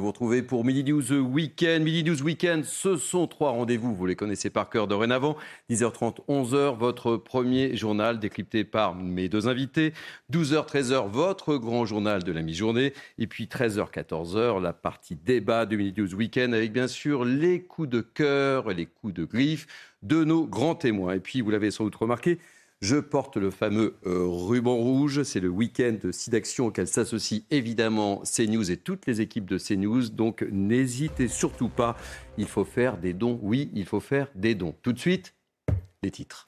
Vous retrouvez pour Midi News Weekend. Midi News Weekend, ce sont trois rendez-vous, vous les connaissez par cœur dorénavant. 10h30, 11h, votre premier journal décrypté par mes deux invités. 12h, 13h, votre grand journal de la mi-journée. Et puis 13h, 14h, la partie débat de Midi News Weekend avec bien sûr les coups de cœur et les coups de griffe de nos grands témoins. Et puis, vous l'avez sans doute remarqué, je porte le fameux euh, ruban rouge. C'est le week-end de SIDAction auquel s'associent évidemment CNews et toutes les équipes de CNews. Donc n'hésitez surtout pas. Il faut faire des dons. Oui, il faut faire des dons. Tout de suite, les titres.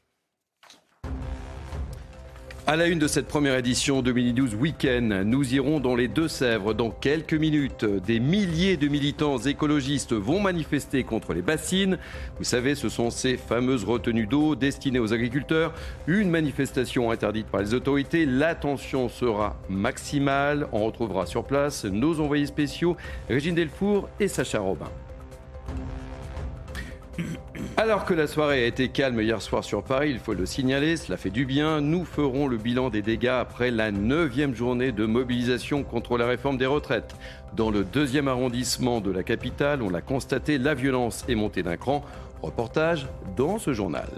À la une de cette première édition 2012 Week-end, nous irons dans les Deux-Sèvres dans quelques minutes. Des milliers de militants écologistes vont manifester contre les bassines. Vous savez, ce sont ces fameuses retenues d'eau destinées aux agriculteurs. Une manifestation interdite par les autorités. L'attention sera maximale. On retrouvera sur place nos envoyés spéciaux, Régine Delfour et Sacha Robin. Alors que la soirée a été calme hier soir sur Paris, il faut le signaler, cela fait du bien. Nous ferons le bilan des dégâts après la neuvième journée de mobilisation contre la réforme des retraites. Dans le deuxième arrondissement de la capitale, on l'a constaté, la violence est montée d'un cran. Reportage dans ce journal.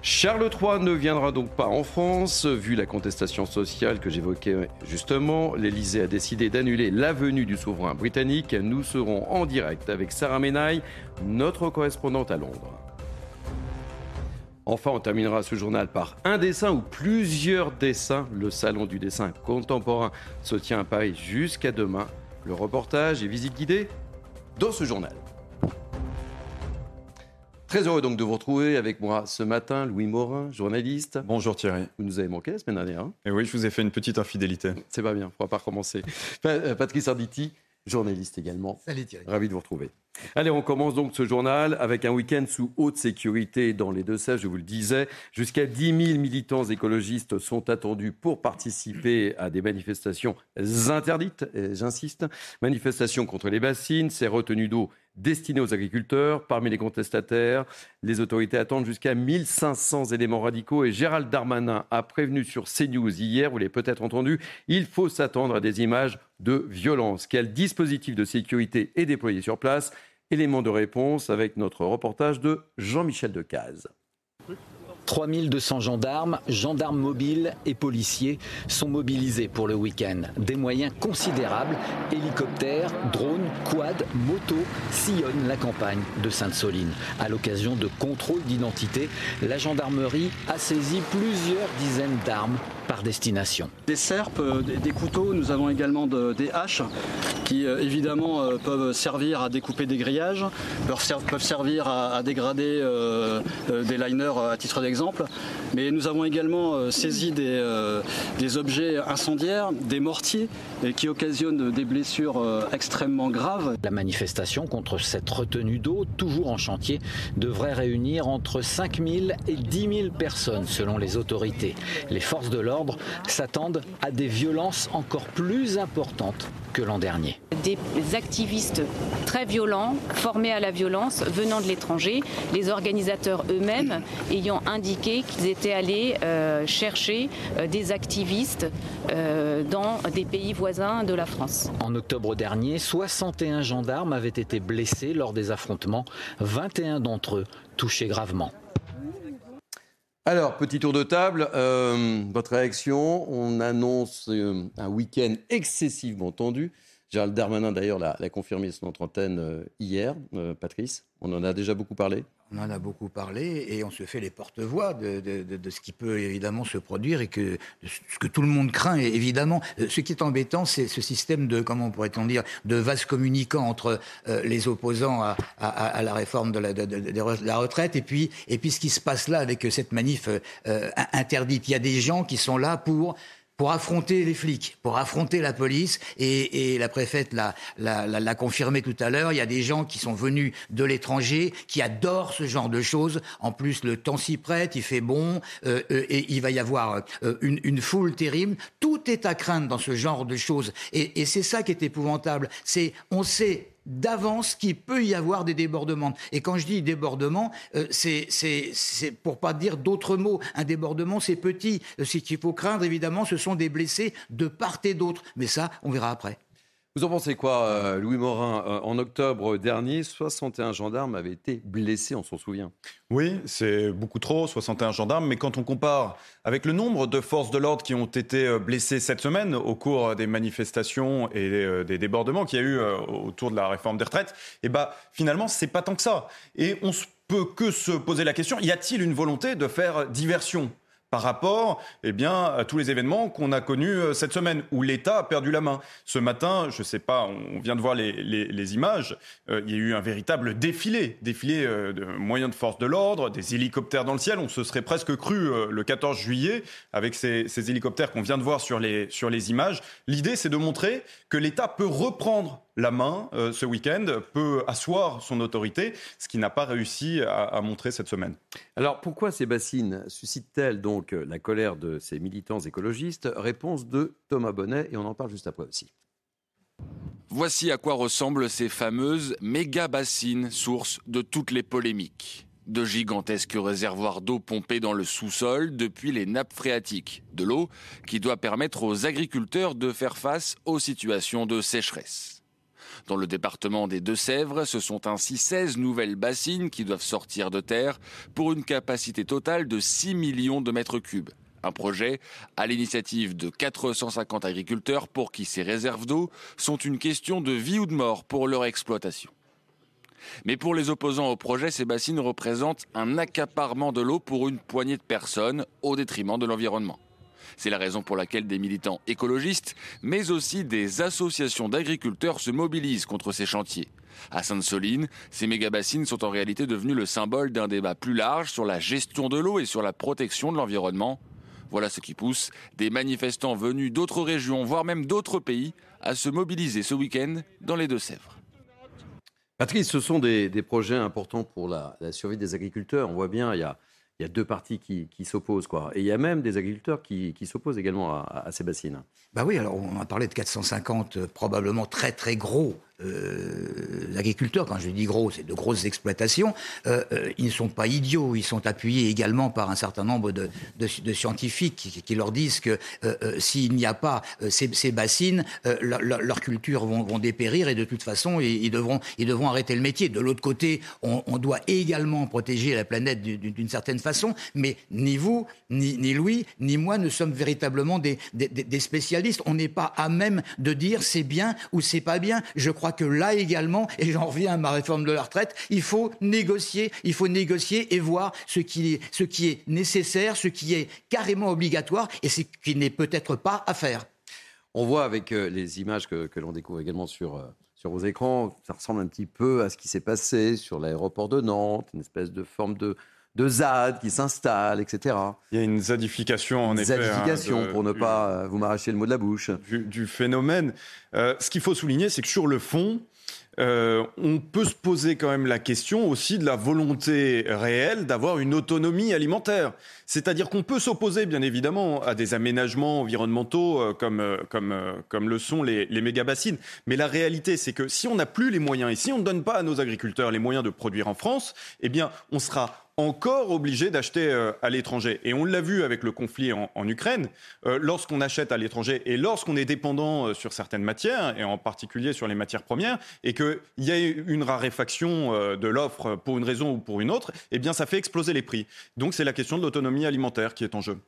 Charles III ne viendra donc pas en France. Vu la contestation sociale que j'évoquais justement, l'Elysée a décidé d'annuler la venue du souverain britannique. Nous serons en direct avec Sarah Menaille, notre correspondante à Londres. Enfin, on terminera ce journal par un dessin ou plusieurs dessins. Le salon du dessin contemporain se tient à Paris jusqu'à demain. Le reportage et visite guidée dans ce journal. Très heureux donc de vous retrouver avec moi ce matin, Louis Morin, journaliste. Bonjour Thierry. Vous nous avez manqué la semaine dernière. Hein Et oui, je vous ai fait une petite infidélité. C'est pas bien, on va pas recommencer. Euh, Patrice Arditi, journaliste également. Salut Thierry. Ravi de vous retrouver. Allez, on commence donc ce journal avec un week-end sous haute sécurité dans les Deux-Sèvres, je vous le disais. Jusqu'à 10 000 militants écologistes sont attendus pour participer à des manifestations interdites, j'insiste. Manifestations contre les bassines, ces retenues d'eau destinées aux agriculteurs. Parmi les contestataires, les autorités attendent jusqu'à 1500 éléments radicaux et Gérald Darmanin a prévenu sur CNews hier, vous l'avez peut-être entendu, il faut s'attendre à des images de violence. Quel dispositif de sécurité est déployé sur place? Élément de réponse avec notre reportage de Jean-Michel Decaze. 3200 gendarmes, gendarmes mobiles et policiers sont mobilisés pour le week-end. Des moyens considérables, hélicoptères, drones, quads, motos sillonnent la campagne de Sainte-Soline. À l'occasion de contrôles d'identité, la gendarmerie a saisi plusieurs dizaines d'armes par destination. Des serpes, euh, des, couteaux, nous avons également des haches qui euh, évidemment euh, peuvent servir à découper des grillages, peuvent, servir à, dégrader des liners à titre d'exemple. Mais nous avons également saisi des, des, objets incendiaires, des mortiers qui occasionnent des blessures extrêmement graves. La manifestation contre cette retenue d'eau, toujours en chantier, devrait réunir entre 5 000 et 10 000 personnes selon les autorités. Les forces de l'ordre s'attendent à des violences encore plus importantes que l'an dernier. Des activistes très violents, formés à la violence, venant de l'étranger, les organisateurs eux-mêmes ayant indiqué qu'ils étaient allés euh, chercher euh, des activistes euh, dans des pays voisins de la France. En octobre dernier, 61 gendarmes avaient été blessés lors des affrontements, 21 d'entre eux touchés gravement. Alors, petit tour de table, euh, votre réaction On annonce euh, un week-end excessivement tendu. Gérald Darmanin, d'ailleurs, l'a confirmé sur notre antenne euh, hier. Patrice, on en a déjà beaucoup parlé on en a beaucoup parlé et on se fait les porte-voix de, ce qui peut évidemment se produire et que ce que tout le monde craint évidemment. Euh, ce qui est embêtant, c'est ce système de comment pourrait-on dire de vase communicant entre euh, les opposants à, la réforme de la, retraite et puis et puis ce qui se passe là avec cette manif euh, interdite. Il y a des gens qui sont là pour pour affronter les flics, pour affronter la police. Et, et la préfète l'a, confirmé tout à l'heure. Il y a des gens qui sont venus de l'étranger, qui adorent ce genre de choses. En plus, le temps s'y prête, il fait bon, euh, euh, et il va y avoir euh, une, une, foule terrible. Tout est à craindre dans ce genre de choses. Et, et c'est ça qui est épouvantable. C'est, on sait d'avance qu'il peut y avoir des débordements. Et quand je dis débordement, euh, c'est pour pas dire d'autres mots. Un débordement, c'est petit. Ce qu'il faut craindre, évidemment, ce sont des blessés de part et d'autre. Mais ça, on verra après. Vous en pensez quoi, euh, Louis Morin euh, En octobre dernier, 61 gendarmes avaient été blessés, on s'en souvient. Oui, c'est beaucoup trop, 61 gendarmes, mais quand on compare avec le nombre de forces de l'ordre qui ont été euh, blessées cette semaine au cours des manifestations et des débordements qu'il y a eu autour de la réforme des retraites, eh ben, finalement, c'est pas tant que ça. Et on peut que se poser la question, y a-t-il une volonté de faire diversion? Par rapport eh bien, à tous les événements qu'on a connus euh, cette semaine, où l'État a perdu la main. Ce matin, je ne sais pas, on vient de voir les, les, images, euh, il y a eu un véritable défilé, défilé euh, de moyens de force de l'ordre, des hélicoptères dans le ciel, on se serait presque cru le 14 juillet avec ces, ces hélicoptères qu'on vient de voir sur les, sur les images. L'idée, c'est de montrer que l'État peut reprendre la main ce week-end, peut asseoir son autorité, ce qu'il n'a pas réussi à, à montrer cette semaine. Alors pourquoi ces bassines suscitent-elles donc donc euh, la colère de ces militants écologistes? Réponse de Thomas Bonnet et on en parle juste après aussi. Voici à quoi ressemblent ces fameuses méga bassines, source de toutes les polémiques. De gigantesques réservoirs d'eau pompés dans le sous-sol depuis les nappes phréatiques. De l'eau qui doit permettre aux agriculteurs de faire face aux situations de sécheresse. Dans le département des Deux-Sèvres, ce sont ainsi 16 nouvelles bassines qui doivent sortir de terre pour une capacité totale de 6 millions de mètres cubes. Un projet à l'initiative de 450 agriculteurs pour qui ces réserves d'eau sont une question de vie ou de mort pour leur exploitation. Mais pour les opposants au projet, ces bassines représentent un accaparement de l'eau pour une poignée de personnes au détriment de l'environnement. C'est la raison pour laquelle des militants écologistes, mais aussi des associations d'agriculteurs se mobilisent contre ces chantiers. À Sainte-Soline, ces méga-bassines sont en réalité devenues le symbole d'un débat plus large sur la gestion de l'eau et sur la protection de l'environnement. Voilà ce qui pousse des manifestants venus d'autres régions, voire même d'autres pays, à se mobiliser ce week-end dans les Deux-Sèvres. Patrice, ce sont des, projets importants pour la, la, survie des agriculteurs. On voit bien, il y a il y a deux parties qui, s'opposent. Quoi. Et il y a même des agriculteurs qui, s'opposent également à, ces bassines. Bah oui, alors on a parlé de 450 probablement très très gros euh, agriculteurs, quand je dis gros, c'est de grosses exploitations, euh, euh, ils ne sont pas idiots, ils sont appuyés également par un certain nombre de, scientifiques qui, leur disent que s'il n'y a pas ces, bassines, leurs cultures vont, dépérir et de toute façon, ils, devront, ils devront arrêter le métier. De l'autre côté, on, doit également protéger la planète d'une certaine façon, mais ni vous, ni, ni, Louis, ni moi ne sommes véritablement des, des, des spécialistes. On n'est pas à même de dire c'est bien ou c'est pas bien. Je crois que là également, et j'en reviens à ma réforme de la retraite, il faut négocier, il faut négocier et voir ce qui est, nécessaire, ce qui est carrément obligatoire et ce qui n'est peut-être pas à faire. On voit avec euh, les images que, l'on découvre également sur, euh, sur vos écrans, ça ressemble un petit peu à ce qui s'est passé sur l'aéroport de Nantes, une espèce de forme de, de ZAD qui s'installe, etc. Il y a une zadification en effet. Hein, zadification, pour ne pas euh, vous m'arracher le mot de la bouche. Du, phénomène. Euh, ce qu'il faut souligner, c'est que sur le fond, euh, on peut se poser quand même la question aussi de la volonté réelle d'avoir une autonomie alimentaire. C'est-à-dire qu'on peut s'opposer, bien évidemment, à des aménagements environnementaux comme, comme, comme le sont les, les méga-bassines. Mais la réalité, c'est que si on n'a plus les moyens et si on ne donne pas à nos agriculteurs les moyens de produire en France, eh bien, on sera encore obligé d'acheter euh, à l'étranger. Et on l'a vu avec le conflit en, Ukraine, euh, lorsqu'on achète à l'étranger et lorsqu'on est dépendant euh, sur certaines matières, et en particulier sur les matières premières, et qu'il y a une raréfaction de l'offre pour une raison ou pour une autre, eh bien ça fait exploser les prix. Donc c'est la question de l'autonomie alimentaire qui est en jeu.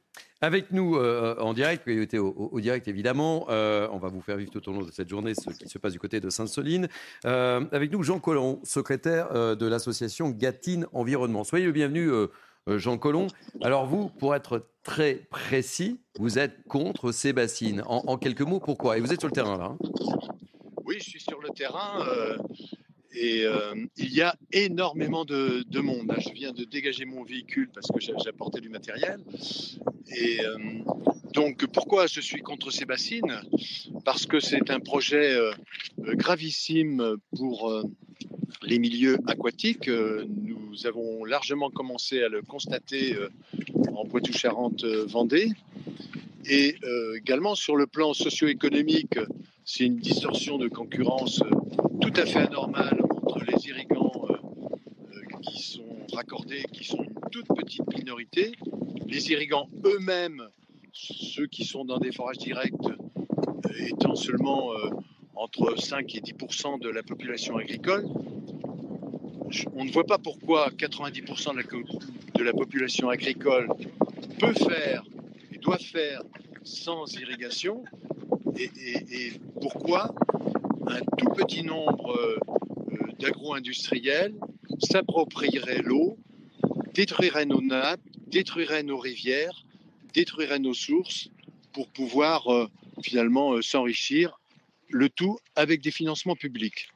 Avec nous euh, en direct, priorité au, au, direct évidemment, euh, on va vous faire vivre tout au long de cette journée ce qui se passe du côté de Sainte-Soline. Euh, avec nous Jean Collomb, secrétaire de l'association Gatine Environnement. Soyez le bienvenu Jean Collomb. Alors vous, pour être très précis, vous êtes contre ces bassines. En, en quelques mots, pourquoi? Et vous êtes sur le terrain là hein? Oui, je suis sur le terrain. Et euh, il y a énormément de, monde. Je viens de dégager mon véhicule parce que j'apportais du matériel. Et euh, Donc pourquoi je suis contre ces bassines Parce que c'est un projet euh, gravissime pour les milieux aquatiques. Nous avons largement commencé à le constater en Poitou-Charentes-Vendée. Et également sur le plan socio-économique, c'est une distorsion de concurrence tout à fait anormale entre les irrigants qui sont raccordés, qui sont une toute petite minorité, les irrigants eux-mêmes ceux qui sont dans des forages directs euh, étant seulement euh, entre 5 et 10% de la population agricole, on ne voit pas pourquoi 90% de la, population agricole peut faire et doit faire sans irrigation et, pourquoi un tout petit nombre euh, d'agro-industriels s'approprierait l'eau, détruirait nos nappes, détruirait nos rivières détruirait nos sources pour pouvoir euh, finalement euh, s'enrichir, le tout avec des financements publics.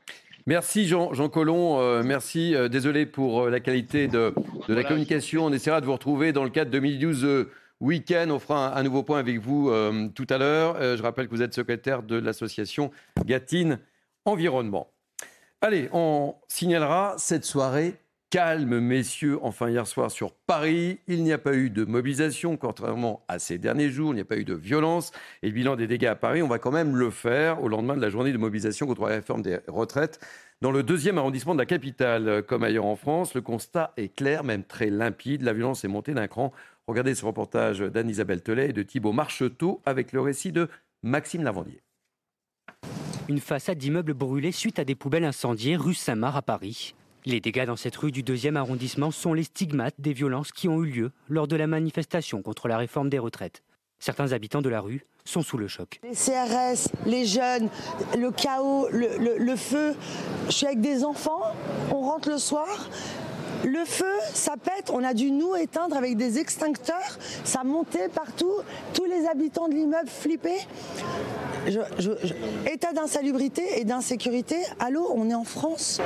Merci Jean, Jean Collomb, euh, merci. désolé pour la qualité de, la communication. On essaiera de vous retrouver dans le cadre de 2012 Week-end. On fera un, nouveau point avec vous tout à l'heure. je rappelle que vous êtes secrétaire de l'association Gatine Environnement. Allez, on signalera cette soirée calme, messieurs, enfin hier soir sur Paris. Il n'y a pas eu de mobilisation, contrairement à ces derniers jours. Il n'y a pas eu de violence. Et le bilan des dégâts à Paris, on va quand même le faire au lendemain de la journée de mobilisation contre la réforme des retraites. Dans le deuxième arrondissement de la capitale, comme ailleurs en France, le constat est clair, même très limpide. La violence est montée d'un cran. Regardez ce reportage d'Anne-Isabelle Telet et de Thibault Marcheteau avec le récit de Maxime Lavandier. Une façade d'immeuble brûlée suite à des poubelles incendiées rue Saint-Marc à Paris. Les dégâts dans cette rue du deuxième arrondissement sont les stigmates des violences qui ont eu lieu lors de la manifestation contre la réforme des retraites. Certains habitants de la rue sont sous le choc. Les CRS, les jeunes, le chaos, le, feu. Je suis avec des enfants, on rentre le soir, le feu, ça pète, on a dû nous éteindre avec des extincteurs, ça montait partout, tous les habitants de l'immeuble flippaient. état d'insalubrité et d'insécurité, allô, on est en France.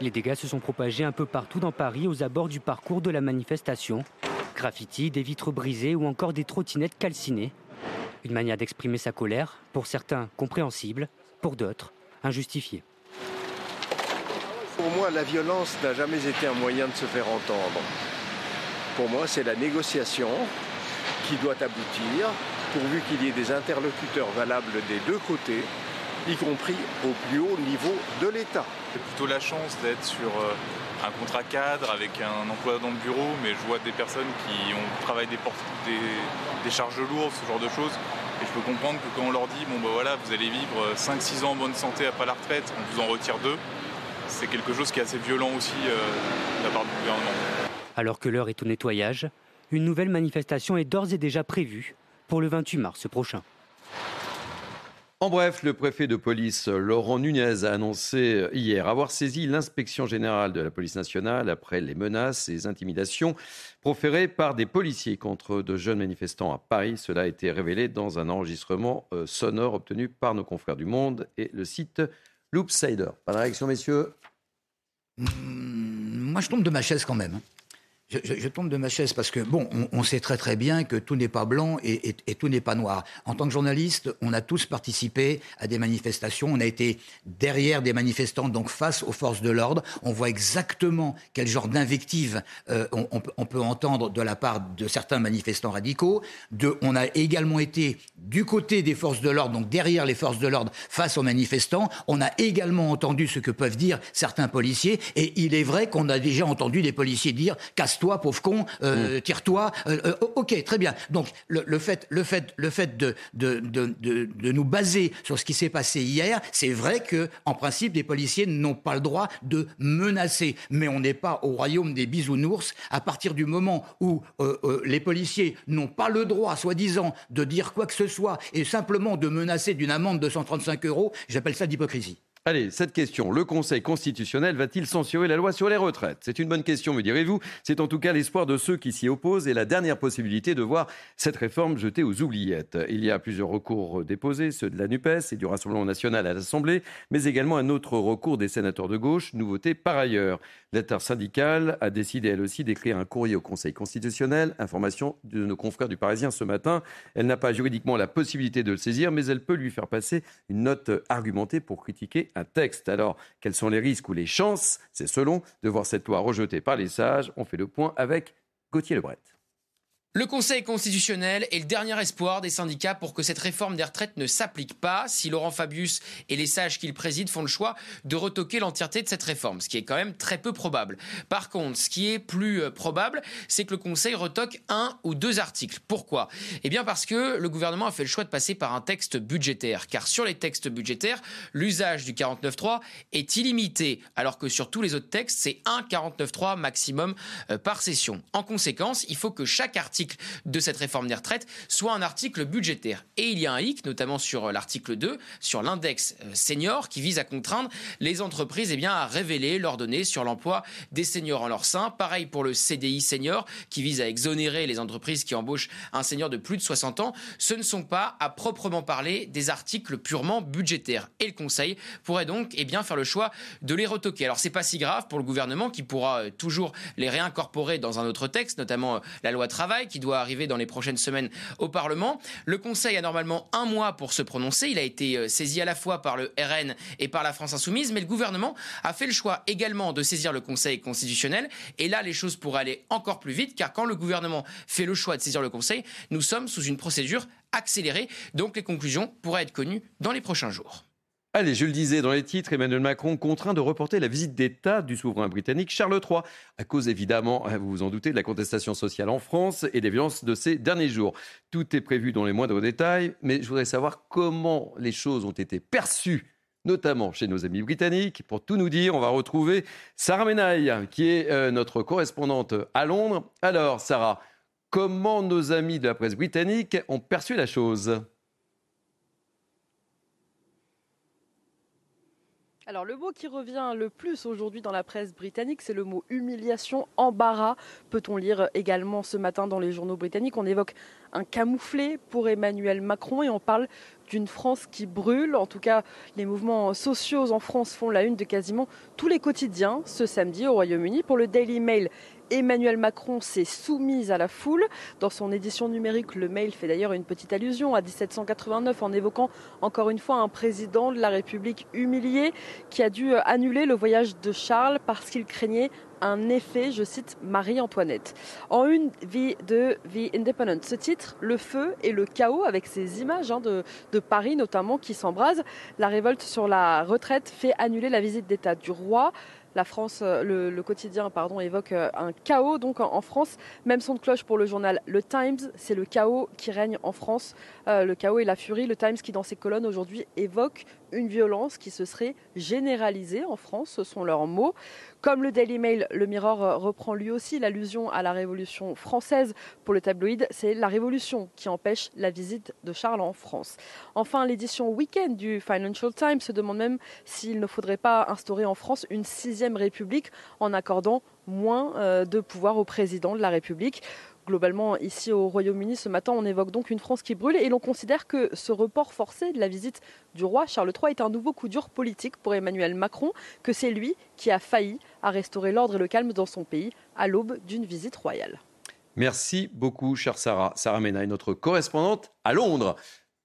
Les dégâts se sont propagés un peu partout dans Paris aux abords du parcours de la manifestation. Graffiti, des vitres brisées ou encore des trottinettes calcinées. Une manière d'exprimer sa colère, pour certains compréhensible, pour d'autres injustifiée. Pour moi, la violence n'a jamais été un moyen de se faire entendre. Pour moi, c'est la négociation qui doit aboutir, pourvu qu'il y ait des interlocuteurs valables des deux côtés, y compris au plus haut niveau de l'État. J'ai plutôt la chance d'être sur euh, un contrat cadre avec un emploi dans le bureau, mais je vois des personnes qui ont travaillé des, charges lourdes, ce genre de choses. Et je peux comprendre que quand on leur dit, bon bah voilà, vous allez vivre 5-6 ans en bonne santé après la retraite, on vous en retire deux, c'est quelque chose qui est assez violent aussi euh, de la part du gouvernement. Alors que l'heure est au nettoyage, une nouvelle manifestation est d'ores et déjà prévue pour le 28 mars prochain. En bref, le préfet de police Laurent Nunez a annoncé hier avoir saisi l'inspection générale de la police nationale après les menaces et intimidations proférées par des policiers contre de jeunes manifestants à Paris. Cela a été révélé dans un enregistrement euh, sonore obtenu par nos confrères du Monde et le site Loopsider. Pas de réaction, messieurs Moi, je tombe de ma chaise quand même. Je, tombe de ma chaise parce que, bon, on, sait très très bien que tout n'est pas blanc et, tout n'est pas noir. En tant que journaliste, on a tous participé à des manifestations, on a été derrière des manifestants, donc face aux forces de l'ordre. On voit exactement quel genre d'invective euh, on, peut entendre de la part de certains manifestants radicaux. On a également été du côté des forces de l'ordre, donc derrière les forces de l'ordre, face aux manifestants. On a également entendu ce que peuvent dire certains policiers et il est vrai qu'on a déjà entendu des policiers dire casse toi pauvre con, euh, mm. tire-toi. Euh, euh, ok, très bien. Donc le, fait, le fait, le fait de, de, de, de, nous baser sur ce qui s'est passé hier, c'est vrai que en principe, les policiers n'ont pas le droit de menacer. Mais on n'est pas au royaume des bisounours. À partir du moment où les policiers n'ont pas le droit, soi-disant, de dire quoi que ce soit et simplement de menacer d'une amende de 135 euros, j'appelle ça d'hypocrisie. Allez, cette question. Le Conseil constitutionnel va-t-il censurer la loi sur les retraites? C'est une bonne question, me direz-vous. C'est en tout cas l'espoir de ceux qui s'y opposent et la dernière possibilité de voir cette réforme jetée aux oubliettes. Il y a plusieurs recours déposés, ceux de la NUPES et du Rassemblement national à l'Assemblée, mais également un autre recours des sénateurs de gauche, nouveauté par ailleurs. L'intersyndicale a décidé elle aussi d'écrire un courrier au Conseil constitutionnel. Information de nos confrères du Parisien ce matin. Elle n'a pas juridiquement la possibilité de le saisir, mais elle peut lui faire passer une note argumentée pour critiquer un texte. Alors, quels sont les risques ou les chances? C'est selon de voir cette loi rejetée par les sages. On fait le point avec Gauthier Lebret. Le Conseil constitutionnel est le dernier espoir des syndicats pour que cette réforme des retraites ne s'applique pas si Laurent Fabius et les sages qu'il préside font le choix de retoquer l'entièreté de cette réforme, ce qui est quand même très peu probable. Par contre, ce qui est plus euh, probable, c'est que le Conseil retoque un ou deux articles. Pourquoi? Eh bien parce que le gouvernement a fait le choix de passer par un texte budgétaire, car sur les textes budgétaires, l'usage du 49.3 est illimité, alors que sur tous les autres textes, c'est un 49.3 maximum euh, par session. En conséquence, il faut que chaque article de cette réforme des retraites soit un article budgétaire. Et il y a un hic, notamment sur euh, l'article 2, sur l'index euh, senior, qui vise à contraindre les entreprises eh bien, à révéler leurs données sur l'emploi des seniors en leur sein. Pareil pour le CDI senior, qui vise à exonérer les entreprises qui embauchent un senior de plus de 60 ans. Ce ne sont pas, à proprement parler, des articles purement budgétaires. Et le Conseil pourrait donc eh bien, faire le choix de les retoquer. Alors, c'est pas si grave pour le gouvernement qui pourra euh, toujours les réincorporer dans un autre texte, notamment la loi travail, qui doit arriver dans les prochaines semaines au Parlement. Le Conseil a normalement un mois pour se prononcer. Il a été euh, saisi à la fois par le RN et par la France Insoumise, mais le gouvernement a fait le choix également de saisir le Conseil constitutionnel. Et là, les choses pourraient aller encore plus vite, car quand le gouvernement fait le choix de saisir le Conseil, nous sommes sous une procédure accélérée. Donc les conclusions pourraient être connues dans les prochains jours. Allez, je le disais dans les titres, Emmanuel Macron contraint de reporter la visite d'État du souverain britannique Charles III, à cause évidemment, hein, vous vous en doutez, de la contestation sociale en France et des violences de ces derniers jours. Tout est prévu dans les moindres détails, mais je voudrais savoir comment les choses ont été perçues notamment chez nos amis britanniques. Pour tout nous dire, on va retrouver Sarah Menaille, qui est euh, notre correspondante à Londres. Alors, Sarah, comment nos amis de la presse britannique ont perçu la chose? Alors le mot qui revient le plus aujourd'hui dans la presse britannique, c'est le mot humiliation, embarras. Peut-on lire également ce matin dans les journaux britanniques On évoque un camouflé pour Emmanuel Macron et on parle d'une France qui brûle. En tout cas, les mouvements sociaux en France font la une de quasiment tous les quotidiens ce samedi au Royaume-Uni. Pour le Daily Mail, Emmanuel Macron s'est soumise à la foule. Dans son édition numérique, le mail fait d'ailleurs une petite allusion à 1789 en évoquant encore une fois un président de la République humilié qui a dû annuler le voyage de Charles parce qu'il craignait un effet, je cite Marie-Antoinette. En une vie de The Independent, ce titre, le feu et le chaos, avec ces images hein, de, de, Paris notamment qui s'embrasent. La révolte sur la retraite fait annuler la visite d'État du roi. La France, euh, le, quotidien, pardon, évoque euh, un chaos donc en, France. Même son de cloche pour le journal Le Times, c'est le chaos qui règne en France. Euh, le chaos et la furie. Le Times qui, dans ses colonnes aujourd'hui, évoque une violence qui se serait généralisée en France, ce sont leurs mots. Comme le Daily Mail, le Mirror reprend lui aussi l'allusion à la Révolution française. Pour le tabloïd, c'est la Révolution qui empêche la visite de Charles en France. Enfin, l'édition Weekend du Financial Times se demande même s'il ne faudrait pas instaurer en France une sixième République en accordant moins euh, de pouvoir au président de la République globalement, ici au Royaume-Uni, ce matin, on évoque donc une France qui brûle et l'on considère que ce report forcé de la visite du roi Charles III est un nouveau coup dur politique pour Emmanuel Macron, que c'est lui qui a failli à restaurer l'ordre et le calme dans son pays à l'aube d'une visite royale. Merci beaucoup, chère Sarah. Sarah Menaille, notre correspondante à Londres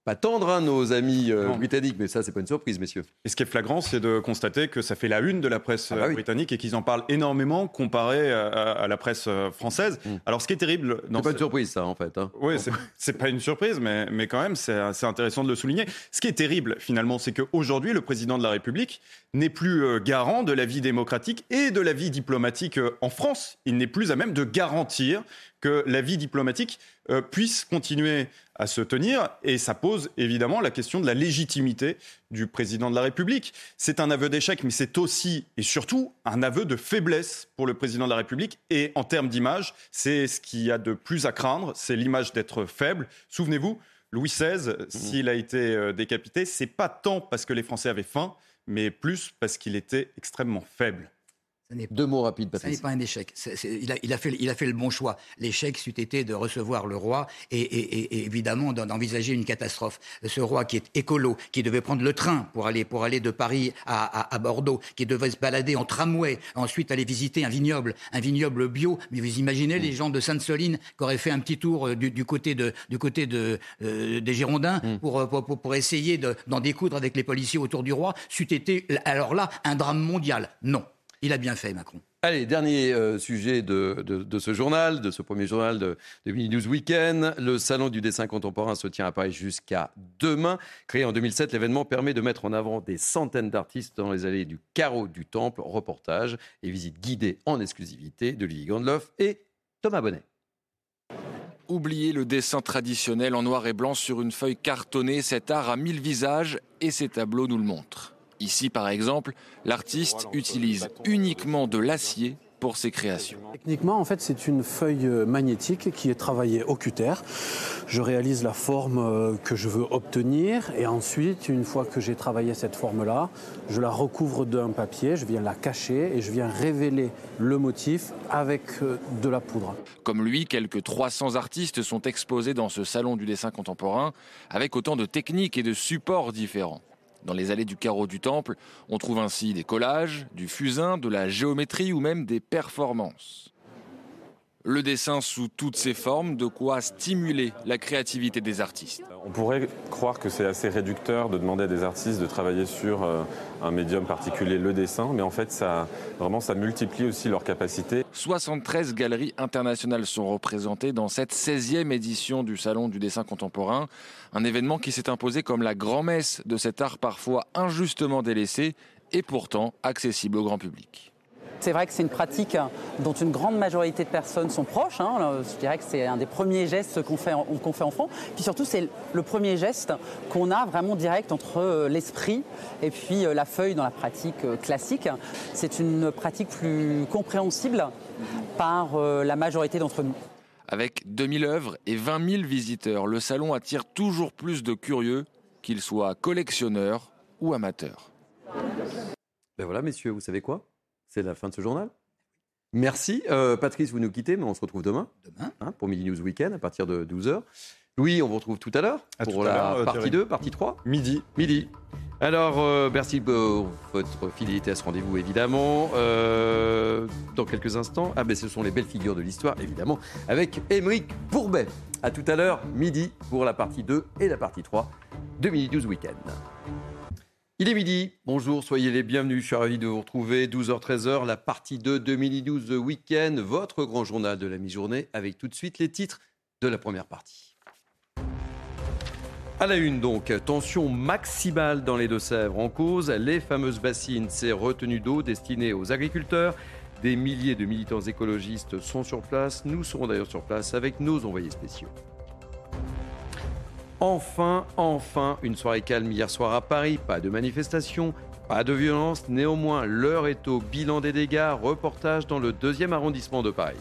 pas tendre, hein, nos amis euh, britanniques, mais ça, c'est pas une surprise, messieurs. Et ce qui est flagrant, c'est de constater que ça fait la une de la presse ah bah euh, britannique et qu'ils en parlent énormément comparé à, la presse euh, française. Hmm. Alors, ce qui est terrible. C'est pas une surprise, ça, en fait. Hein. Oui, c'est pas une surprise, mais, mais quand même, c'est intéressant de le souligner. Ce qui est terrible, finalement, c'est qu'aujourd'hui, le président de la République n'est plus garant de la vie démocratique et de la vie diplomatique en France. Il n'est plus à même de garantir que la vie diplomatique euh, puisse continuer à se tenir. Et ça pose évidemment la question de la légitimité du président de la République. C'est un aveu d'échec, mais c'est aussi et surtout un aveu de faiblesse pour le président de la République. Et en termes d'image, c'est ce qu'il y a de plus à craindre, c'est l'image d'être faible. Souvenez-vous, Louis XVI, s'il a été euh, décapité, c'est pas tant parce que les Français avaient faim, mais plus parce qu'il était extrêmement faible. Deux mots rapides, Ça Patrice. n'est pas un échec. Il, a, il a fait, il a fait le bon choix. L'échec, c'eût été de recevoir le roi et, et- et- et évidemment d'en- d'envisager une catastrophe. Ce roi qui est écolo, qui devait prendre le train pour aller, pour aller de Paris à, à- à Bordeaux, qui devait se balader en tramway, ensuite aller visiter un vignoble, un vignoble bio. Mais vous imaginez les gens de Sainte-Soline qui auraient fait un petit tour euh, du, du côté, de, du côté de, euh, des Girondins pour, euh, pour, pour- pour essayer de- d'en découdre avec les policiers autour du roi, c'eût été alors là un drame mondial. Non. Il a bien fait, Macron. Allez, dernier euh, sujet de, de- de ce journal, de ce premier journal de, de Mini News Weekend. Le Salon du dessin contemporain se tient à Paris jusqu'à demain. Créé en 2007, l'événement permet de mettre en avant des centaines d'artistes dans les allées du carreau du Temple. Reportage et visite guidée en exclusivité de Lily Gandloff et Thomas Bonnet. Oubliez le dessin traditionnel en noir et blanc sur une feuille cartonnée, cet art a mille visages et ces tableaux nous le montrent. Ici, par exemple, l'artiste utilise uniquement de l'acier pour ses créations. Techniquement, en fait, c'est une feuille euh, magnétique qui est travaillée au cutter. Je réalise la forme euh, que je veux obtenir et ensuite, une fois que j'ai travaillé cette forme-là, je la recouvre d'un papier, je viens la cacher et je viens révéler le motif avec euh, de la poudre. Comme lui, quelques 300 artistes sont exposés dans ce salon du dessin contemporain avec autant de techniques et de supports différents. Dans les allées du carreau du temple, on trouve ainsi des collages, du fusain, de la géométrie ou même des performances. Le dessin sous toutes ses formes, de quoi stimuler la créativité des artistes. On pourrait croire que c'est assez réducteur de demander à des artistes de travailler sur euh, un médium particulier, le dessin, mais en fait, ça, vraiment, ça multiplie aussi leurs capacités. 73 galeries internationales sont représentées dans cette 16e édition du Salon du dessin contemporain, un événement qui s'est imposé comme la grand-messe de cet art parfois injustement délaissé et pourtant accessible au grand public. C'est vrai que c'est une pratique dont une grande majorité de personnes sont proches. hein. Je dirais que c'est un des premiers gestes qu'on fait, en- qu'on fait enfant. Puis surtout, c'est le premier geste qu'on a vraiment direct entre euh, l'esprit et puis euh, la feuille dans la pratique euh, classique. C'est une pratique plus compréhensible par euh, la majorité d'entre nous. Avec 2000 œuvres et 20 000 visiteurs, le salon attire toujours plus de curieux, qu'ils soient collectionneurs ou amateurs. Ben voilà, messieurs, vous savez quoi? C'est la fin de ce journal. Merci. Euh, Patrice, vous nous quittez, mais on se retrouve demain, hein, pour Midi News Weekend à partir de 12h. Louis, on vous retrouve tout à l'heure pour la euh, partie Thierry. 2, partie 3. Midi. Midi. Alors, euh, merci pour votre fidélité à ce rendez-vous, évidemment. Euh, dans quelques instants, ah ben, ce sont les belles figures de l'histoire, évidemment, avec Émeric Bourbet. À tout à l'heure, midi, pour la partie 2 et la partie 3 de Midi 12 Weekend. Il est midi, bonjour, soyez les bienvenus, je suis ravi de vous retrouver, 12h-13h, la partie 2 de Midi 12 Weekend, votre grand journal de la mi-journée, avec tout de suite les titres de la première partie. À la une donc, tension maximale dans les Deux-Sèvres en cause, les fameuses bassines, ces retenues d'eau destinées aux agriculteurs. Des milliers de militants écologistes sont sur place, nous serons d'ailleurs sur place avec nos envoyés spéciaux. Enfin, enfin, une soirée calme hier soir à Paris, pas de manifestation, pas de violence, néanmoins l'heure est au bilan des dégâts, reportage dans le deuxième arrondissement de Paris.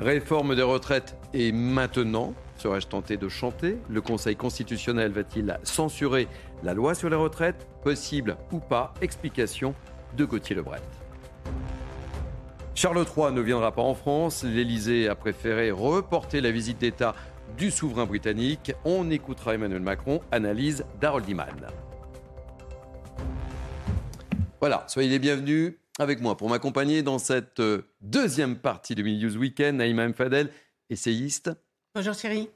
Réforme des retraites et maintenant Serais-je tenté de chanter Le Conseil constitutionnel va-t-il censurer la loi sur les retraites? Possible ou pas? Explication de Gauthier Lebret. Charles III ne viendra pas en France. L'Élysée a préféré reporter la visite d'État du souverain britannique. On écoutera Emmanuel Macron, analyse d'Harold Iman. Voilà, soyez les bienvenus avec moi pour m'accompagner dans cette euh, deuxième partie de News Weekend. Naïma M. Fadel, essayiste. Bonjour Thierry.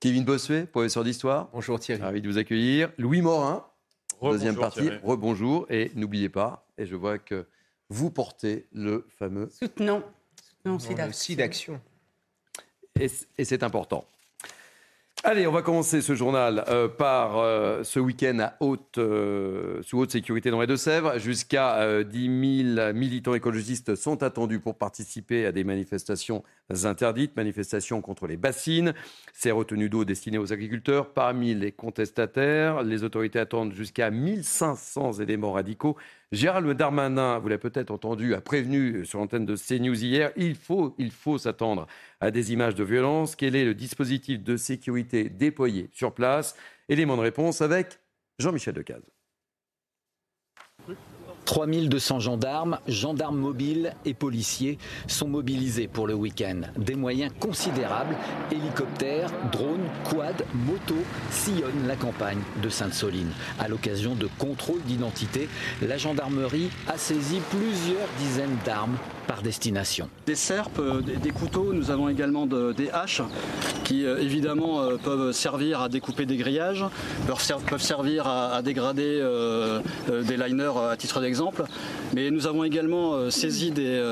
Kevin Bossuet, professeur d'histoire. Bonjour Thierry. Ravi de vous accueillir. Louis Morin, deuxième partie. Thierry. Rebonjour. Et n'oubliez pas, et je vois que vous portez le fameux. Soutenons. Soutenons SIDAction. Et, c- et c'est important. Allez, on va commencer ce journal euh, par euh, ce week-end à haute, euh, sous haute sécurité dans les Deux-Sèvres. Jusqu'à euh, 10 000 militants écologistes sont attendus pour participer à des manifestations interdites, manifestations contre les bassines, ces retenues d'eau destinées aux agriculteurs. Parmi les contestataires, les autorités attendent jusqu'à 1500 éléments radicaux. Gérald Darmanin, vous l'avez peut-être entendu, a prévenu sur l'antenne de CNews hier, il faut, il faut s'attendre à des images de violence. Quel est le dispositif de sécurité déployé sur place? Élément de réponse avec Jean-Michel Decaze. 3200 gendarmes, gendarmes mobiles et policiers sont mobilisés pour le week-end. Des moyens considérables, hélicoptères, drones, quads, motos sillonnent la campagne de Sainte-Soline. À l'occasion de contrôles d'identité, la gendarmerie a saisi plusieurs dizaines d'armes par destination. Des serpes, euh, des, couteaux, nous avons également des haches qui euh, évidemment euh, peuvent servir à découper des grillages, peuvent, servir à, dégrader des liners à titre d'exemple. Mais nous avons également saisi des,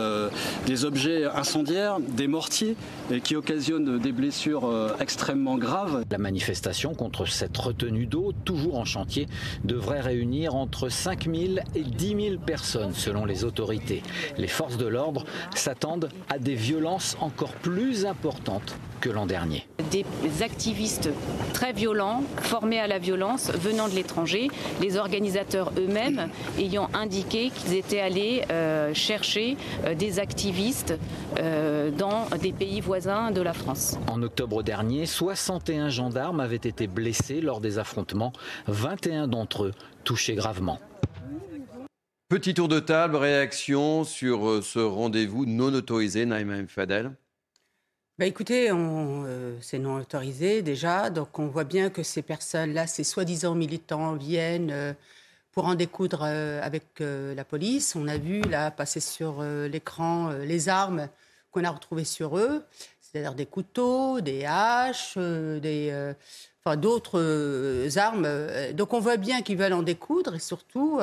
des, objets incendiaires, des mortiers qui occasionnent des blessures extrêmement graves. La manifestation contre cette retenue d'eau, toujours en chantier, devrait réunir entre 5 000 et 10 000 personnes selon les autorités. Les forces de l'ordre s'attendent à des violences encore plus importantes que l'an dernier. Des activistes très violents, formés à la violence, venant de l'étranger, les organisateurs eux-mêmes ayant indiqué qu'ils étaient allés euh, chercher euh, des activistes euh, dans des pays voisins de la France. En octobre dernier, 61 gendarmes avaient été blessés lors des affrontements, 21 d'entre eux touchés gravement. Petit tour de table, réaction sur ce rendez-vous non autorisé, Naïma Fadel bah écoutez, euh, c'est non autorisé déjà, donc on voit bien que ces personnes-là, ces soi-disant militants, viennent euh, pour en découdre avec la police. On a vu là passer sur l'écran les armes qu'on a retrouvées sur eux, c'est-à-dire des couteaux, des haches, des, enfin, d'autres armes. Donc on voit bien qu'ils veulent en découdre et surtout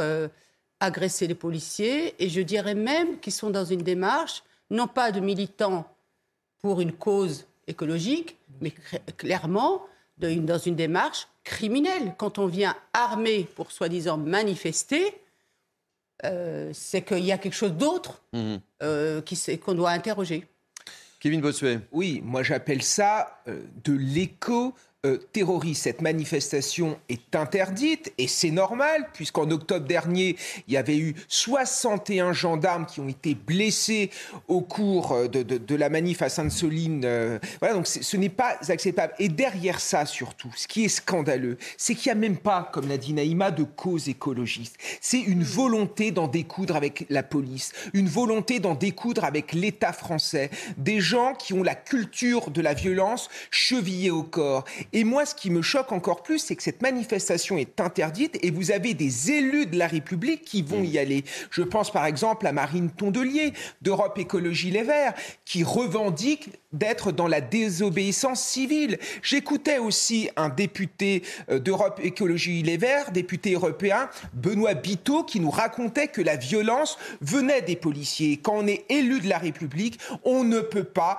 agresser les policiers et je dirais même qu'ils sont dans une démarche, non pas de militants pour une cause écologique, mais clairement dans une démarche criminelle. Quand on vient armé pour soi-disant manifester, euh, c'est qu'il y a quelque chose d'autre mmh. euh, qu'on doit interroger. Kevin Bossuet. Oui, moi j'appelle ça euh, de l'écho euh, terroriste. Cette manifestation est interdite et c'est normal puisqu'en octobre dernier, il y avait eu 61 gendarmes qui ont été blessés au cours euh, de, la manif à Sainte-Soline. Euh, voilà, donc ce n'est pas acceptable. Et derrière ça, surtout, ce qui est scandaleux, c'est qu'il n'y a même pas, comme l'a dit Naïma, de cause écologiste. C'est une volonté d'en découdre avec la police, une volonté d'en découdre avec l'État français, des gens qui ont la culture de la violence chevillée au corps et moi, ce qui me choque encore plus, c'est que cette manifestation est interdite et vous avez des élus de la République qui vont y aller. Je pense par exemple à Marine Tondelier d'Europe Écologie Les Verts, qui revendique d'être dans la désobéissance civile. J'écoutais aussi un député euh, d'Europe Écologie Les Verts, député européen, Benoît Biteau, qui nous racontait que la violence venait des policiers. Quand on est élu de la République, on ne peut pas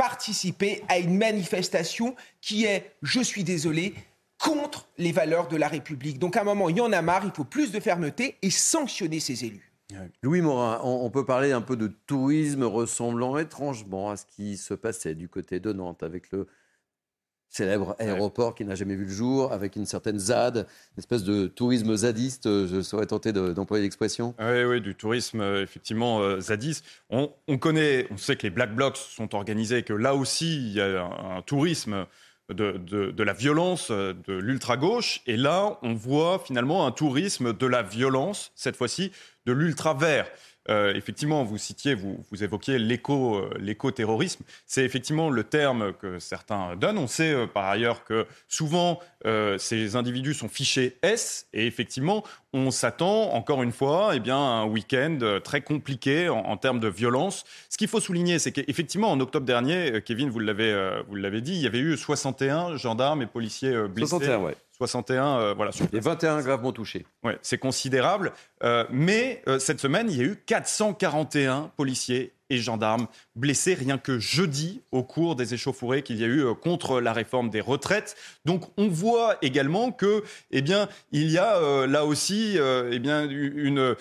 participer à une manifestation qui est, je suis désolé, contre les valeurs de la République. Donc à un moment, il y en a marre, il faut plus de fermeté et sanctionner ces élus. Louis Morin, on, peut parler un peu de tourisme ressemblant étrangement à ce qui se passait du côté de Nantes avec le célèbre aéroport qui n'a jamais vu le jour, avec une certaine ZAD, une espèce de tourisme zadiste, euh, je serais tenté d'employer l'expression. Oui, oui, du tourisme euh, effectivement euh, zadiste. On, connaît, on sait que les Black Blocs sont organisés, que là aussi, il y a un, tourisme de, de, la violence de l'ultra-gauche. Et là, on voit finalement un tourisme de la violence, cette fois-ci, de l'ultra-vert. Euh, effectivement, vous citiez, vous, évoquiez euh, l'éco-terrorisme. C'est effectivement le terme que certains donnent. On sait euh, par ailleurs que souvent, ces individus sont fichés S. Et effectivement, on s'attend, encore une fois, eh bien, à un week-end très compliqué en, termes de violence. Ce qu'il faut souligner, c'est qu'effectivement, en octobre dernier, Kevin, vous l'avez dit, il y avait eu 61 gendarmes et policiers blessés. 61, ouais. 61, euh, voilà. Et 21 gravement touchés. Ouais, c'est considérable. Euh, mais euh, cette semaine, il y a eu 441 policiers et gendarmes blessés rien que jeudi au cours des échauffourées qu'il y a eu euh, contre la réforme des retraites. Donc on voit également que, eh bien, il y a euh, là aussi, eh bien, une,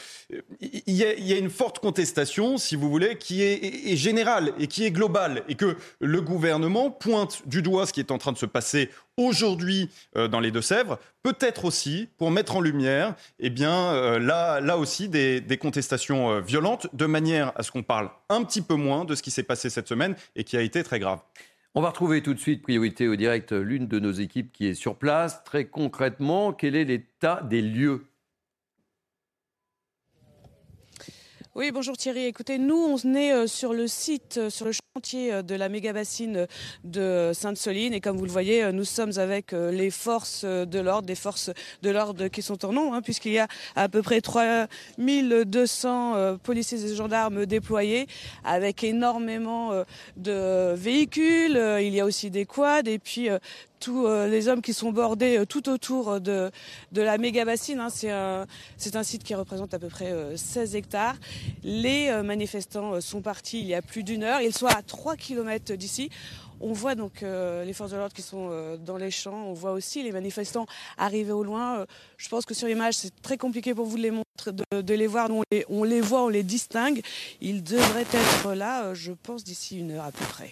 il y, a, une forte contestation, si vous voulez, qui est, générale et qui est globale, et que le gouvernement pointe du doigt ce qui est en train de se passer aujourd'hui dans les Deux-Sèvres, peut-être aussi pour mettre en lumière, eh bien, là, là aussi des contestations violentes, de manière à ce qu'on parle un petit peu moins de ce qui s'est passé cette semaine et qui a été très grave. On va retrouver tout de suite, priorité au direct, l'une de nos équipes qui est sur place. Très concrètement, quel est l'état des lieux Oui, bonjour Thierry. Écoutez, nous, on est euh, sur le site, euh, sur le chantier euh, de la méga bassine de Sainte-Soline. Et comme vous le voyez, nous sommes avec les forces de l'ordre, des forces de l'ordre qui sont en nombre, hein, puisqu'il y a à peu près 3200 policiers et gendarmes déployés, avec énormément de véhicules. Il y a aussi des quads et puis tous euh, les hommes qui sont bordés euh, tout autour de, de la méga bassine. Hein. C'est un, site qui représente à peu près 16 euh, hectares. Les manifestants sont partis il y a plus d'une heure. Ils sont à 3 km d'ici. On voit donc les forces de l'ordre qui sont dans les champs. On voit aussi les manifestants arriver au loin. je pense que sur l'image, c'est très compliqué pour vous de les montrer, de, les voir. On les voit, on les distingue. Ils devraient être là, je pense, d'ici une heure à peu près.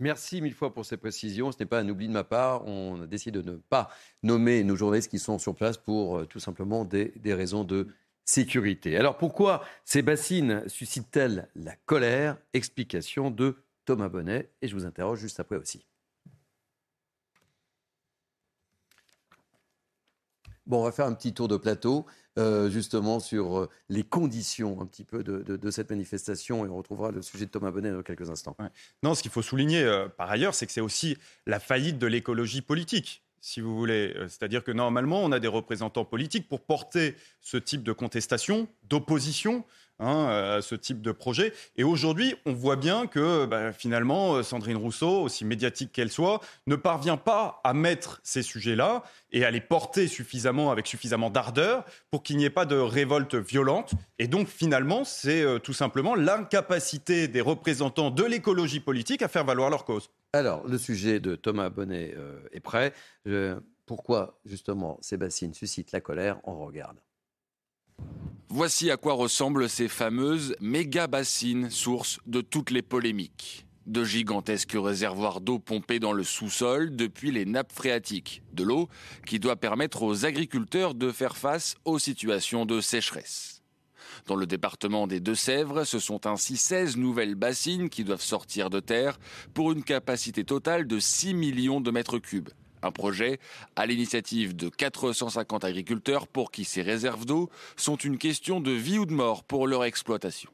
Merci mille fois pour ces précisions. Ce n'est pas un oubli de ma part. On a décidé de ne pas nommer nos journalistes qui sont sur place pour euh, tout simplement des, raisons de sécurité. Alors pourquoi ces bassines suscitent-elles la colère? Explication de Thomas Bonnet et je vous interroge juste après aussi. Bon, on va faire un petit tour de plateau. Euh, justement sur euh, les conditions un petit peu de, cette manifestation et on retrouvera le sujet de Thomas Bonnet dans quelques instants. Non, ce qu'il faut souligner euh, par ailleurs, c'est que c'est aussi la faillite de l'écologie politique si vous voulez. C'est-à-dire que normalement, on a des représentants politiques pour porter ce type de contestation, d'opposition Hein, à ce type de projet. Et aujourd'hui, on voit bien que bah, finalement, Sandrine Rousseau, aussi médiatique qu'elle soit, ne parvient pas à mettre ces sujets-là et à les porter suffisamment avec suffisamment d'ardeur pour qu'il n'y ait pas de révolte violente. Et donc finalement, c'est euh, tout simplement l'incapacité des représentants de l'écologie politique à faire valoir leur cause. Alors, le sujet de Thomas Bonnet euh, est prêt. pourquoi justement ces bassines suscitent la colère? On regarde. Voici à quoi ressemblent ces fameuses méga bassines, source de toutes les polémiques. De gigantesques réservoirs d'eau pompés dans le sous-sol depuis les nappes phréatiques. De l'eau qui doit permettre aux agriculteurs de faire face aux situations de sécheresse. Dans le département des Deux-Sèvres, ce sont ainsi 16 nouvelles bassines qui doivent sortir de terre pour une capacité totale de 6 millions de mètres cubes. Un projet à l'initiative de 450 agriculteurs pour qui ces réserves d'eau sont une question de vie ou de mort pour leur exploitation.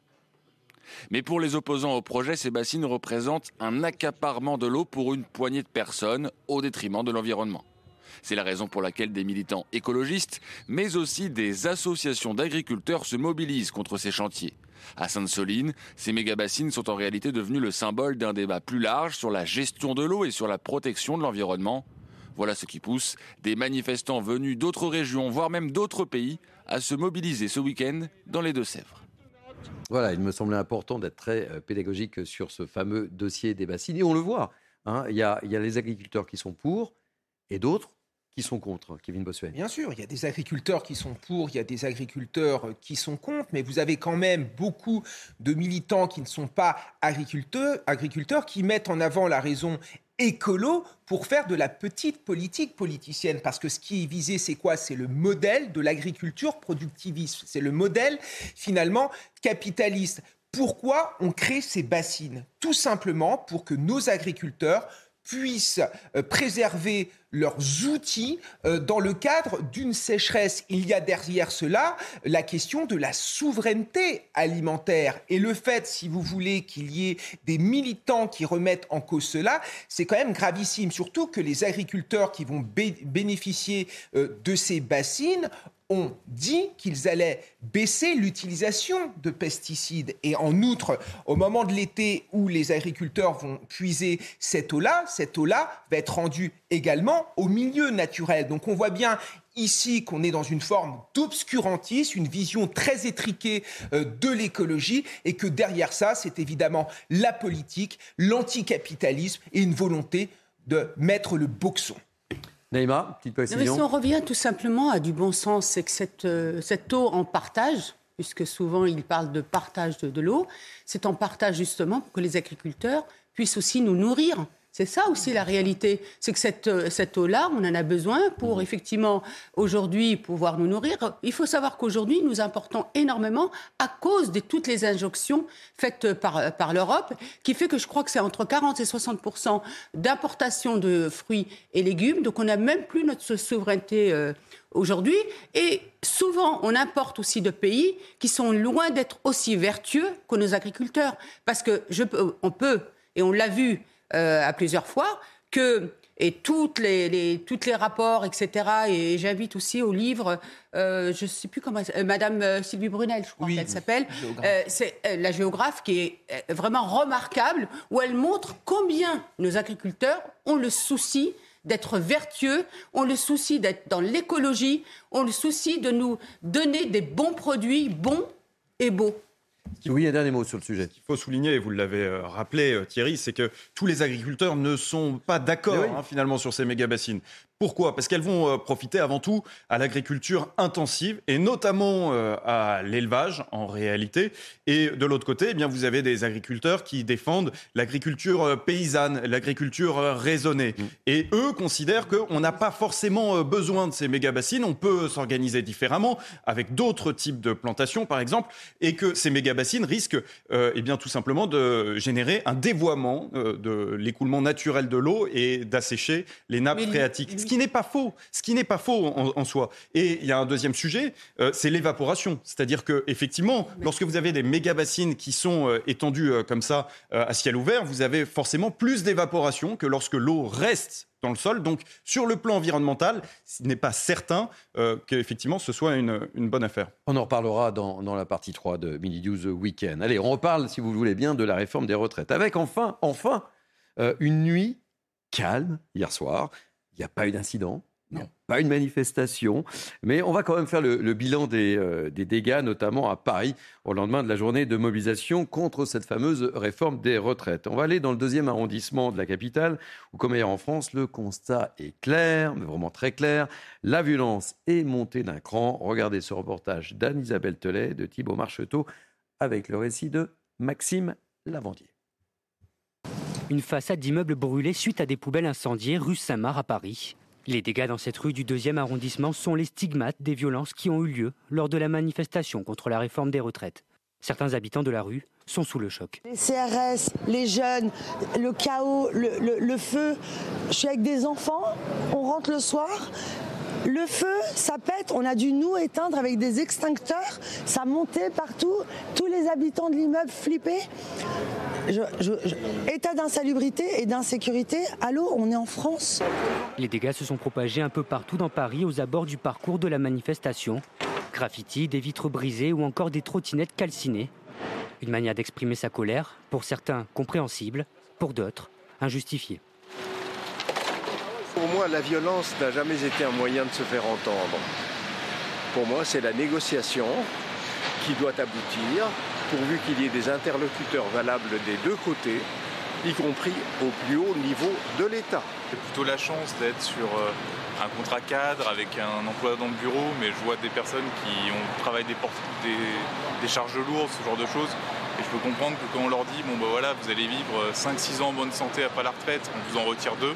Mais pour les opposants au projet, ces bassines représentent un accaparement de l'eau pour une poignée de personnes au détriment de l'environnement. C'est la raison pour laquelle des militants écologistes, mais aussi des associations d'agriculteurs se mobilisent contre ces chantiers. À Sainte-Soline, ces méga-bassines sont en réalité devenues le symbole d'un débat plus large sur la gestion de l'eau et sur la protection de l'environnement. Voilà ce qui pousse des manifestants venus d'autres régions, voire même d'autres pays, à se mobiliser ce week-end dans les Deux-Sèvres. Voilà, il me semblait important d'être très euh, pédagogique sur ce fameux dossier des bassines. Et on le voit, hein, il, y a, les agriculteurs qui sont pour et d'autres qui sont contre, Kevin Bossuet Bien sûr, il y a des agriculteurs qui sont pour, il y a des agriculteurs qui sont contre, mais vous avez quand même beaucoup de militants qui ne sont pas agriculteurs, agriculteurs qui mettent en avant la raison écolo pour faire de la petite politique politicienne. Parce que ce qui est visé, c'est quoi? C'est le modèle de l'agriculture productiviste. C'est le modèle, finalement, capitaliste. Pourquoi on crée ces bassines? Tout simplement pour que nos agriculteurs puissent euh, préserver leurs outils euh, dans le cadre d'une sécheresse. Il y a derrière cela la question de la souveraineté alimentaire. Et le fait, si vous voulez, qu'il y ait des militants qui remettent en cause cela, c'est quand même gravissime. Surtout que les agriculteurs qui vont bénéficier euh, de ces bassines ont dit qu'ils allaient baisser l'utilisation de pesticides. Et en outre, au moment de l'été où les agriculteurs vont puiser cette eau-là, cette eau-là va être rendue également au milieu naturel. Donc on voit bien, ici qu'on est dans une forme d'obscurantisme, une vision très étriquée euh, de l'écologie, et que derrière ça, c'est évidemment la politique, l'anticapitalisme et une volonté de mettre le boxon. Naïma, petite précision. si on revient tout simplement à du bon sens, c'est que cette, euh, cette eau en partage, puisque souvent il parle de partage de l'eau, c'est en partage justement pour que les agriculteurs puissent aussi nous nourrir. C'est ça aussi la réalité. C'est que cette, euh, cette eau-là, on en a besoin pour mmh. effectivement aujourd'hui pouvoir nous nourrir. Il faut savoir qu'aujourd'hui, nous importons énormément à cause de toutes les injonctions faites par, par l'Europe, qui fait que je crois que c'est entre 40 et 60 d'importation de fruits et légumes. Donc on n'a même plus notre souveraineté. Euh, aujourd'hui. Et souvent, on importe aussi de pays qui sont loin d'être aussi vertueux que nos agriculteurs. Parce que je on peut, et on l'a vu, euh, à plusieurs fois, que et toutes les, toutes les rapports, etc. Et j'invite aussi au livre, euh, je ne sais plus comment, euh, Madame Sylvie Brunel, je crois qu'elle s'appelle. c'est la géographe qui est vraiment remarquable, où elle montre combien nos agriculteurs ont le souci d'être vertueux, ont le souci d'être dans l'écologie, ont le souci de nous donner des bons produits, bons et beaux. Oui, un dernier mot sur le sujet. Ce qu'il faut souligner, et vous l'avez euh, rappelé euh, Thierry, c'est que tous les agriculteurs ne sont pas d'accord hein, finalement sur ces méga bassines. Pourquoi? Parce qu'elles vont euh, profiter avant tout à l'agriculture intensive et notamment euh, à l'élevage en réalité. Et de l'autre côté, eh bien, vous avez des agriculteurs qui défendent l'agriculture euh, paysanne, l'agriculture raisonnée. Mm. Et eux considèrent qu'on n'a pas forcément besoin de ces méga-bassines, on peut s'organiser différemment avec d'autres types de plantations par exemple, et que ces méga-bassines risquent eh bien, tout simplement de générer un dévoiement de l'écoulement naturel de l'eau et d'assécher les nappes phréatiques qui n'est pas faux, ce qui n'est pas faux en, soi. Et il y a un deuxième sujet, euh, c'est l'évaporation. C'est-à-dire que effectivement, lorsque vous avez des méga bassines qui sont euh, étendues euh, comme ça à ciel ouvert, vous avez forcément plus d'évaporation que lorsque l'eau reste dans le sol. Donc, sur le plan environnemental, ce n'est pas certain qu'effectivement ce soit une, bonne affaire. On en reparlera dans, dans la partie 3 de Mini News Weekend. Allez, on reparle, si vous voulez bien, de la réforme des retraites. Avec enfin, enfin, une nuit calme hier soir. Il n'y a pas eu d'incident. Pas une manifestation, mais on va quand même faire le, bilan euh, des, dégâts, notamment à Paris, au lendemain de la journée de mobilisation contre cette fameuse réforme des retraites. On va aller dans le deuxième arrondissement de la capitale, où, comme ailleurs en France, le constat est clair, mais vraiment très clair. La violence est montée d'un cran. Regardez ce reportage d'Anne-Isabelle Telet, de Thibault Marcheteau, avec le récit de Maxime Lavandier. Une façade d'immeuble brûlée suite à des poubelles incendiées rue Saint-Marc à Paris. Les dégâts dans cette rue du deuxième arrondissement sont les stigmates des violences qui ont eu lieu lors de la manifestation contre la réforme des retraites. Certains habitants de la rue sont sous le choc. Les CRS, les jeunes, le chaos, le, feu. Je suis avec des enfants, on rentre le soir, le feu, ça pète, on a dû nous éteindre avec des extincteurs, ça montait partout, tous les habitants de l'immeuble flippaient état d'insalubrité et d'insécurité, allô, on est en France. Les dégâts se sont propagés un peu partout dans Paris aux abords du parcours de la manifestation. Graffiti, des vitres brisées ou encore des trottinettes calcinées. Une manière d'exprimer sa colère, pour certains compréhensible, pour d'autres injustifiée. Pour moi, la violence n'a jamais été un moyen de se faire entendre. Pour moi, c'est la négociation qui doit aboutir pourvu qu'il y ait des interlocuteurs valables des deux côtés, y compris au plus haut niveau de l'État. J'ai plutôt la chance d'être sur euh, un contrat cadre avec un emploi dans le bureau, mais je vois des personnes qui ont travaillé des, des, charges lourdes, ce genre de choses. Et je peux comprendre que quand on leur dit, bon ben voilà, vous allez vivre 5-6 ans en bonne santé après la retraite, on vous en retire deux,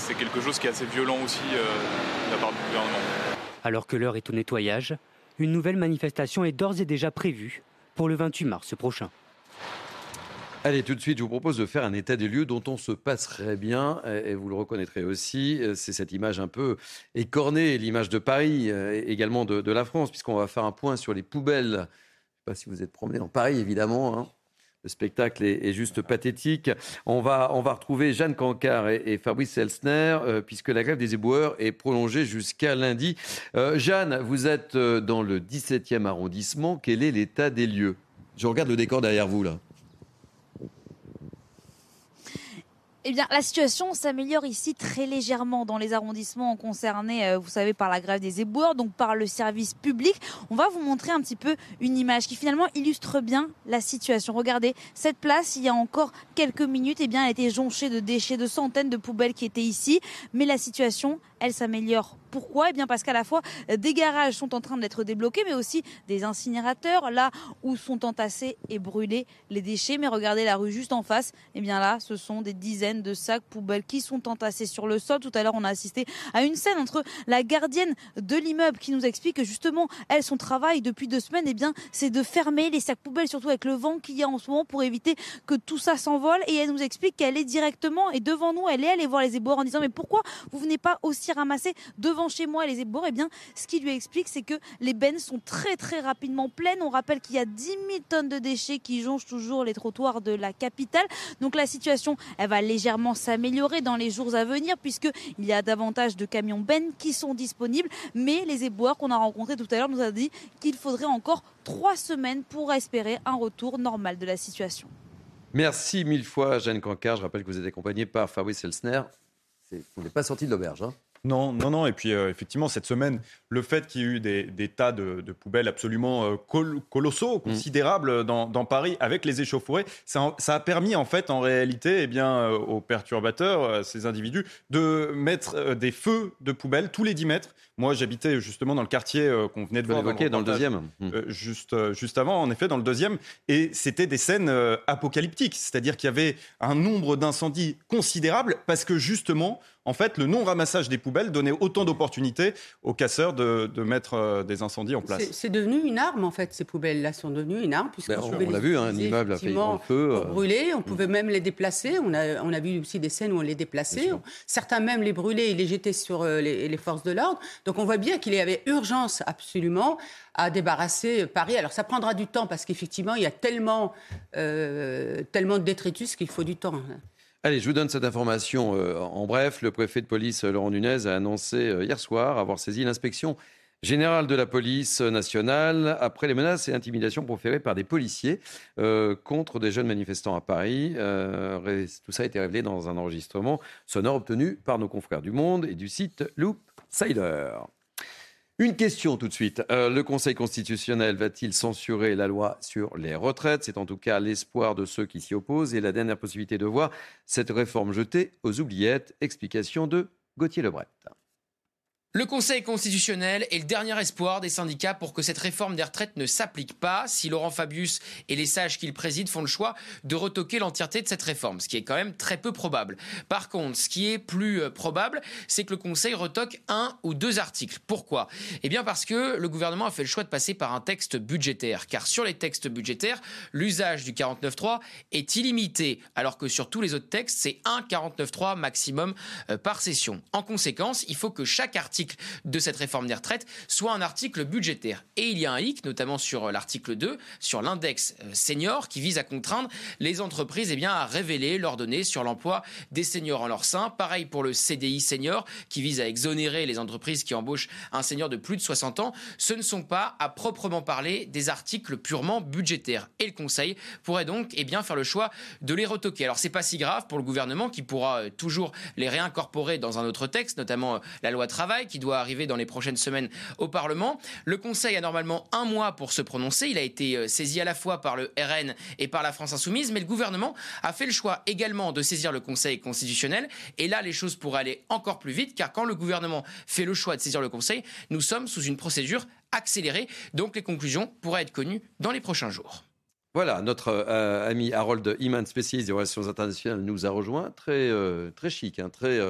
c'est quelque chose qui est assez violent aussi euh, de la part du gouvernement. Alors que l'heure est au nettoyage, une nouvelle manifestation est d'ores et déjà prévue pour le 28 mars prochain. Allez, tout de suite, je vous propose de faire un état des lieux dont on se passerait bien, et vous le reconnaîtrez aussi. C'est cette image un peu écornée, l'image de Paris, euh, également de, la France, puisqu'on va faire un point sur les poubelles. Je ne sais pas si vous êtes promené dans Paris, évidemment. Hein. Le spectacle est, juste pathétique. On va, on va retrouver Jeanne Cancard et, Fabrice Elsner, euh, puisque la grève des éboueurs est prolongée jusqu'à lundi. Euh, Jeanne, vous êtes euh, dans le 17e arrondissement. Quel est l'état des lieux? Je regarde le décor derrière vous, là. Eh bien, la situation s'améliore ici très légèrement dans les arrondissements concernés, euh, vous savez, par la grève des éboueurs, donc par le service public. On va vous montrer un petit peu une image qui finalement illustre bien la situation. Regardez, cette place, il y a encore quelques minutes, eh bien, elle était jonchée de déchets, de centaines de poubelles qui étaient ici. Mais la situation, elle s'améliore. Pourquoi? Eh bien parce qu'à la fois des garages sont en train d'être débloqués, mais aussi des incinérateurs, là où sont entassés et brûlés les déchets. Mais regardez la rue juste en face, eh bien là, ce sont des dizaines de sacs poubelles qui sont entassés sur le sol. Tout à l'heure, on a assisté à une scène entre la gardienne de l'immeuble qui nous explique que justement, elle, son travail depuis deux semaines, eh bien, c'est de fermer les sacs poubelles, surtout avec le vent qu'il y a en ce moment, pour éviter que tout ça s'envole. Et elle nous explique qu'elle est directement et devant nous, elle est allée voir les éboueurs en disant mais pourquoi vous venez pas aussi ramasser devant chez moi les éboueurs Eh bien, ce qui lui explique, c'est que les bennes sont très très rapidement pleines. On rappelle qu'il y a 10 000 tonnes de déchets qui jonchent toujours les trottoirs de la capitale. Donc la situation, elle va légèrement s'améliorer dans les jours à venir puisqu'il y a davantage de camions bennes qui sont disponibles. Mais les éboueurs qu'on a rencontrés tout à l'heure nous a dit qu'il faudrait encore trois semaines pour espérer un retour normal de la situation. Merci mille fois, Jeanne Cancard. Je rappelle que vous êtes accompagnée par Fabrice Elsner. Vous n'êtes pas sorti de l'auberge. Hein non, non, non. Et puis, euh, effectivement, cette semaine, le fait qu'il y ait eu des, tas de, poubelles absolument euh, colossaux, mm. considérables dans, Paris, avec les échauffourées, ça, a permis, en fait, en réalité, eh bien, euh, aux perturbateurs, ces individus, de mettre des feux de poubelles tous les 10 mètres. Moi, j'habitais justement dans le quartier qu'on venait de voir. Évoquer, dans, le deuxième. Mm. juste, juste avant, en effet, dans le deuxième. Et c'était des scènes apocalyptiques. C'est-à-dire qu'il y avait un nombre d'incendies considérable parce que, justement, en fait, le non-ramassage des poubelles donnait autant d'opportunités aux casseurs de, mettre euh, des incendies en place. C'est devenu une arme, en fait, ces poubelles-là sont devenues une arme. Ben, on, l'a vu, hein, un immeuble a failli le feu. Euh. Brûler, on pouvait même les déplacer. On a, on a vu aussi des scènes où on les déplaçait. Certains même les brûlaient et les jetaient sur euh, les, forces de l'ordre. Donc on voit bien qu'il y avait urgence absolument à débarrasser Paris. Alors ça prendra du temps parce qu'effectivement, il y a tellement, tellement de détritus qu'il faut du temps. Allez, je vous donne cette information euh, en bref. Le préfet de police, Laurent Nunez, a annoncé euh, hier soir avoir saisi l'inspection générale de la police nationale après les menaces et intimidations proférées par des policiers euh, contre des jeunes manifestants à Paris. tout ça a été révélé dans un enregistrement sonore obtenu par nos confrères du Monde et du site Loop Sider. Une question tout de suite. Euh, le Conseil constitutionnel va-t-il censurer la loi sur les retraites? C'est en tout cas l'espoir de ceux qui s'y opposent et la dernière possibilité de voir cette réforme jetée aux oubliettes. Explication de Gauthier Lebret. Le Conseil constitutionnel est le dernier espoir des syndicats pour que cette réforme des retraites ne s'applique pas si Laurent Fabius et les sages qu'il préside font le choix de retoquer l'entièreté de cette réforme, ce qui est quand même très peu probable. Par contre, ce qui est plus euh, probable, c'est que le Conseil retoque un ou deux articles. Pourquoi? Eh bien parce que le gouvernement a fait le choix de passer par un texte budgétaire, car sur les textes budgétaires, l'usage du 49.3 est illimité, alors que sur tous les autres textes, c'est un 49.3 maximum euh, par session. En conséquence, il faut que chaque article de cette réforme des retraites soit un article budgétaire. Et il y a un hic, notamment sur euh, l'article 2, sur l'index euh, senior, qui vise à contraindre les entreprises eh bien, à révéler leurs données sur l'emploi des seniors en leur sein. Pareil pour le CDI senior, qui vise à exonérer les entreprises qui embauchent un senior de plus de 60 ans. Ce ne sont pas, à proprement parler, des articles purement budgétaires. Et le Conseil pourrait donc eh bien, faire le choix de les retoquer. Alors, c'est pas si grave pour le gouvernement qui pourra euh, toujours les réincorporer dans un autre texte, notamment la loi travail, qui doit arriver dans les prochaines semaines au Parlement. Le Conseil a normalement un mois pour se prononcer. Il a été euh, saisi à la fois par le RN et par la France Insoumise, mais le gouvernement a fait le choix également de saisir le Conseil constitutionnel. Et là, les choses pourraient aller encore plus vite, car quand le gouvernement fait le choix de saisir le Conseil, nous sommes sous une procédure accélérée. Donc les conclusions pourraient être connues dans les prochains jours. Voilà, notre euh, ami Harold Iman, spécialiste des relations internationales, nous a rejoint. Très, euh, très chic, hein, très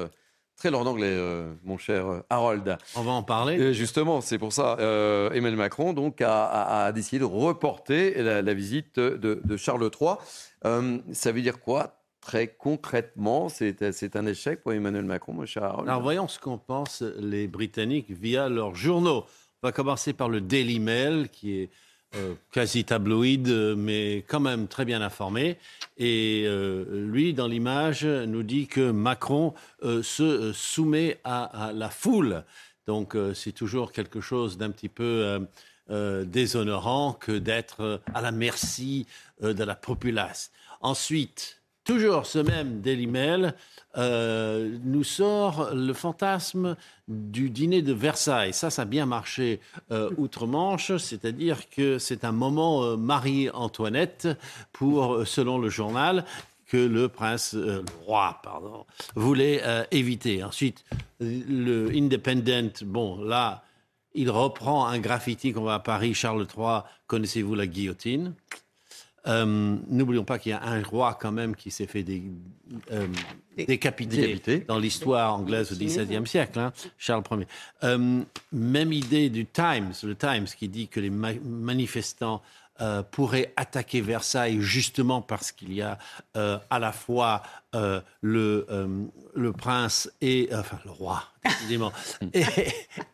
très lourd anglais, euh, mon cher euh, Harold. On va en parler. justement, c'est pour ça. Euh, Emmanuel Macron donc a, décidé de reporter la, visite de, Charles III. ça veut dire quoi Très concrètement, c'est un échec pour Emmanuel Macron, mon cher Harold? Alors voyons ce qu'en pensent les Britanniques via leurs journaux. On va commencer par le Daily Mail, qui est euh, quasi tabloïd, mais quand même très bien informé. Et euh, lui, dans l'image, nous dit que Macron euh, se soumet à, la foule. Donc c'est toujours quelque chose d'un petit peu déshonorant que d'être à la merci de la populace. Ensuite, toujours ce même Daily Mail euh, nous sort le fantasme du dîner de Versailles. Ça, ça a bien marché euh, outre-Manche, c'est-à-dire que c'est un moment euh, Marie-Antoinette pour, selon le journal, que le prince, le roi, pardon, voulait éviter. Ensuite, le Independent, bon, là, il reprend un graffiti qu'on voit à Paris, Charles III, connaissez-vous la guillotine? Euh, N'oublions pas qu'il y a un roi quand même qui s'est fait dé- euh, décapiter, Décapité. dans l'histoire anglaise au XVIIe siècle, hein, Charles Ier. Euh, même idée du Times, le Times qui dit que les ma- manifestants euh, pourraient attaquer Versailles justement parce qu'il y a euh, à la fois euh, le, euh, le prince et enfin le roi, décidément. et,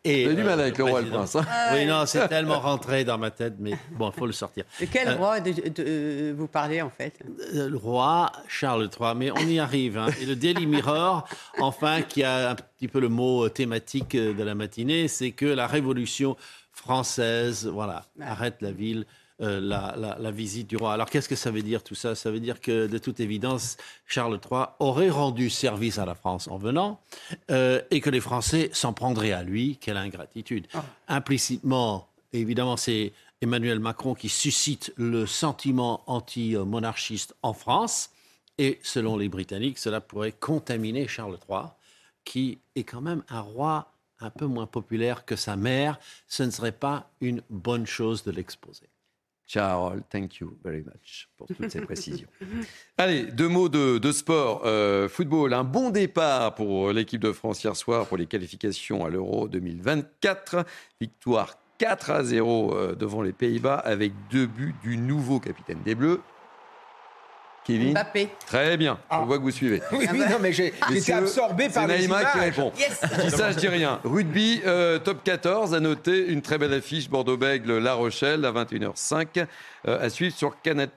et, du mal euh, avec le roi et le prince, hein Oui, non, c'est tellement rentré dans ma tête, mais bon, il faut le sortir. De quel Euh, roi de, de- vous parlez en fait? Le roi Charles III, mais on y arrive. hein. Et le Daily Mirror, enfin, qui a un petit peu le mot thématique de la matinée, c'est que la Révolution française, voilà, arrête la ville. Euh, la, la- la visite du roi. Alors qu'est-ce que ça veut dire tout ça? Ça veut dire que de toute évidence, Charles III aurait rendu service à la France en venant euh, et que les Français s'en prendraient à lui. Quelle ingratitude Implicitement, évidemment, c'est Emmanuel Macron qui suscite le sentiment anti-monarchiste en France. Et selon les Britanniques, cela pourrait contaminer Charles III, qui est quand même un roi un peu moins populaire que sa mère. Ce ne serait pas une bonne chose de l'exposer. Charles, thank you very much pour toutes ces précisions. Allez, deux mots de, de sport. Euh, football, un bon départ pour l'équipe de France hier soir pour les qualifications à l'Euro 2024. Victoire 4 à 0 euh, devant les Pays-Bas avec deux buts du nouveau capitaine des Bleus. Kevin Mbappé. Très bien, on voit que vous suivez. Oui, oui, non, mais j'ai Messieurs, absorbé par c'est les Naïma images. qui répond. Yes. Je dis ça, je dis rien. Rugby, euh, top 14, à noter une très belle affiche Bordeaux-Bègle, La Rochelle, à 21h05, euh, à suivre sur Canal+.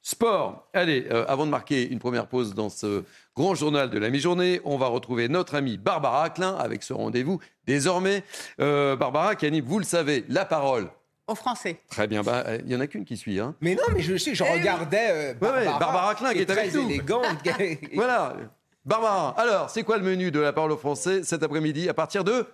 Sport. Allez, euh, avant de marquer une première pause dans ce grand journal de la mi-journée, on va retrouver notre amie Barbara Klein avec ce rendez-vous. Désormais, euh, Barbara qui anime, vous le savez, la parole. Aux Français. Très bien, bah, euh, il y en a qu'une qui suit. Hein. Mais non, mais je sais, je Eh regardais euh, Ouais, ouais, Barbara, Klein qui est avec très nous. élégante. Voilà. Barbara, alors, c'est quoi le menu de la parole aux Français cet après-midi à partir de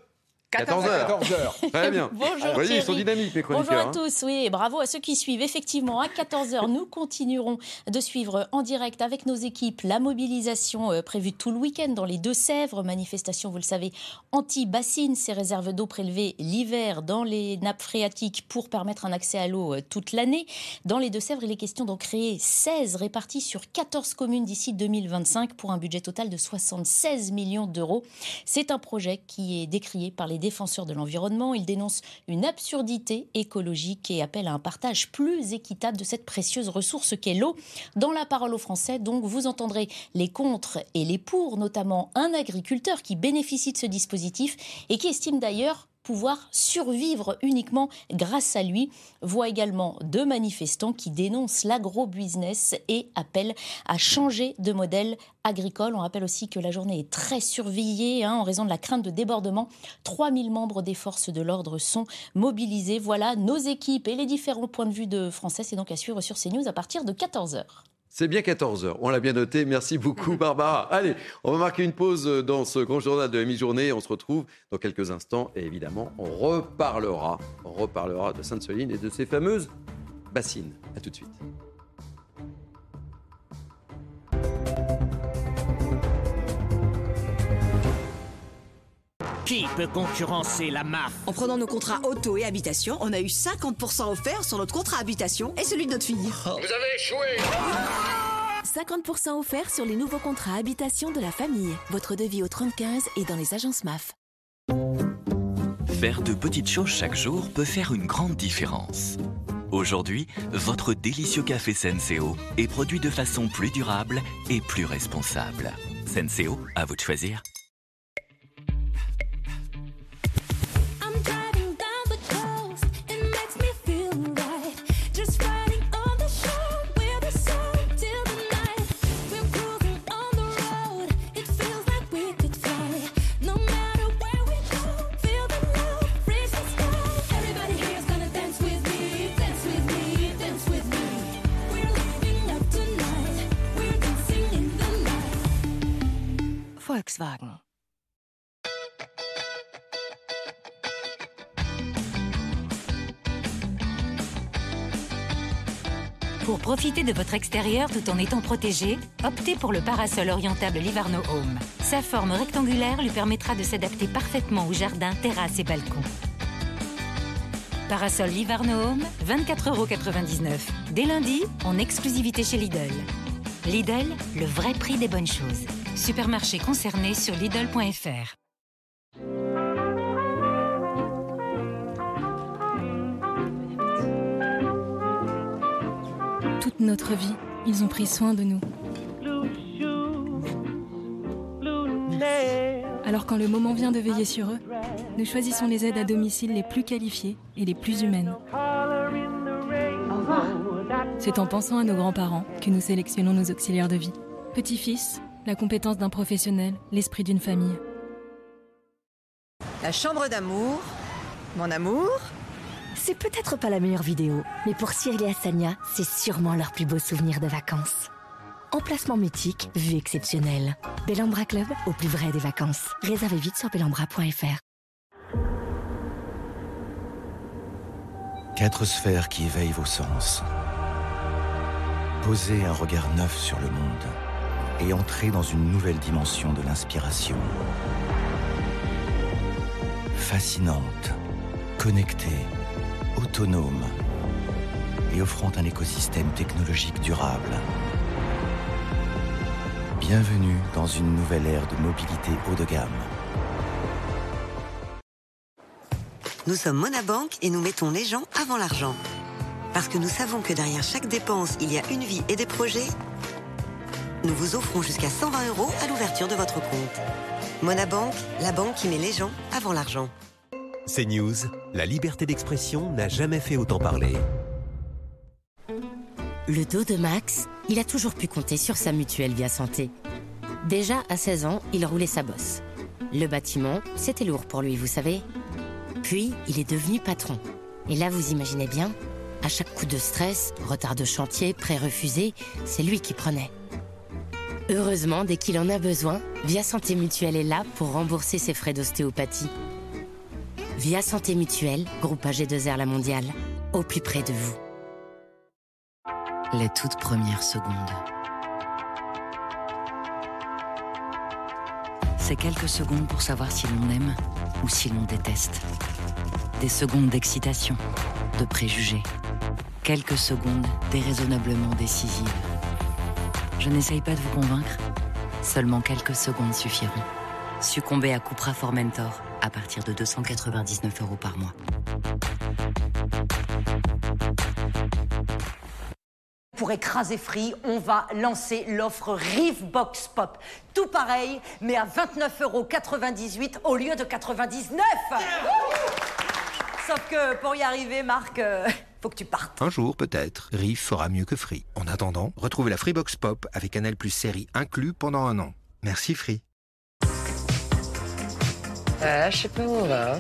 14h 14h. Très bien. Bonjour Vous voyez, ils sont dynamiques, mes Bonjour à hein. tous, oui, et bravo à ceux qui suivent. Effectivement, à 14h, nous continuerons de suivre en direct avec nos équipes la mobilisation euh, prévue tout le week-end dans les Deux-Sèvres. Manifestation, vous le savez, anti-bassine, ces réserves d'eau prélevées l'hiver dans les nappes phréatiques pour permettre un accès à l'eau euh, toute l'année. Dans les Deux-Sèvres, il est question d'en créer 16 répartis sur 14 communes d'ici 2025 pour un budget total de 76 millions d'euros. C'est un projet qui est décrié par les défenseurs de l'environnement. Il dénonce une absurdité écologique et appelle à un partage plus équitable de cette précieuse ressource qu'est l'eau. Dans la parole aux Français, donc, vous entendrez les contre et les pour, notamment un agriculteur qui bénéficie de ce dispositif et qui estime d'ailleurs pouvoir survivre uniquement grâce à lui. Voit également deux manifestants qui dénoncent l'agro-business et appellent à changer de modèle agricole. On rappelle aussi que la journée est très surveillée hein, en raison de la crainte de débordement. 3000 membres des forces de l'ordre sont mobilisés. Voilà nos équipes et les différents points de vue de Français. C'est donc à suivre sur CNews à partir de 14h. C'est bien 14h, on l'a bien noté. Merci beaucoup, Barbara. Allez, on va marquer une pause dans ce grand journal de la mi-journée. On se retrouve dans quelques instants. Et évidemment, on reparlera, on reparlera de Sainte-Soline et de ses fameuses bassines. À tout de suite. Qui peut concurrencer la MAF En prenant nos contrats auto et habitation, on a eu 50% offert sur notre contrat habitation et celui de notre fille. Vous avez échoué 50% offert sur les nouveaux contrats habitation de la famille. Votre devis au 35 et dans les agences MAF. Faire de petites choses chaque jour peut faire une grande différence. Aujourd'hui, votre délicieux café Senseo est produit de façon plus durable et plus responsable. Senseo, à vous de choisir. Pour profiter de votre extérieur tout en étant protégé, optez pour le parasol orientable Livarno Home. Sa forme rectangulaire lui permettra de s'adapter parfaitement aux jardins, terrasses et balcons. Parasol Livarno Home, 24,99€. Dès lundi, en exclusivité chez Lidl. Lidl, le vrai prix des bonnes choses. Supermarché concerné sur Lidl.fr. Toute notre vie, ils ont pris soin de nous. Alors quand le moment vient de veiller sur eux, nous choisissons les aides à domicile les plus qualifiées et les plus humaines. C'est en pensant à nos grands-parents que nous sélectionnons nos auxiliaires de vie. Petit-fils, la compétence d'un professionnel, l'esprit d'une famille. La chambre d'amour, mon amour. C'est peut-être pas la meilleure vidéo, mais pour Cyril et Asania, c'est sûrement leur plus beau souvenir de vacances. Emplacement mythique, vue exceptionnelle. Bellambra Club, au plus vrai des vacances. Réservez vite sur bellambra.fr. Quatre sphères qui éveillent vos sens. Posez un regard neuf sur le monde et entrez dans une nouvelle dimension de l'inspiration. Fascinante, connectée, autonome et offrant un écosystème technologique durable. Bienvenue dans une nouvelle ère de mobilité haut de gamme. Nous sommes Monabank et nous mettons les gens avant l'argent. Parce que nous savons que derrière chaque dépense, il y a une vie et des projets. Nous vous offrons jusqu'à 120 euros à l'ouverture de votre compte. Monabank, la banque qui met les gens avant l'argent. C'est News, la liberté d'expression n'a jamais fait autant parler. Le dos de Max, il a toujours pu compter sur sa mutuelle Via Santé. Déjà à 16 ans, il roulait sa bosse. Le bâtiment, c'était lourd pour lui, vous savez. Puis, il est devenu patron. Et là, vous imaginez bien, à chaque coup de stress, retard de chantier, prêt refusé, c'est lui qui prenait. Heureusement, dès qu'il en a besoin, Via Santé Mutuelle est là pour rembourser ses frais d'ostéopathie. Via Santé Mutuelle, groupe AG2R La Mondiale, au plus près de vous. Les toutes premières secondes. C'est quelques secondes pour savoir si l'on aime ou si l'on déteste. Des secondes d'excitation, de préjugés. Quelques secondes déraisonnablement décisives. Je n'essaye pas de vous convaincre. Seulement quelques secondes suffiront. Succombez à Cupra Formentor à partir de 299 euros par mois. Pour écraser Free, on va lancer l'offre Rive Box Pop. Tout pareil, mais à 29,98€ au lieu de 99 Sauf que pour y arriver, Marc, euh, faut que tu partes. Un jour, peut-être, Riff fera mieux que Free. En attendant, retrouvez la Freebox Pop avec Canal Plus série inclus pendant un an. Merci Free. Euh, je sais pas où on va.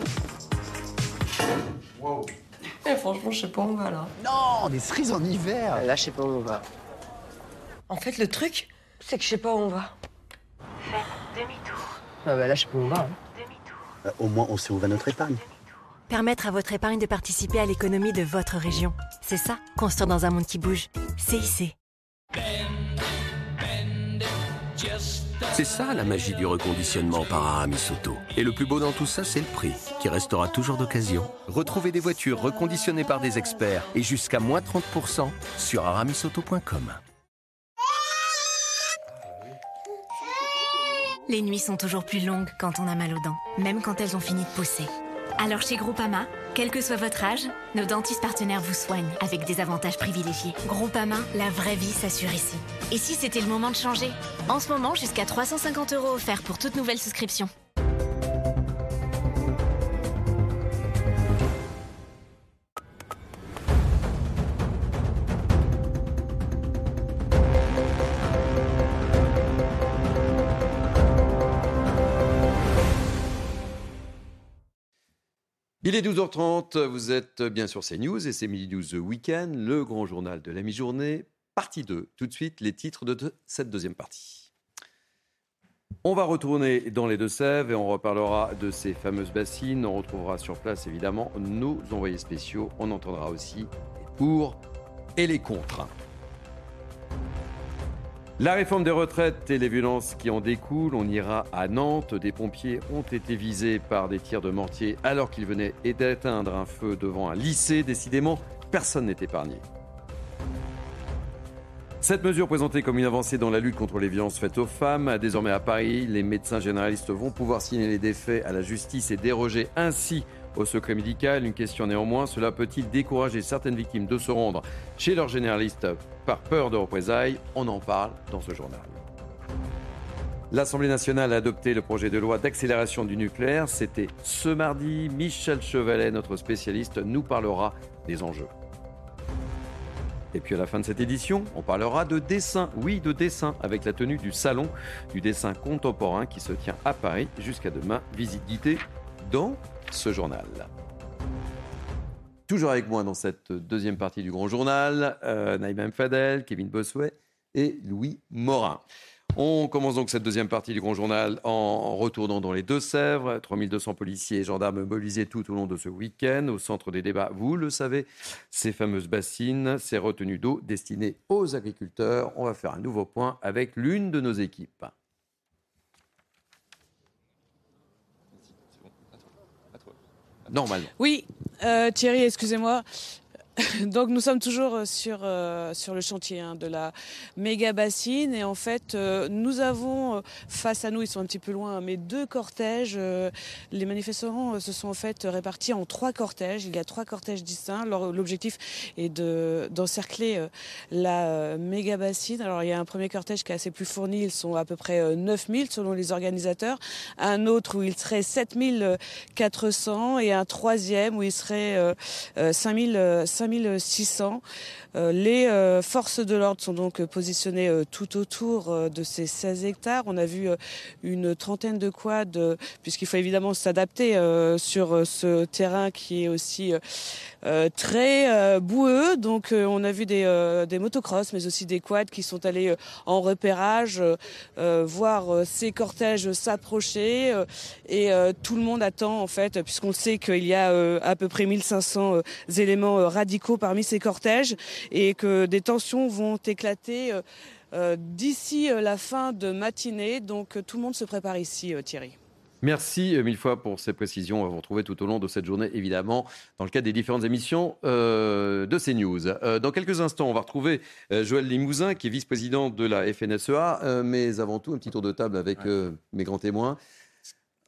Eh, franchement, je sais pas où on va là. Non, des cerises en hiver. Là, je sais pas où on va. En fait, le truc, c'est que je sais pas où on va. Demi-tour. Ah bah là, je sais pas où on va. hein. Euh, au moins, on sait où va notre épargne. Permettre à votre épargne de participer à l'économie de votre région. C'est ça, construire dans un monde qui bouge. CIC. C'est ça la magie du reconditionnement par Aramis Auto. Et le plus beau dans tout ça, c'est le prix, qui restera toujours d'occasion. Retrouvez des voitures reconditionnées par des experts et jusqu'à moins 30% sur aramisauto.com. Les nuits sont toujours plus longues quand on a mal aux dents, même quand elles ont fini de pousser. Alors chez Groupama, quel que soit votre âge, nos dentistes partenaires vous soignent avec des avantages privilégiés. Groupama, la vraie vie s'assure ici. Et si c'était le moment de changer? En ce moment, jusqu'à 350 euros offerts pour toute nouvelle souscription. Il est 12h30, vous êtes bien sur CNews et c'est Midi 12 Week-end, le grand journal de la mi-journée, partie 2. Tout de suite, les titres de cette deuxième partie. On va retourner dans les Deux-Sèvres et on reparlera de ces fameuses bassines. On retrouvera sur place évidemment nos envoyés spéciaux. On entendra aussi les pour et les contre. La réforme des retraites et les violences qui en découlent, on ira à Nantes. Des pompiers ont été visés par des tirs de mortier alors qu'ils venaient d'éteindre un feu devant un lycée. Décidément, personne n'est épargné. Cette mesure présentée comme une avancée dans la lutte contre les violences faites aux femmes, désormais à Paris, les médecins généralistes vont pouvoir signaler des faits à la justice et déroger ainsi au secret médical. Une question néanmoins, cela peut-il décourager certaines victimes de se rendre chez leur généraliste par peur de représailles? On en parle dans ce journal. L'Assemblée nationale a adopté le projet de loi d'accélération du nucléaire. C'était ce mardi. Michel Chevalet, notre spécialiste, nous parlera des enjeux. Et puis à la fin de cette édition, on parlera de dessin, oui de dessin, avec la tenue du Salon du dessin contemporain qui se tient à Paris jusqu'à demain. Visite guidée dans ce journal. Toujours avec moi dans cette deuxième partie du Grand Journal, euh, Naïma Mfadel, Kevin Bossuet et Louis Morin. On commence donc cette deuxième partie du Grand Journal en retournant dans les Deux-Sèvres. 3200 policiers et gendarmes mobilisés tout au long de ce week-end. Au centre des débats, vous le savez, ces fameuses bassines, ces retenues d'eau destinées aux agriculteurs. On va faire un nouveau point avec l'une de nos équipes. Normalement. Oui, euh, Thierry, excusez-moi. Donc nous sommes toujours euh, sur, euh, sur le chantier hein, de la méga bassine et en fait euh, nous avons euh, face à nous, ils sont un petit peu loin, mais deux cortèges. euh, les manifestants euh, se sont en fait répartis en trois cortèges. Il y a trois cortèges distincts. L'objectif est de- d'encercler la méga bassine. Alors il y a un premier cortège qui est assez plus fourni, ils sont à peu près euh, 9000 selon les organisateurs. Un autre où il serait 7400 et un troisième où il serait euh, euh, 5000, euh, 5600. Les euh, forces de l'ordre sont donc euh, positionnées tout autour de ces 16 hectares. On a vu une trentaine de quads, puisqu'il faut évidemment s'adapter sur ce terrain qui est aussi très boueux. Donc on a vu des, motocross, mais aussi des quads qui sont allés en repérage, voir ces cortèges s'approcher. et tout le monde attend, en fait, puisqu'on sait qu'il y a à peu près 1500 euh, éléments euh, radicaux parmi ces cortèges et que des tensions vont éclater. euh, euh, D'ici euh, la fin de matinée, donc tout le monde se prépare ici, Thierry. Merci mille fois pour ces précisions. On va vous retrouver tout au long de cette journée, évidemment, dans le cadre des différentes émissions euh, de CNews. Euh, dans quelques instants, on va retrouver euh, Joël Limousin, qui est vice-président de la FNSEA. Euh, mais avant tout, un petit tour de table avec euh, mes grands témoins.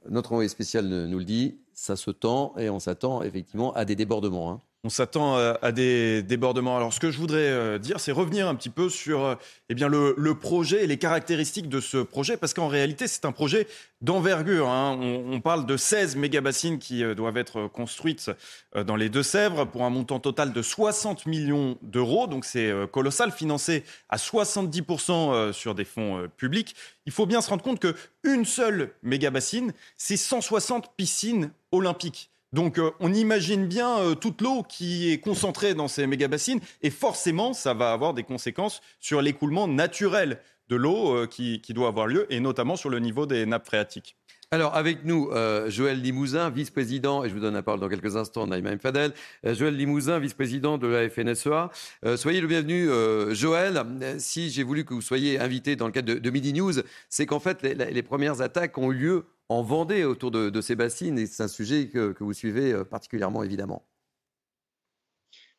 Notre envoyé spécial nous le dit, ça se tend et on s'attend effectivement à des débordements. hein. On s'attend à, des débordements. Alors, ce que je voudrais euh, dire, c'est revenir un petit peu sur euh, eh bien, le, projet et les caractéristiques de ce projet, parce qu'en réalité, c'est un projet d'envergure. hein. On, on parle de 16 mégabassines qui euh, doivent être construites dans les Deux-Sèvres pour un montant total de 60 millions d'euros. Donc, c'est colossal, financé à 70% euh, sur des fonds publics. Il faut bien se rendre compte qu'une seule mégabassine, c'est 160 piscines olympiques. Donc euh, on imagine bien euh, toute l'eau qui est concentrée dans ces méga-bassines et forcément ça va avoir des conséquences sur l'écoulement naturel de l'eau euh, qui, qui doit avoir lieu et notamment sur le niveau des nappes phréatiques. Alors, avec nous, euh, Joël Limousin, vice-président, et je vous donne la parole dans quelques instants, Naïma Mfadel. Euh, Joël Limousin, vice-président de la FNSEA. Euh, soyez le bienvenu, Joël. Si j'ai voulu que vous soyez invité dans le cadre de, Midi News, c'est qu'en fait, les, premières attaques ont eu lieu en Vendée autour de, ces bassines, et c'est un sujet que, vous suivez particulièrement, évidemment.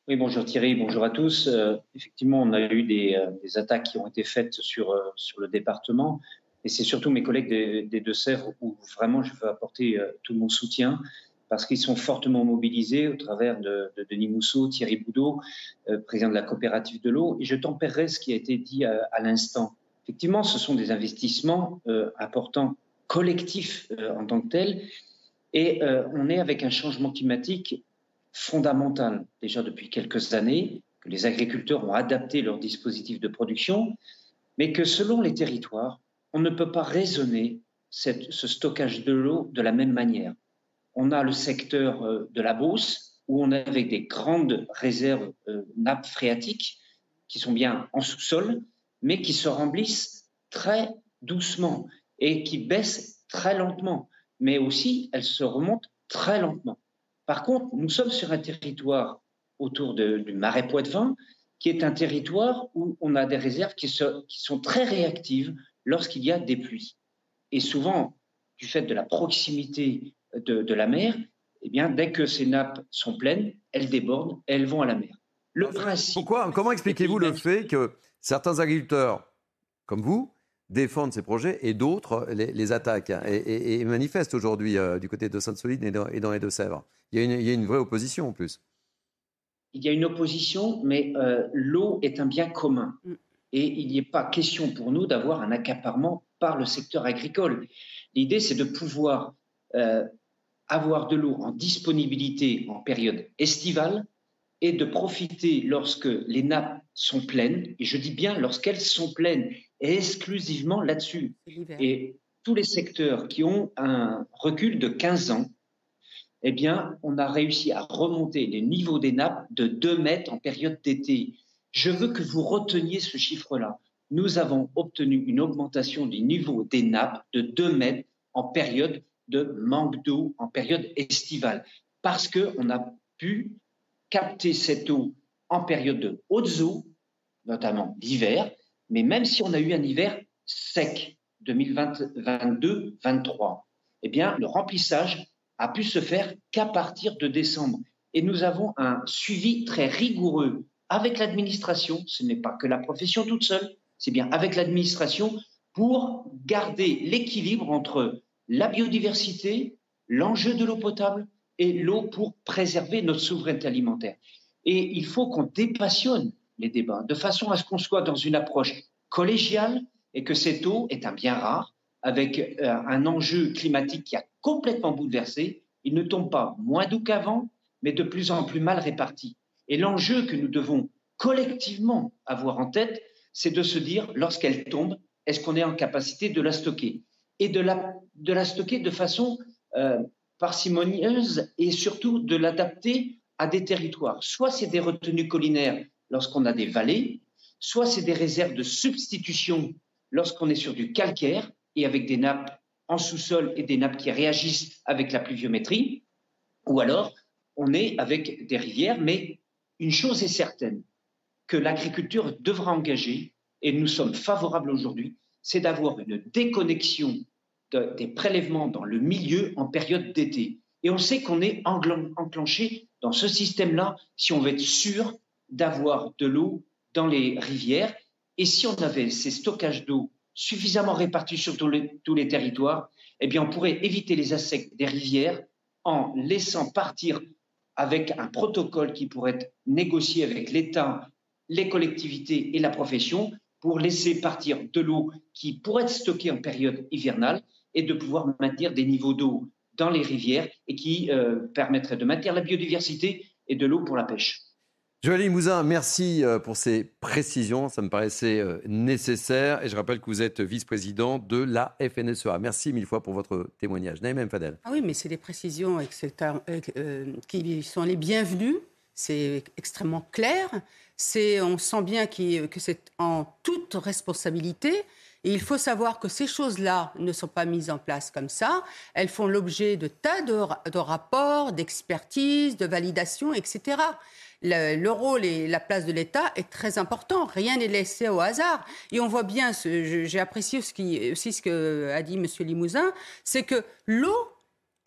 Oui, bonjour Thierry, bonjour à tous. Effectivement, on a eu des, attaques qui ont été faites sur le département. Et c'est surtout mes collègues des, Deux-Sèvres où vraiment je veux apporter euh, tout mon soutien parce qu'ils sont fortement mobilisés au travers de, de Denis Mousseau, Thierry Boudot, euh, président de la coopérative de l'eau. Et je tempérerai ce qui a été dit à, l'instant. Effectivement, ce sont des investissements euh, importants, collectifs en tant que tels. Et on est avec un changement climatique fondamental déjà depuis quelques années, que les agriculteurs ont adapté leur dispositif de production, mais que selon les territoires, on ne peut pas raisonner ce stockage de l'eau de la même manière. On a le secteur euh, de la Beauce, où on est avec des grandes réserves euh, nappes phréatiques qui sont bien en sous-sol, mais qui se remplissent très doucement. et qui baisse très lentement, mais aussi elle se remonte très lentement. Par contre, nous sommes sur un territoire autour du marais Poitevin, qui est un territoire où on a des réserves qui, se- qui sont très réactives lorsqu'il y a des pluies. Et souvent, du fait de la proximité de, de la mer, eh bien, dès que ces nappes sont pleines, elles débordent et elles vont à la mer. Le principe. Pourquoi, comment expliquez-vous le fait que certains agriculteurs, comme vous, défendent ces projets et d'autres les, les attaquent hein, et, et- et manifestent aujourd'hui euh, du côté de Sainte-Solide et dans, et dans les Deux-Sèvres? Il y, a une, il y a une vraie opposition en plus. Il y a une opposition, mais euh, l'eau est un bien commun. Et il n'y est pas question pour nous d'avoir un accaparement par le secteur agricole. L'idée, c'est de pouvoir euh, avoir de l'eau en disponibilité en période estivale et de profiter lorsque les nappes sont pleines, et je dis bien lorsqu'elles sont pleines, et exclusivement là-dessus. Et tous les secteurs qui ont un recul de 15 ans, eh bien, on a réussi à remonter les niveaux des nappes de 2 mètres en période d'été. Je veux que vous reteniez ce chiffre-là. Nous avons obtenu une augmentation du niveau des nappes de 2 mètres en période de manque d'eau, en période estivale, parce qu'on a pu capter cette eau en période de hautes eaux, notamment l'hiver, mais même si on a eu un hiver sec 2022-23, eh bien, le remplissage a pu se faire qu'à partir de décembre. Et nous avons un suivi très rigoureux avec l'administration. Ce n'est pas que la profession toute seule, c'est bien avec l'administration pour garder l'équilibre entre la biodiversité, l'enjeu de l'eau potable et l'eau pour préserver notre souveraineté alimentaire. Et il faut qu'on dépassionne les débats de façon à ce qu'on soit dans une approche collégiale et que cette eau est un bien rare avec euh, un enjeu climatique qui a complètement bouleversé. Il ne tombe pas moins doux qu'avant, mais de plus en plus mal réparti. Et l'enjeu que nous devons collectivement avoir en tête, c'est de se dire, lorsqu'elle tombe, est-ce qu'on est en capacité de la stocker Et de la, de la stocker de façon euh, parcimonieuse et surtout de l'adapter à des territoires. Soit c'est des retenues collinaires lorsqu'on a des vallées, soit c'est des réserves de substitution lorsqu'on est sur du calcaire et avec des nappes en sous-sol et des nappes qui réagissent avec la pluviométrie, ou alors on est avec des rivières, mais une chose est certaine, que l'agriculture devra engager, et nous sommes favorables aujourd'hui, c'est d'avoir une déconnexion de- des prélèvements dans le milieu en période d'été. Et on sait qu'on est enclenché dans ce système-là si on veut être sûr d'avoir de l'eau dans les rivières. Et si on avait ces stockages d'eau suffisamment répartis sur tous les, territoires, eh bien, on pourrait éviter les assecs des rivières en laissant partir avec un protocole qui pourrait être négocié avec l'État, les collectivités et la profession pour laisser partir de l'eau qui pourrait être stockée en période hivernale et de pouvoir maintenir des niveaux d'eau dans les rivières et qui euh, permettrait de maintenir la biodiversité et de l'eau pour la pêche. Joël Limousin, merci euh, pour ces précisions. Ça me paraissait euh, nécessaire. Et je rappelle que vous êtes vice-président de la FNSEA. Merci mille fois pour votre témoignage. Naïm Fadel. Ah oui, mais c'est des précisions euh, qui sont les bienvenues. C'est extrêmement clair. On sent bien que c'est en toute responsabilité. Et il faut savoir que ces choses-là ne sont pas mises en place comme ça. Elles font l'objet de tas de, de rapports, d'expertises, de validations, etc. Le, le rôle et la place de l'État est très important. Rien n'est laissé au hasard. Et on voit bien, j'ai apprécié ce qui, aussi ce que a dit M. Limousin, c'est que l'eau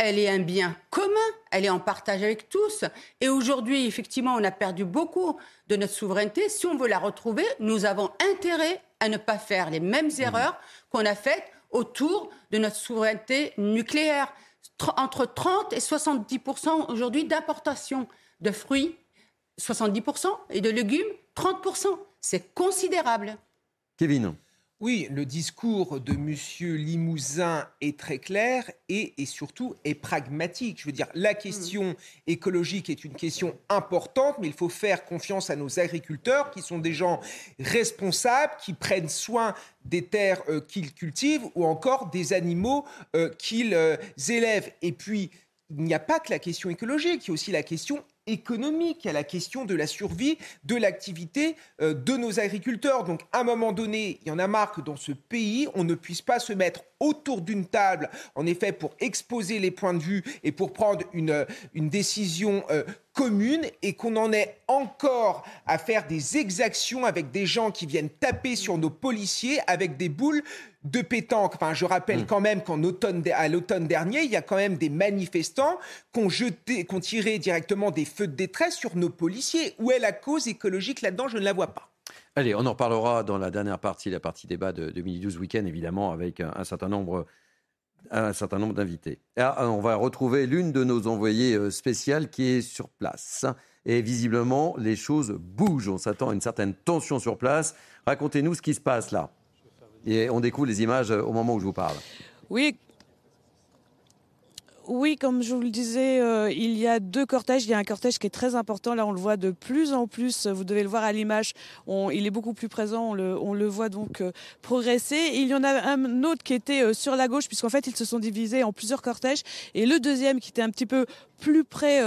elle est un bien commun, elle est en partage avec tous. Et aujourd'hui, effectivement, on a perdu beaucoup de notre souveraineté. Si on veut la retrouver, nous avons intérêt à ne pas faire les mêmes erreurs qu'on a faites autour de notre souveraineté nucléaire. Tr- Entre 30 et 70 aujourd'hui d'importation de fruits, 70% et de légumes, 30% C'est considérable. Kevin. Oui, le discours de M. Limousin est très clair et, et surtout est pragmatique. Je veux dire, la question écologique est une question importante, mais il faut faire confiance à nos agriculteurs qui sont des gens responsables, qui prennent soin des terres euh, qu'ils cultivent ou encore des animaux euh, qu'ils euh, élèvent. Et puis, il n'y a pas que la question écologique, il y a aussi la question économique, a la question de la survie de l'activité euh, de nos agriculteurs. Donc à un moment donné, il y en a marre que dans ce pays, on ne puisse pas se mettre autour d'une table, en effet, pour exposer les points de vue et pour prendre une, une décision euh, commune et qu'on en ait encore à faire des exactions avec des gens qui viennent taper sur nos policiers avec des boules de pétanque. Enfin, je rappelle mm. quand même qu'en automne, à l'automne dernier, il y a quand même des manifestants qui ont, jeté, qui ont tiré directement des feux de détresse sur nos policiers. Où est la cause écologique là-dedans? Je ne la vois pas. Allez, on en reparlera dans la dernière partie, la partie débat de 2012 week-end, évidemment, avec un, certain nombre un certain nombre d'invités. Ah, on va retrouver l'une de nos envoyées euh, spéciales qui est sur place. Et visiblement, les choses bougent. On s'attend à une certaine tension sur place. Racontez-nous ce qui se passe là. Et on découvre les images euh, au moment où je vous parle. Oui, oui, comme je vous le disais, euh, il y a deux cortèges. Il y a un cortège qui est très important. Là, on le voit de plus en plus. Vous devez le voir à l'image. il est beaucoup plus présent. On le, voit donc euh, progresser. il y en a un autre qui était euh, sur la gauche, puisqu'en fait, ils se sont divisés en plusieurs cortèges. Et le deuxième, qui était un petit peu plus près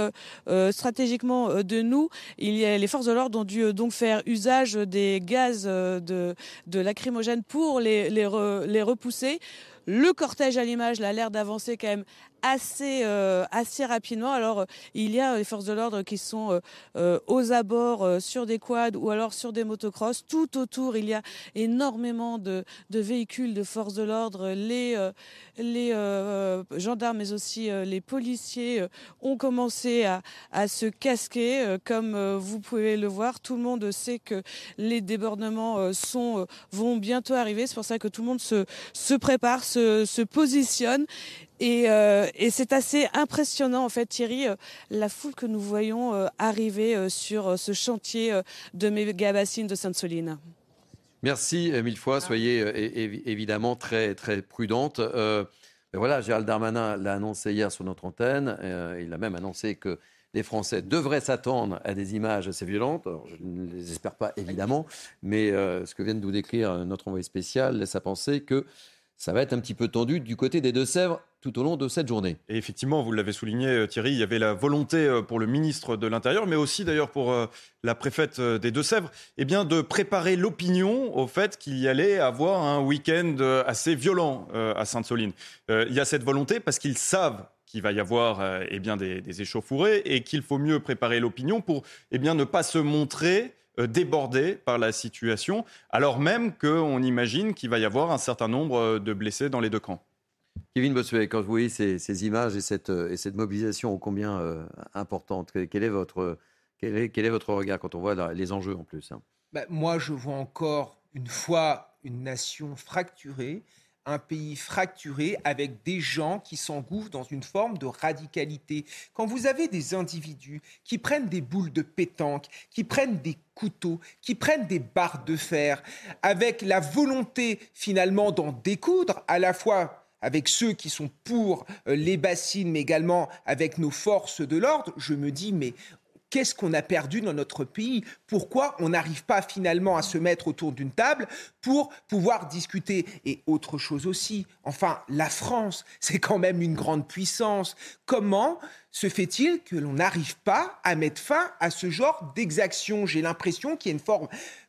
stratégiquement de nous, les forces de l'ordre ont dû donc faire usage des gaz de, lacrymogène pour les, les repousser. Le cortège à l'image a l'air d'avancer quand même assez, euh, assez rapidement. Alors, euh, il y a les forces de l'ordre qui sont euh, aux abords sur des quads ou alors sur des motocross. Tout autour, il y a énormément de, de véhicules de forces de l'ordre. Les, les gendarmes, mais aussi les policiers ont commencé à, à se casquer. Comme vous pouvez le voir, tout le monde sait que les débordements sont, vont bientôt arriver. C'est pour ça que tout le monde se, se prépare, se positionne. Euh, et, c'est assez impressionnant, en fait, Thierry, euh, la foule que nous voyons euh, arriver sur ce chantier de méga-bassines de Sainte-Soline. Merci mille fois. Soyez évidemment très, très prudente. Ben voilà, Gérald Darmanin l'a annoncé hier sur notre antenne. il a même annoncé que les Français devraient s'attendre à des images assez violentes. je ne les espère pas, évidemment, mais ce que vient de nous décrire notre envoyé spécial laisse à penser que ça va être un petit peu tendu du côté des Deux-Sèvres tout au long de cette journée. Et effectivement, vous l'avez souligné euh, Thierry, il y avait la volonté euh, pour le ministre de l'Intérieur, mais aussi d'ailleurs pour euh, la préfète des Deux-Sèvres, eh bien de préparer l'opinion au fait qu'il y allait avoir un week-end assez violent à Sainte-Soline. Il y a cette volonté parce qu'ils savent qu'il va y avoir eh bien des, échauffourées et qu'il faut mieux préparer l'opinion pour eh bien ne pas se montrer euh, débordé par la situation, alors même qu'on imagine qu'il va y avoir un certain nombre euh, de blessés dans les deux camps. Kevin Bossuet, quand vous voyez ces, images et cette, euh, et cette, mobilisation ô combien importante, quel est, votre, quel, est, quel est, votre regard quand on voit les enjeux en plus hein? Bah, Moi, je vois encore une fois une nation fracturée, un pays fracturé avec des gens qui s'engouffrent dans une forme de radicalité. Quand vous avez des individus qui prennent des boules de pétanque, qui prennent des couteaux, qui prennent des barres de fer, avec la volonté finalement d'en découdre, à la fois avec ceux qui sont pour euh, les bassines, mais également avec nos forces de l'ordre, je me dis, mais qu'est-ce qu'on a perdu dans notre pays? Pourquoi on n'arrive pas finalement à se mettre autour d'une table pour pouvoir discuter? Et autre chose aussi, enfin, la France, c'est quand même une grande puissance. Comment se fait-il que l'on n'arrive pas à mettre fin à ce genre d'exaction? J'ai l'impression qu'il y a une forme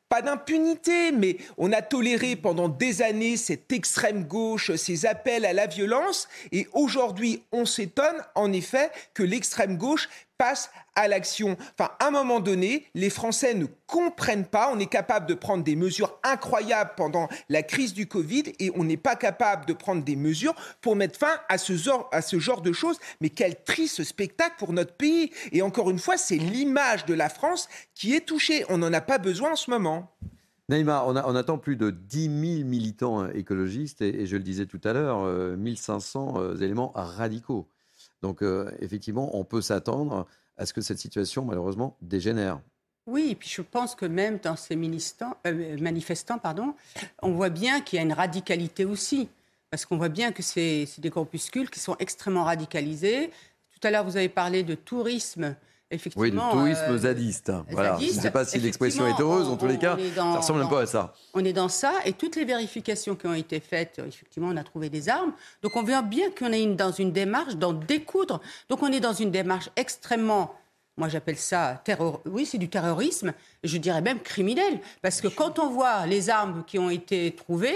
pas d'impunité, mais on a toléré pendant des années cette extrême gauche, ces appels à la violence, et aujourd'hui on s'étonne en effet que l'extrême gauche passe à l'action. Enfin, à un moment donné, les Français ne comprennent pas. On est capable de prendre des mesures incroyables pendant la crise du Covid et on n'est pas capable de prendre des mesures pour mettre fin à ce, genre, de choses. Mais quel triste spectacle pour notre pays. Et encore une fois, c'est l'image de la France qui est touchée. On n'en a pas besoin en ce moment. Neymar, on, attend plus de 10 000 militants euh, écologistes et, je le disais tout à l'heure, 1500 euh, euh, éléments radicaux. Donc effectivement, on peut s'attendre à ce que cette situation, malheureusement, dégénère. Oui, et puis je pense que même dans ces euh, manifestants, pardon, on voit bien qu'il y a une radicalité aussi. Parce qu'on voit bien que c'est des corpuscules qui sont extrêmement radicalisés. Tout à l'heure, vous avez parlé de tourisme oui, le tourisme euh, zadiste. Voilà. Je ne sais pas si l'expression est heureuse, en tous les cas, ça ressemble un peu à ça. On est dans ça, et toutes les vérifications qui ont été faites, effectivement, on a trouvé des armes. Donc on voit bien qu'on est dans une démarche d'en découdre. Donc on est dans une démarche extrêmement moi j'appelle ça terror, oui c'est du terrorisme, je dirais même criminel, parce que quand on voit les armes qui ont été trouvées,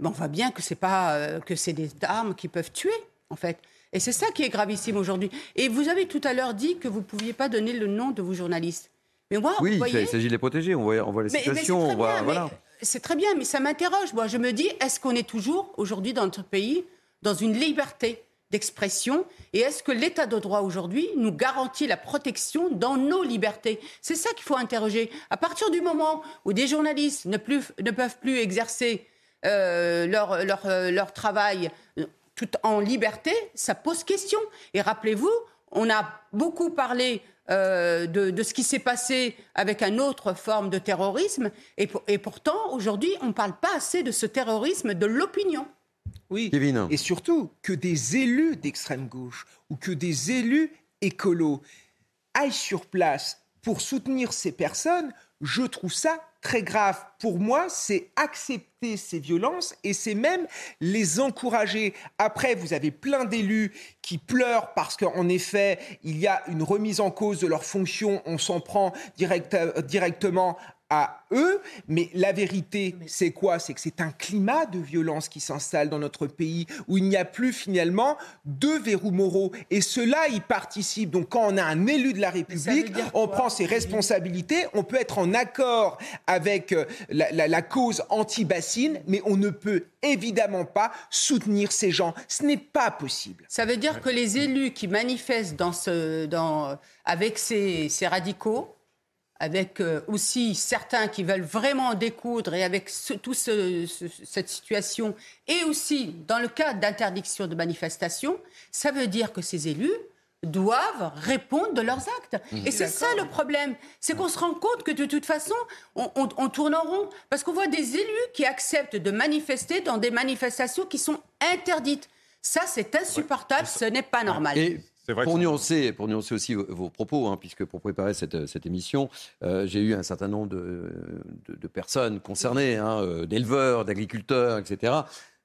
ben, on voit bien que c'est pas euh, que c'est des armes qui peuvent tuer en fait. Et c'est ça qui est gravissime aujourd'hui. Et vous avez tout à l'heure dit que vous ne pouviez pas donner le nom de vos journalistes. Mais moi, oui, il s'agit de les protéger. On voit, on voit les situations. voilà. C'est très bien, mais ça m'interroge. Moi, je me dis, est-ce qu'on est toujours aujourd'hui dans notre pays dans une liberté d'expression? Et est-ce que l'état de droit aujourd'hui nous garantit la protection dans nos libertés? C'est ça qu'il faut interroger. À partir du moment où des journalistes ne, plus, ne peuvent plus exercer euh, leur, leur, euh, leur travail tout en liberté, ça pose question. Et rappelez-vous, on a beaucoup parlé de, de, ce qui s'est passé avec une autre forme de terrorisme, et, et pourtant, aujourd'hui, on ne parle pas assez de ce terrorisme de l'opinion. Oui. Et surtout que des élus d'extrême gauche ou que des élus écolos aillent sur place pour soutenir ces personnes, je trouve ça très grave. Pour moi, c'est accepter ces violences et c'est même les encourager. Après, vous avez plein d'élus qui pleurent parce qu'en effet, il y a une remise en cause de leurs fonctions. On s'en prend euh, directement à eux, mais la vérité, c'est quoi? C'est que c'est un climat de violence qui s'installe dans notre pays où il n'y a plus finalement de verrous moraux. Et cela y participe. Donc quand on a un élu de la République, on prend ses responsabilités, on peut être en accord avec euh, la, cause anti-bassine, mais on ne peut évidemment pas soutenir ces gens. Ce n'est pas possible. Ça veut dire que les élus qui manifestent dans ce, dans, avec ces radicaux, avec euh, aussi certains qui veulent vraiment découdre et avec toute cette situation, et aussi dans le cas d'interdiction de manifestation, ça veut dire que ces élus doivent répondre de leurs actes. Mmh. Et c'est ça le problème, c'est qu'on se rend compte que de toute façon, on, tourne en rond, parce qu'on voit des élus qui acceptent de manifester dans des manifestations qui sont interdites. Ça, c'est insupportable, ce n'est pas normal pour, nuancer, pour nuancer aussi vos propos, hein, puisque pour préparer cette, cette émission, euh, j'ai eu un certain nombre de, de, personnes concernées, hein, euh, d'éleveurs, d'agriculteurs, etc.,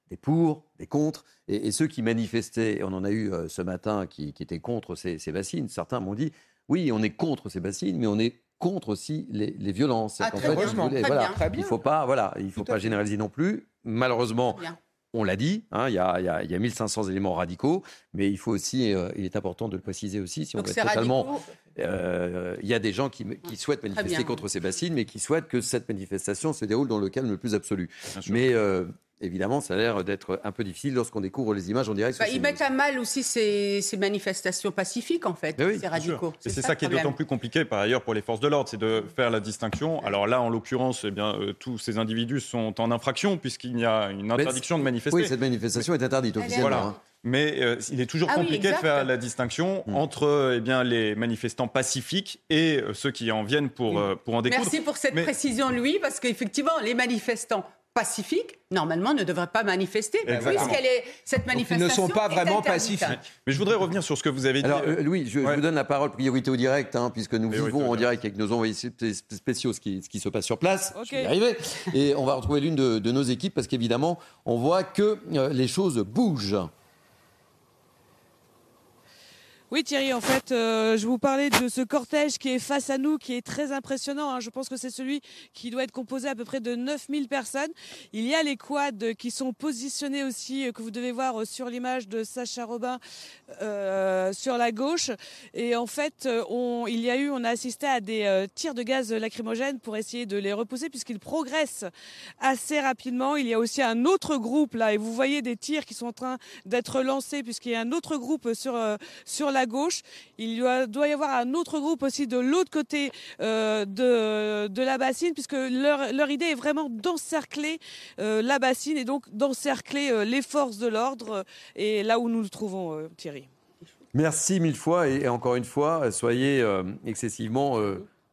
des pour, des contre, et, ceux qui manifestaient, on en a eu euh, ce matin qui, qui étaient contre ces, ces bassines, certains m'ont dit, oui, on est contre ces bassines, mais on est contre aussi les, les violences. Ah, très, fait, voulais, voilà, Il ne faut pas, voilà, il faut pas généraliser non plus. Malheureusement, on l'a dit, hein, il y, a, y, 1500 éléments radicaux, mais il faut aussi, euh, il est important de le préciser aussi, si on veut totalement. Euh, il y a des gens qui, souhaitent manifester contre ces bassines, mais qui souhaitent que cette manifestation se déroule dans le calme le plus absolu. Mais euh, évidemment, ça a l'air d'être un peu difficile lorsqu'on découvre les images en direct. Bah, ils mettent à mal aussi ces, manifestations pacifiques, en fait, ces radicaux. C'est ça, qui est d'autant plus compliqué, par ailleurs, pour les forces de l'ordre, c'est de faire la distinction. Alors là, en l'occurrence, eh bien, euh, tous ces individus sont en infraction, puisqu'il y a une interdiction de manifester. Oui, cette manifestation est interdite officiellement. Voilà. Hein. Mais euh, il est toujours ah compliqué de faire la distinction mm. entre eh bien, les manifestants pacifiques et euh, ceux qui en viennent pour, pour en découdre. Merci pour cette précision, Louis, parce qu'effectivement, les manifestants pacifiques, normalement, ne devraient pas manifester, puisqu'elle est cette manifestation. ils ne sont pas vraiment pacifiques. Mais je voudrais revenir sur ce que vous avez dit. Alors, euh, Louis, je, vous donne la parole priorité au direct, hein, puisque nous vivons en direct avec nos envoyés spéciaux ce qui, ce qui se passe sur place. Je vais y arriver. Et on va retrouver l'une de, de, nos équipes, parce qu'évidemment, on voit que euh, les choses bougent. Oui Thierry, en fait, euh, je vous parlais de ce cortège qui est face à nous, qui est très impressionnant. Hein. Je pense que c'est celui qui doit être composé à peu près de 9000 personnes. Il y a les quads qui sont positionnés aussi, euh, que vous devez voir euh, sur l'image de Sacha Robin euh, sur la gauche. Et en fait, on, il y a eu, on a assisté à des tirs de gaz lacrymogène pour essayer de les repousser puisqu'ils progressent assez rapidement. Il y a aussi un autre groupe là, et vous voyez des tirs qui sont en train d'être lancés puisqu'il y a un autre groupe sur, sur la gauche. Il doit y avoir un autre groupe aussi de l'autre côté euh, de, de, la bassine, puisque leur, leur idée est vraiment d'encercler euh, la bassine et donc d'encercler euh, les forces de l'ordre et là où nous nous trouvons, Thierry. Merci mille fois et, encore une fois, soyez excessivement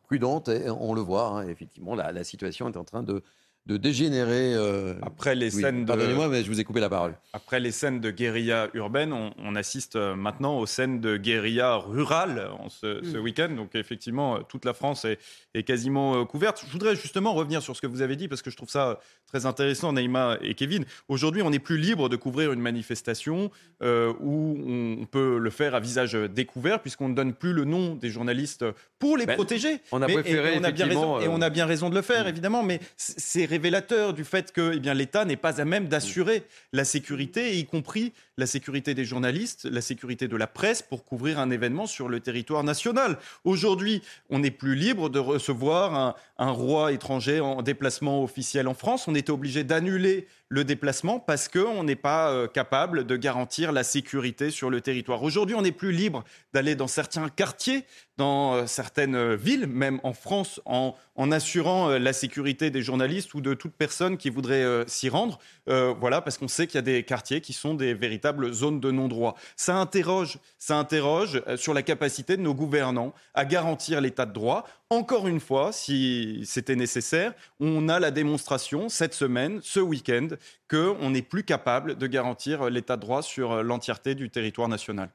prudente. on le voit, hein, effectivement, la, la, situation est en train de, de dégénérer. euh, Après les oui, scènes de- Pardonnez-moi, mais je vous ai coupé la parole. Après les scènes de guérilla urbaine, on, on assiste euh, maintenant aux scènes de guérilla rurale en ce, ce Mm. week-end. Donc effectivement, euh, toute la France est, est quasiment euh, couverte. Je voudrais justement revenir sur ce que vous avez dit parce que je trouve ça très intéressant, Naïma et Kevin. Aujourd'hui, on n'est plus libre de couvrir une manifestation euh, où on peut le faire à visage découvert puisqu'on ne donne plus le nom des journalistes pour les Ben, protéger. on a Mais- préféré, et on a bien raison, effectivement, et on a bien raison de le faire, évidemment, mais c'est révélateur du fait que eh l'État n'est pas à même d'assurer la sécurité, y compris la sécurité des journalistes, la sécurité de la presse pour couvrir un événement sur le territoire national. Aujourd'hui, on n'est plus libre de recevoir un, un roi étranger en déplacement officiel en France. On était obligé d'annuler le déplacement parce qu'on n'est pas euh, capable de garantir la sécurité sur le territoire. Aujourd'hui, on n'est plus libre d'aller dans certains quartiers, dans euh, certaines villes, même en France, en, assurant euh, la sécurité des journalistes ou de toute personne qui voudrait s'y rendre. Voilà, parce qu'on sait qu'il y a des quartiers qui sont des véritables zones de non-droit. Ça interroge, ça interroge sur la capacité de nos gouvernants à garantir l'état de droit. Encore une fois, si c'était nécessaire, on a la démonstration cette semaine, ce week-end, qu'on n'est plus capable de garantir l'état de droit sur euh, l'entièreté du territoire national.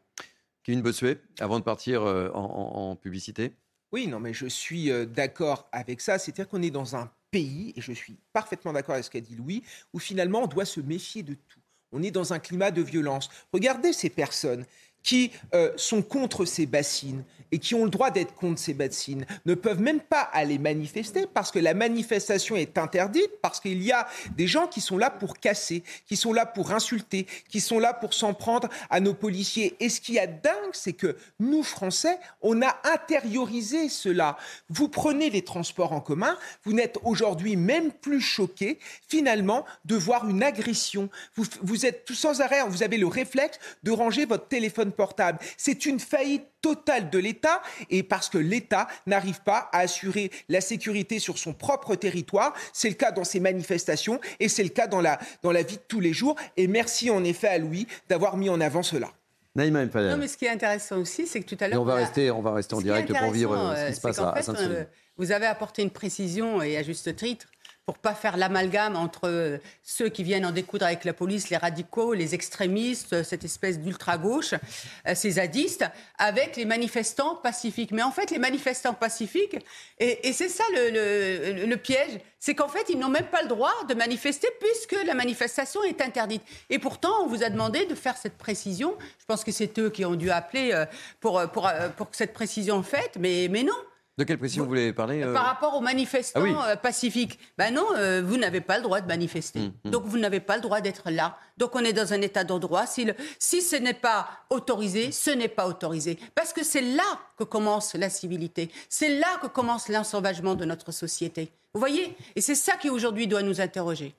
Kevin Bossuet, avant de partir euh, en, en- en publicité. Oui, non, mais je suis euh, d'accord avec ça. C'est-à-dire qu'on est dans un pays, et je suis parfaitement d'accord avec ce qu'a dit Louis, où finalement on doit se méfier de tout. On est dans un climat de violence. Regardez ces personnes qui euh, sont contre ces bassines et qui ont le droit d'être contre ces bassines ne peuvent même pas aller manifester parce que la manifestation est interdite, parce qu'il y a des gens qui sont là pour casser, qui sont là pour insulter, qui sont là pour s'en prendre à nos policiers. Et ce qui est dingue, c'est que nous, Français, on a intériorisé cela. Vous prenez les transports en commun, vous n'êtes aujourd'hui même plus choqués, finalement, de voir une agression. Vous, vous êtes tout sans arrêt, vous avez le réflexe de ranger votre téléphone portable. C'est une faillite totale de l'État et parce que l'État n'arrive pas à assurer la sécurité sur son propre territoire. C'est le cas dans ces manifestations et c'est le cas dans la, dans la vie de tous les jours. Et merci en effet à Louis d'avoir mis en avant cela. Naïma El Fadel. Non, mais ce qui est intéressant aussi, c'est que tout à l'heure. on va on a- rester, on va rester en direct pour vivre euh, ce euh, qui se passe qu'en à, à fait, Sainte-Soline. euh, Vous avez apporté une précision et à juste titre pour pas faire l'amalgame entre euh, ceux qui viennent en découdre avec la police, les radicaux, les extrémistes, euh, cette espèce d'ultra-gauche, euh, ces zadistes, avec les manifestants pacifiques. Mais en fait, les manifestants pacifiques, et, c'est ça le, piège, c'est qu'en fait, ils n'ont même pas le droit de manifester puisque la manifestation est interdite. Et pourtant, on vous a demandé de faire cette précision. Je pense que c'est eux qui ont dû appeler pour, pour, que cette précision faite, mais, mais non. De quelle précision vous voulez parler euh Par rapport aux manifestants Ah oui. euh, pacifiques, ben non, euh, vous n'avez pas le droit de manifester. Hum, hum. Donc vous n'avez pas le droit d'être là. Donc on est dans un état de droit. Si, le- si ce n'est pas autorisé, ce n'est pas autorisé. Parce que c'est là que commence la civilité. C'est là que commence l'ensauvagement de notre société. Vous voyez? Et c'est ça qui aujourd'hui doit nous interroger.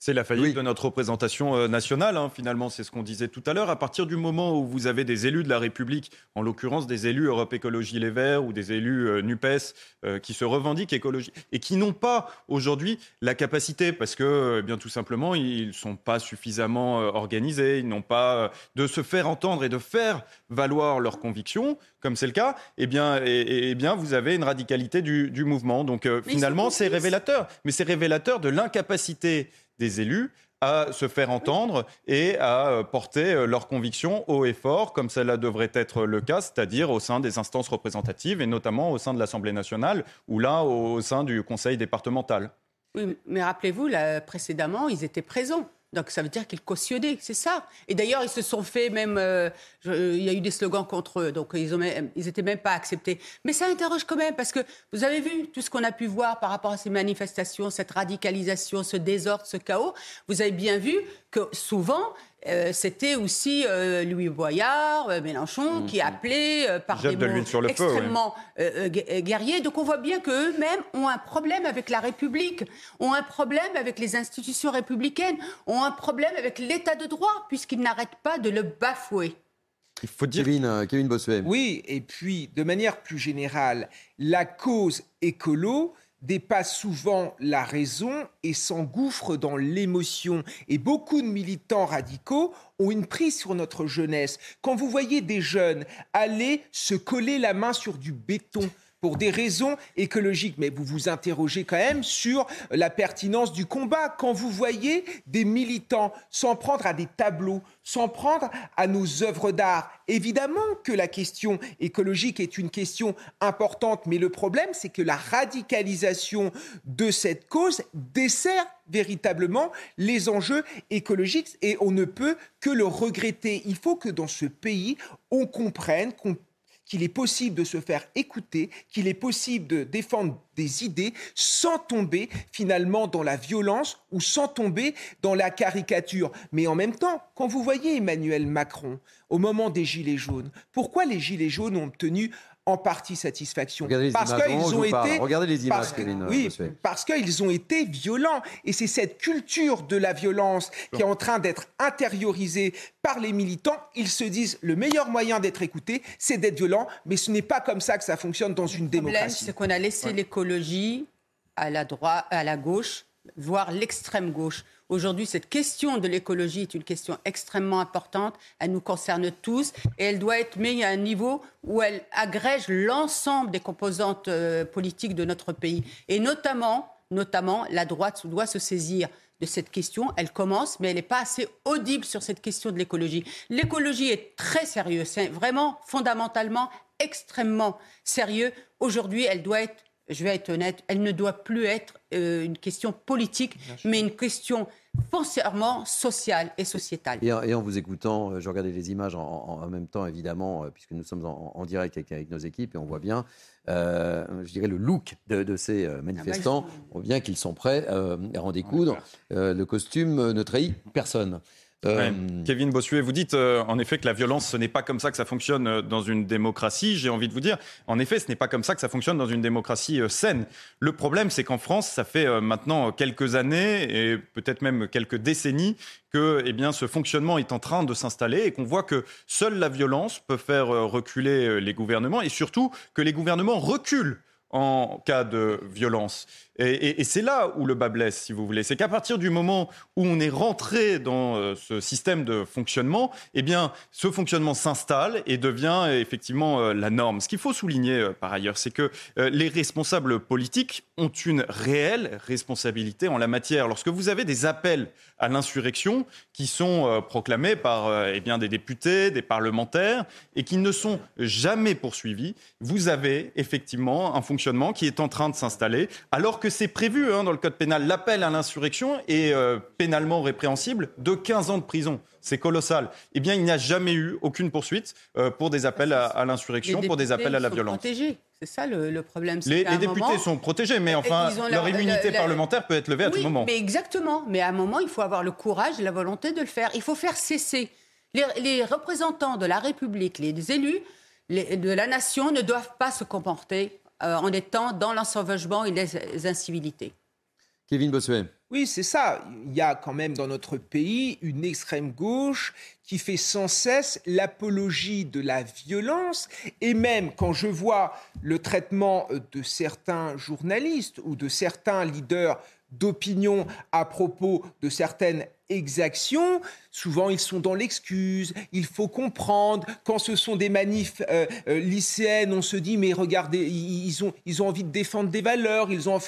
C'est la faillite de notre représentation euh, nationale, hein, finalement, c'est ce qu'on disait tout à l'heure. À partir du moment où vous avez des élus de la République, en l'occurrence des élus Europe Écologie Les Verts ou des élus euh, NUPES euh, qui se revendiquent écologie et qui n'ont pas aujourd'hui la capacité, parce que, eh bien tout simplement, ils ne sont pas suffisamment euh, organisés, ils n'ont pas euh, de se faire entendre et de faire valoir leurs convictions, comme c'est le cas, eh bien, et, et- eh bien, vous avez une radicalité du, du mouvement. Donc euh, finalement, c'est révélateur. Mais c'est révélateur de l'incapacité des élus à se faire entendre et à euh, porter euh, leurs convictions haut et fort, comme cela devrait être le cas, c'est-à-dire au sein des instances représentatives et notamment au sein de l'Assemblée nationale ou là au sein du Conseil départemental. Oui, mais rappelez-vous, précédemment, ils étaient présents. Donc ça veut dire qu'ils cautionnaient, c'est ça. Et d'ailleurs, ils se sont fait même. euh, il y a eu des slogans contre eux, donc ils, ont même- même pas acceptés. Mais ça interroge quand même, parce que vous avez vu tout ce qu'on a pu voir par rapport à ces manifestations, cette radicalisation, ce désordre, ce chaos. Vous avez bien vu que souvent, euh, c'était aussi euh, Louis Boyard, euh, Mélenchon, qui appelait euh, par des de mots sur le feu, oui. extrêmement gu- guerriers. Donc on voit bien qu'eux-mêmes ont un problème avec la République, ont un problème avec les institutions républicaines, ont un problème avec l'état de droit, puisqu'ils n'arrêtent pas de le bafouer. Il faut dire. Kevin, euh, Kevin Bossuet. Oui, et puis de manière plus générale, la cause écolo dépasse souvent la raison et s'engouffre dans l'émotion. Et beaucoup de militants radicaux ont une prise sur notre jeunesse. Quand vous voyez des jeunes aller se coller la main sur du béton pour des raisons écologiques. Mais vous vous interrogez quand même sur la pertinence du combat. Quand vous voyez des militants s'en prendre à des tableaux, s'en prendre à nos œuvres d'art, évidemment que la question écologique est une question importante, mais le problème, c'est que la radicalisation de cette cause dessert véritablement les enjeux écologiques et on ne peut que le regretter. Il faut que dans ce pays, on comprenne qu'il est possible de se faire écouter, qu'il est possible de défendre des idées sans tomber finalement dans la violence ou sans tomber dans la caricature. Mais en même temps, quand vous voyez Emmanuel Macron au moment des Gilets jaunes, pourquoi les Gilets jaunes ont obtenu en partie satisfaction. parce qu'ils ont été. Regardez les images, parce Oui, parce qu'ils ont été violents. Et c'est cette culture de la violence qui est en train d'être intériorisée par les militants. Ils se disent le meilleur moyen d'être écouté, c'est d'être violent. Mais ce n'est pas comme ça que ça fonctionne dans une démocratie. C'est qu'on a laissé l'écologie à la droite, à la gauche, voire l'extrême gauche. Aujourd'hui, cette question de l'écologie est une question extrêmement importante. Elle nous concerne tous et elle doit être mise à un niveau où elle agrège l'ensemble des composantes euh, politiques de notre pays. Et notamment, notamment, la droite doit se saisir de cette question. Elle commence, mais elle n'est pas assez audible sur cette question de l'écologie. L'écologie est très sérieuse, c'est vraiment fondamentalement extrêmement sérieux. Aujourd'hui, elle doit être je vais être honnête, elle ne doit plus être euh, une question politique, mais une question foncièrement sociale et sociétale. Et, en vous écoutant, euh, je regardais les images en, même temps, évidemment, euh, puisque nous sommes en, direct avec, nos équipes et on voit bien, je dirais, le look de, ces manifestants. Ah bah, on voit bien qu'ils sont prêts à en découdre. le costume ne trahit personne. Euh, Kevin Bossuet, vous dites euh, en effet que la violence, ce n'est pas comme ça que ça fonctionne euh, dans une démocratie. J'ai envie de vous dire, en effet, ce n'est pas comme ça que ça fonctionne dans une démocratie saine. Le problème, c'est qu'en France, ça fait maintenant quelques années et peut-être même quelques décennies que eh bien, ce fonctionnement est en train de s'installer et qu'on voit que seule la violence peut faire reculer les gouvernements et surtout que les gouvernements reculent en cas de violence. Et, c'est là où le bas blesse, si vous voulez. C'est qu'à partir du moment où on est rentré dans euh, ce système de fonctionnement, eh bien, ce fonctionnement s'installe et devient effectivement euh, la norme. Ce qu'il faut souligner euh, par ailleurs, c'est que les responsables politiques ont une réelle responsabilité en la matière. Lorsque vous avez des appels à l'insurrection qui sont proclamés par eh bien, des députés, des parlementaires et qui ne sont jamais poursuivis, vous avez effectivement un fonctionnement qui est en train de s'installer alors que c'est prévu hein, dans le code pénal. L'appel à l'insurrection est euh, pénalement répréhensible de 15 ans de prison. C'est colossal. Eh bien, il n'y a jamais eu aucune poursuite euh, pour des appels à, l'insurrection, pour des appels à la violence. Protégés. C'est ça le, problème. Les, députés sont protégés, mais enfin, leur, immunité parlementaire peut être levée à tout moment. Mais exactement. Mais à un moment, il faut avoir le courage et la volonté de le faire. Il faut faire cesser. Les, représentants de la République, les élus de la nation ne doivent pas se comporter euh, en étant dans l'ensauvagement et les incivilités. Kevin Bossuet. Oui, c'est ça. Il y a quand même dans notre pays une extrême gauche qui fait sans cesse l'apologie de la violence. Et même quand je vois le traitement de certains journalistes ou de certains leaders d'opinion à propos de certaines exactions. Souvent, ils sont dans l'excuse. Il faut comprendre. Quand ce sont des manifs euh, euh, lycéennes, on se dit, mais regardez, ils ont, ils ont envie de défendre des valeurs, ils ont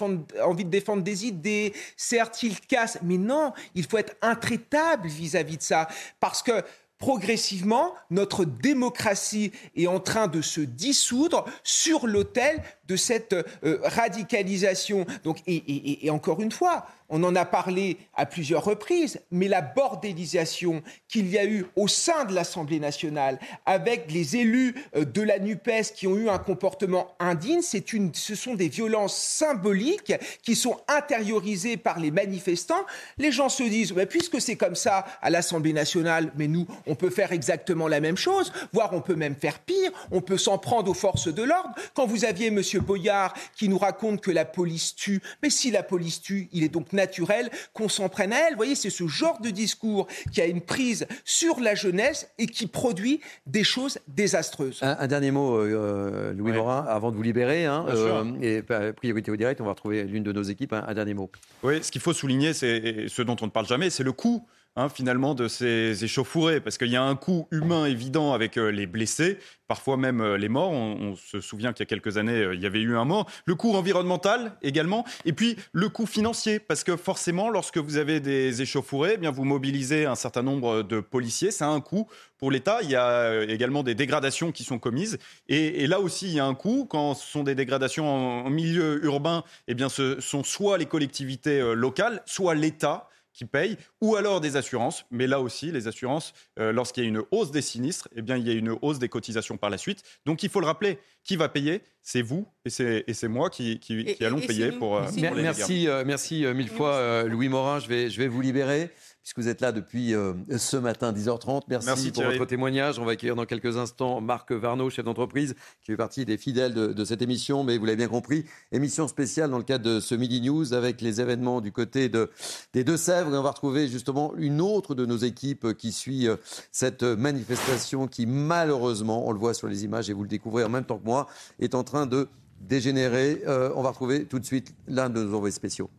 envie de défendre des idées. Certes, ils cassent, mais non, il faut être intraitable vis-à-vis de ça. Parce que progressivement, notre démocratie est en train de se dissoudre sur l'autel de cette euh, radicalisation. Donc, et, encore une fois, on en a parlé à plusieurs reprises, mais la bordélisation qu'il y a eu au sein de l'Assemblée nationale avec les élus euh, de la NUPES qui ont eu un comportement indigne, c'est une, ce sont des violences symboliques qui sont intériorisées par les manifestants. Les gens se disent, mais puisque c'est comme ça à l'Assemblée nationale, mais nous, on peut faire exactement la même chose, voire on peut même faire pire, on peut s'en prendre aux forces de l'ordre. Quand vous aviez M. Boyard qui nous raconte que la police tue, mais si la police tue, il est donc naturel qu'on s'en prenne à elle. Vous voyez, c'est ce genre de discours qui a une prise sur la jeunesse et qui produit des choses désastreuses. Un, dernier mot, euh, Louis Morin, avant de vous libérer. Hein, euh, et priorité au direct, on va retrouver l'une de nos équipes. un dernier mot. Oui, ce qu'il faut souligner, c'est ce dont on ne parle jamais, c'est le coût hein, finalement de ces échauffourées, parce qu'il y a un coût humain évident avec euh, les blessés, parfois même euh, les morts. On, se souvient qu'il y a quelques années, euh, il y avait eu un mort. Le coût environnemental également, et puis le coût financier, parce que forcément, lorsque vous avez des échauffourées, eh bien vous mobilisez un certain nombre de policiers, ça a un coût pour l'État. Il y a également des dégradations qui sont commises, et, là aussi il y a un coût quand ce sont des dégradations en, en milieu urbain. Eh bien, ce sont soit les collectivités locales, soit l'État qui paye, ou alors des assurances. Mais là aussi, les assurances, euh, lorsqu'il y a une hausse des sinistres, eh bien, il y a une hausse des cotisations par la suite. Donc, il faut le rappeler, qui va payer C'est vous et c'est et c'est moi qui, qui, qui allons payer pour, euh, pour les. Merci, euh, merci euh, mille fois, euh, Louis Morin. Je vais, je vais vous libérer. Puisque vous êtes là depuis euh, ce matin, 10h30. Merci, Merci, pour Thierry. votre témoignage. On va accueillir dans quelques instants Marc Varnaud, chef d'entreprise, qui fait partie des fidèles de, de cette émission. Mais vous l'avez bien compris, émission spéciale dans le cadre de ce Midi News avec les événements du côté de, des Deux-Sèvres. Et on va retrouver justement une autre de nos équipes qui suit euh, cette manifestation qui, malheureusement, on le voit sur les images et vous le découvrez en même temps que moi, est en train de dégénérer. Euh, on va retrouver tout de suite l'un de nos envoyés spéciaux.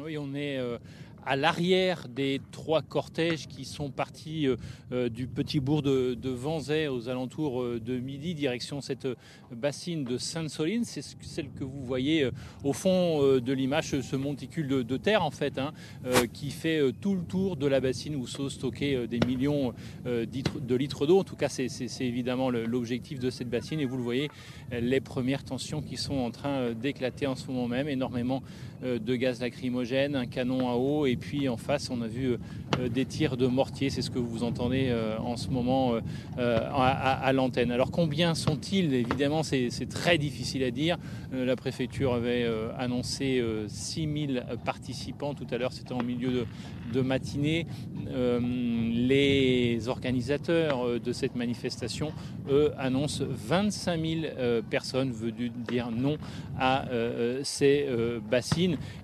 Oui, on est euh, à l'arrière des trois cortèges qui sont partis euh, euh, du petit bourg de, de Vanzay aux alentours de midi, direction cette bassine de Sainte-Soline. C'est ce- celle que vous voyez au fond de l'image, ce- monticule de, terre en fait, hein, qui fait tout le tour de la bassine où sont stockés des millions de litres d'eau. En tout cas, c'est- évidemment l'objectif de cette bassine. Et vous le voyez, les premières tensions qui sont en train d'éclater en ce moment même. Énormément de gaz lacrymogène, un canon à eau, et puis en face, on a vu euh, des tirs de mortier. C'est ce que vous entendez euh, en ce moment euh, euh, à, l'antenne. Alors combien sont-ils? Évidemment, c'est très difficile à dire. Euh, La préfecture avait euh, annoncé euh, 6000 participants tout à l'heure, c'était en milieu de, matinée. Euh, les organisateurs euh, de cette manifestation, eux, annoncent 25 000 euh, personnes venues dire non à euh, ces euh,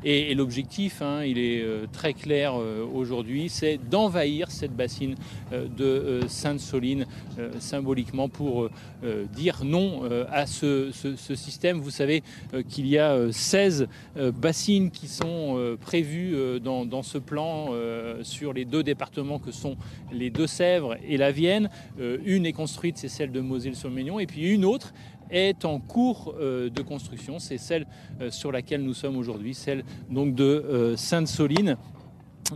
Et, l'objectif, hein, il est euh, très clair euh, aujourd'hui, c'est d'envahir cette bassine euh, de Sainte-Soline symboliquement pour dire non à ce, système. Vous savez qu'il y a euh, 16 euh, bassines qui sont prévues dans, ce plan sur les deux départements que sont les Deux-Sèvres et la Vienne. Une est construite, c'est celle de Moselle-sur-Ménion, et puis une autre est en cours euh, de construction. C'est celle euh, sur laquelle nous sommes aujourd'hui, celle donc de euh, Sainte-Soline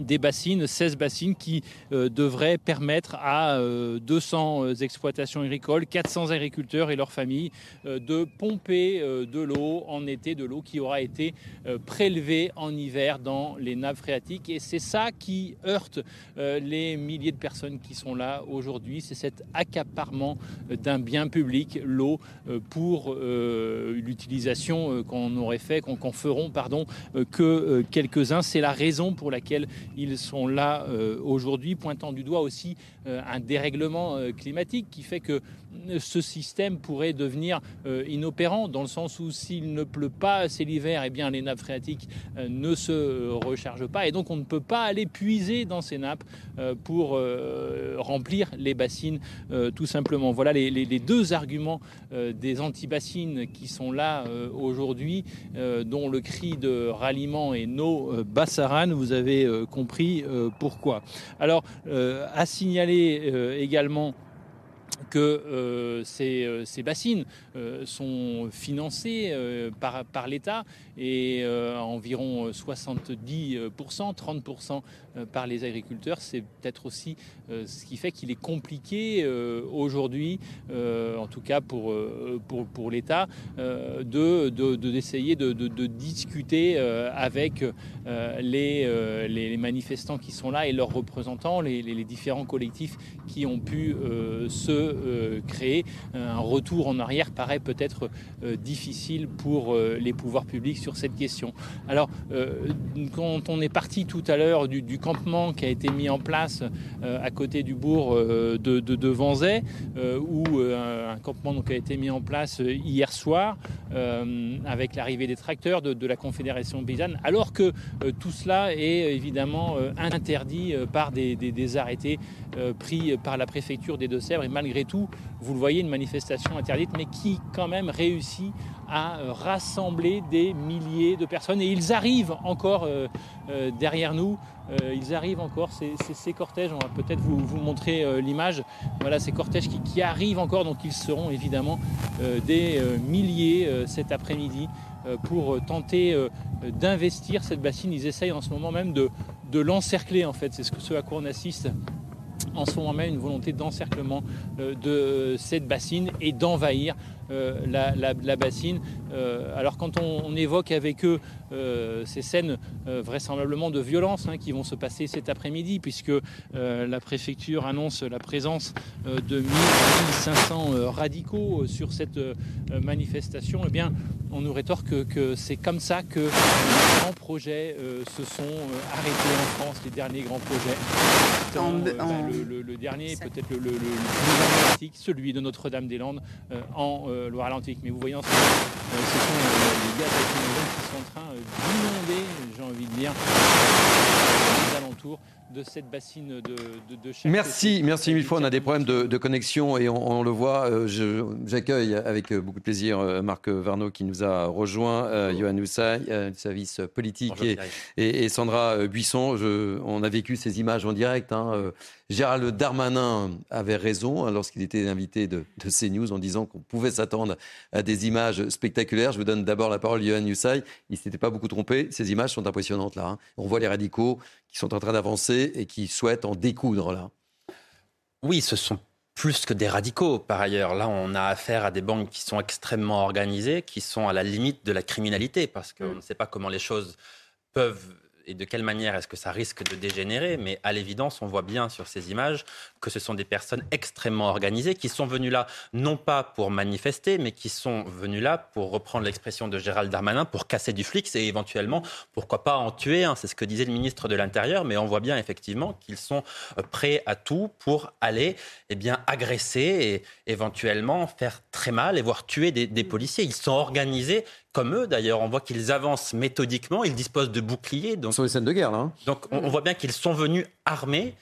des bassines, 16 bassines qui euh, devraient permettre à euh, 200 euh, exploitations agricoles, 400 agriculteurs et leurs familles euh, de pomper euh, de l'eau en été, de l'eau qui aura été euh, prélevée en hiver dans les nappes phréatiques. Et c'est ça qui heurte euh, les milliers de personnes qui sont là aujourd'hui. C'est cet accaparement euh, d'un bien public, l'eau, euh, pour euh, l'utilisation euh, qu'on aurait fait, qu'on feront, pardon, euh, que euh, quelques-uns. C'est la raison pour laquelle ils sont là euh, aujourd'hui, pointant du doigt aussi euh, un dérèglement euh, climatique qui fait que ce système pourrait devenir euh, inopérant dans le sens où s'il ne pleut pas, c'est l'hiver, et bien les nappes phréatiques euh, ne se rechargent pas et donc on ne peut pas aller puiser dans ces nappes euh, pour remplir les bassines tout simplement. Voilà les, deux arguments des anti-bassines qui sont là aujourd'hui, dont le cri de ralliement est no Bassaran. Vous avez compris pourquoi. Alors, à signaler également que euh, ces, euh, ces bassines euh, sont financées par l'État et euh, à environ 70%, 30% euh, par les agriculteurs. C'est peut-être aussi euh, ce qui fait qu'il est compliqué euh, aujourd'hui, euh, en tout cas pour, euh, pour, pour l'État, euh, de, de- de- d'essayer de, de- de discuter euh, avec euh, les, euh, les manifestants qui sont là et leurs représentants, les, les- différents collectifs qui ont pu euh, se euh, créer. Un retour en arrière paraît peut-être euh, difficile pour euh, les pouvoirs publics sur cette question. Alors, euh, quand on est parti tout à l'heure du, campement qui a été mis en place euh, à côté du bourg euh, de, Vanzay, où un campement donc, a été mis en place hier soir avec l'arrivée des tracteurs de, la Confédération paysanne, alors que tout cela est évidemment interdit par des, arrêtés pris par la préfecture des Deux-Sèvres. Et malgré tout, vous le voyez, une manifestation interdite, mais qui quand même réussit à rassembler des milliers de personnes. Et ils arrivent encore derrière nous. ils arrivent encore, ces, cortèges, on va peut-être vous, montrer l'image. Voilà, ces cortèges qui, arrivent encore, donc ils seront évidemment des milliers cet après-midi pour tenter d'investir cette bassine. Ils essayent en ce moment même de, de l'encercler, en fait. C'est ce, ce à quoi on assiste en ce moment même une volonté d'encerclement euh, de cette bassine et d'envahir euh, la, bassine. Euh, alors quand on, évoque avec eux ces scènes vraisemblablement de violence hein, qui vont se passer cet après-midi, puisque la préfecture annonce la présence de 1500 radicaux sur cette manifestation, eh bien on nous rétorque que, c'est comme ça que les grands projets se sont arrêtés en France, les derniers grands projets. Bah, le, dernier, peut-être le, plus emblématique, celui de Notre-Dame-des-Landes en Loire-Atlantique. Mais vous voyez en ce moment, euh, ce sont euh, les gaz qui sont en train euh, d'inonder, j'ai envie de dire, les alentours de cette bassine de, de, Merci, merci mille fois. On a des problèmes de, connexion et on, le voit. Euh, j'accueille avec beaucoup de plaisir euh, Marc Varnaud qui nous a rejoint, euh, Johan Houssay, du service politique, et, Sandra Buisson. on a vécu ces images en direct. Hein. Gérald Darmanin avait raison hein, lorsqu'il était invité de, de CNews en disant qu'on pouvait s'attendre à des images spectaculaires. Je vous donne d'abord la parole, Johan Houssay. Il ne s'était pas beaucoup trompé. Ces images sont impressionnantes là. Hein. On voit les radicaux qui sont en train d'avancer et qui souhaitent en découdre là. Oui, ce sont plus que des radicaux. Par ailleurs, là, on a affaire à des banques qui sont extrêmement organisées, qui sont à la limite de la criminalité, parce qu'on mm. ne sait pas comment les choses peuvent et de quelle manière est-ce que ça risque de dégénérer. Mais à l'évidence, on voit bien sur ces images que ce sont des personnes extrêmement organisées qui sont venues là, non pas pour manifester, mais qui sont venues là, pour reprendre l'expression de Gérald Darmanin, pour casser du flic et éventuellement, pourquoi pas en tuer. C'est ce que disait le ministre de l'Intérieur. Mais on voit bien effectivement qu'ils sont euh, prêts à tout pour aller eh bien, agresser et éventuellement faire très mal et voire tuer des policiers. Ils sont organisés comme eux d'ailleurs. On voit qu'ils avancent méthodiquement, ils disposent de boucliers. Donc, Ce sont les scènes de guerre là. Hein. Donc on, voit bien qu'ils sont venus armés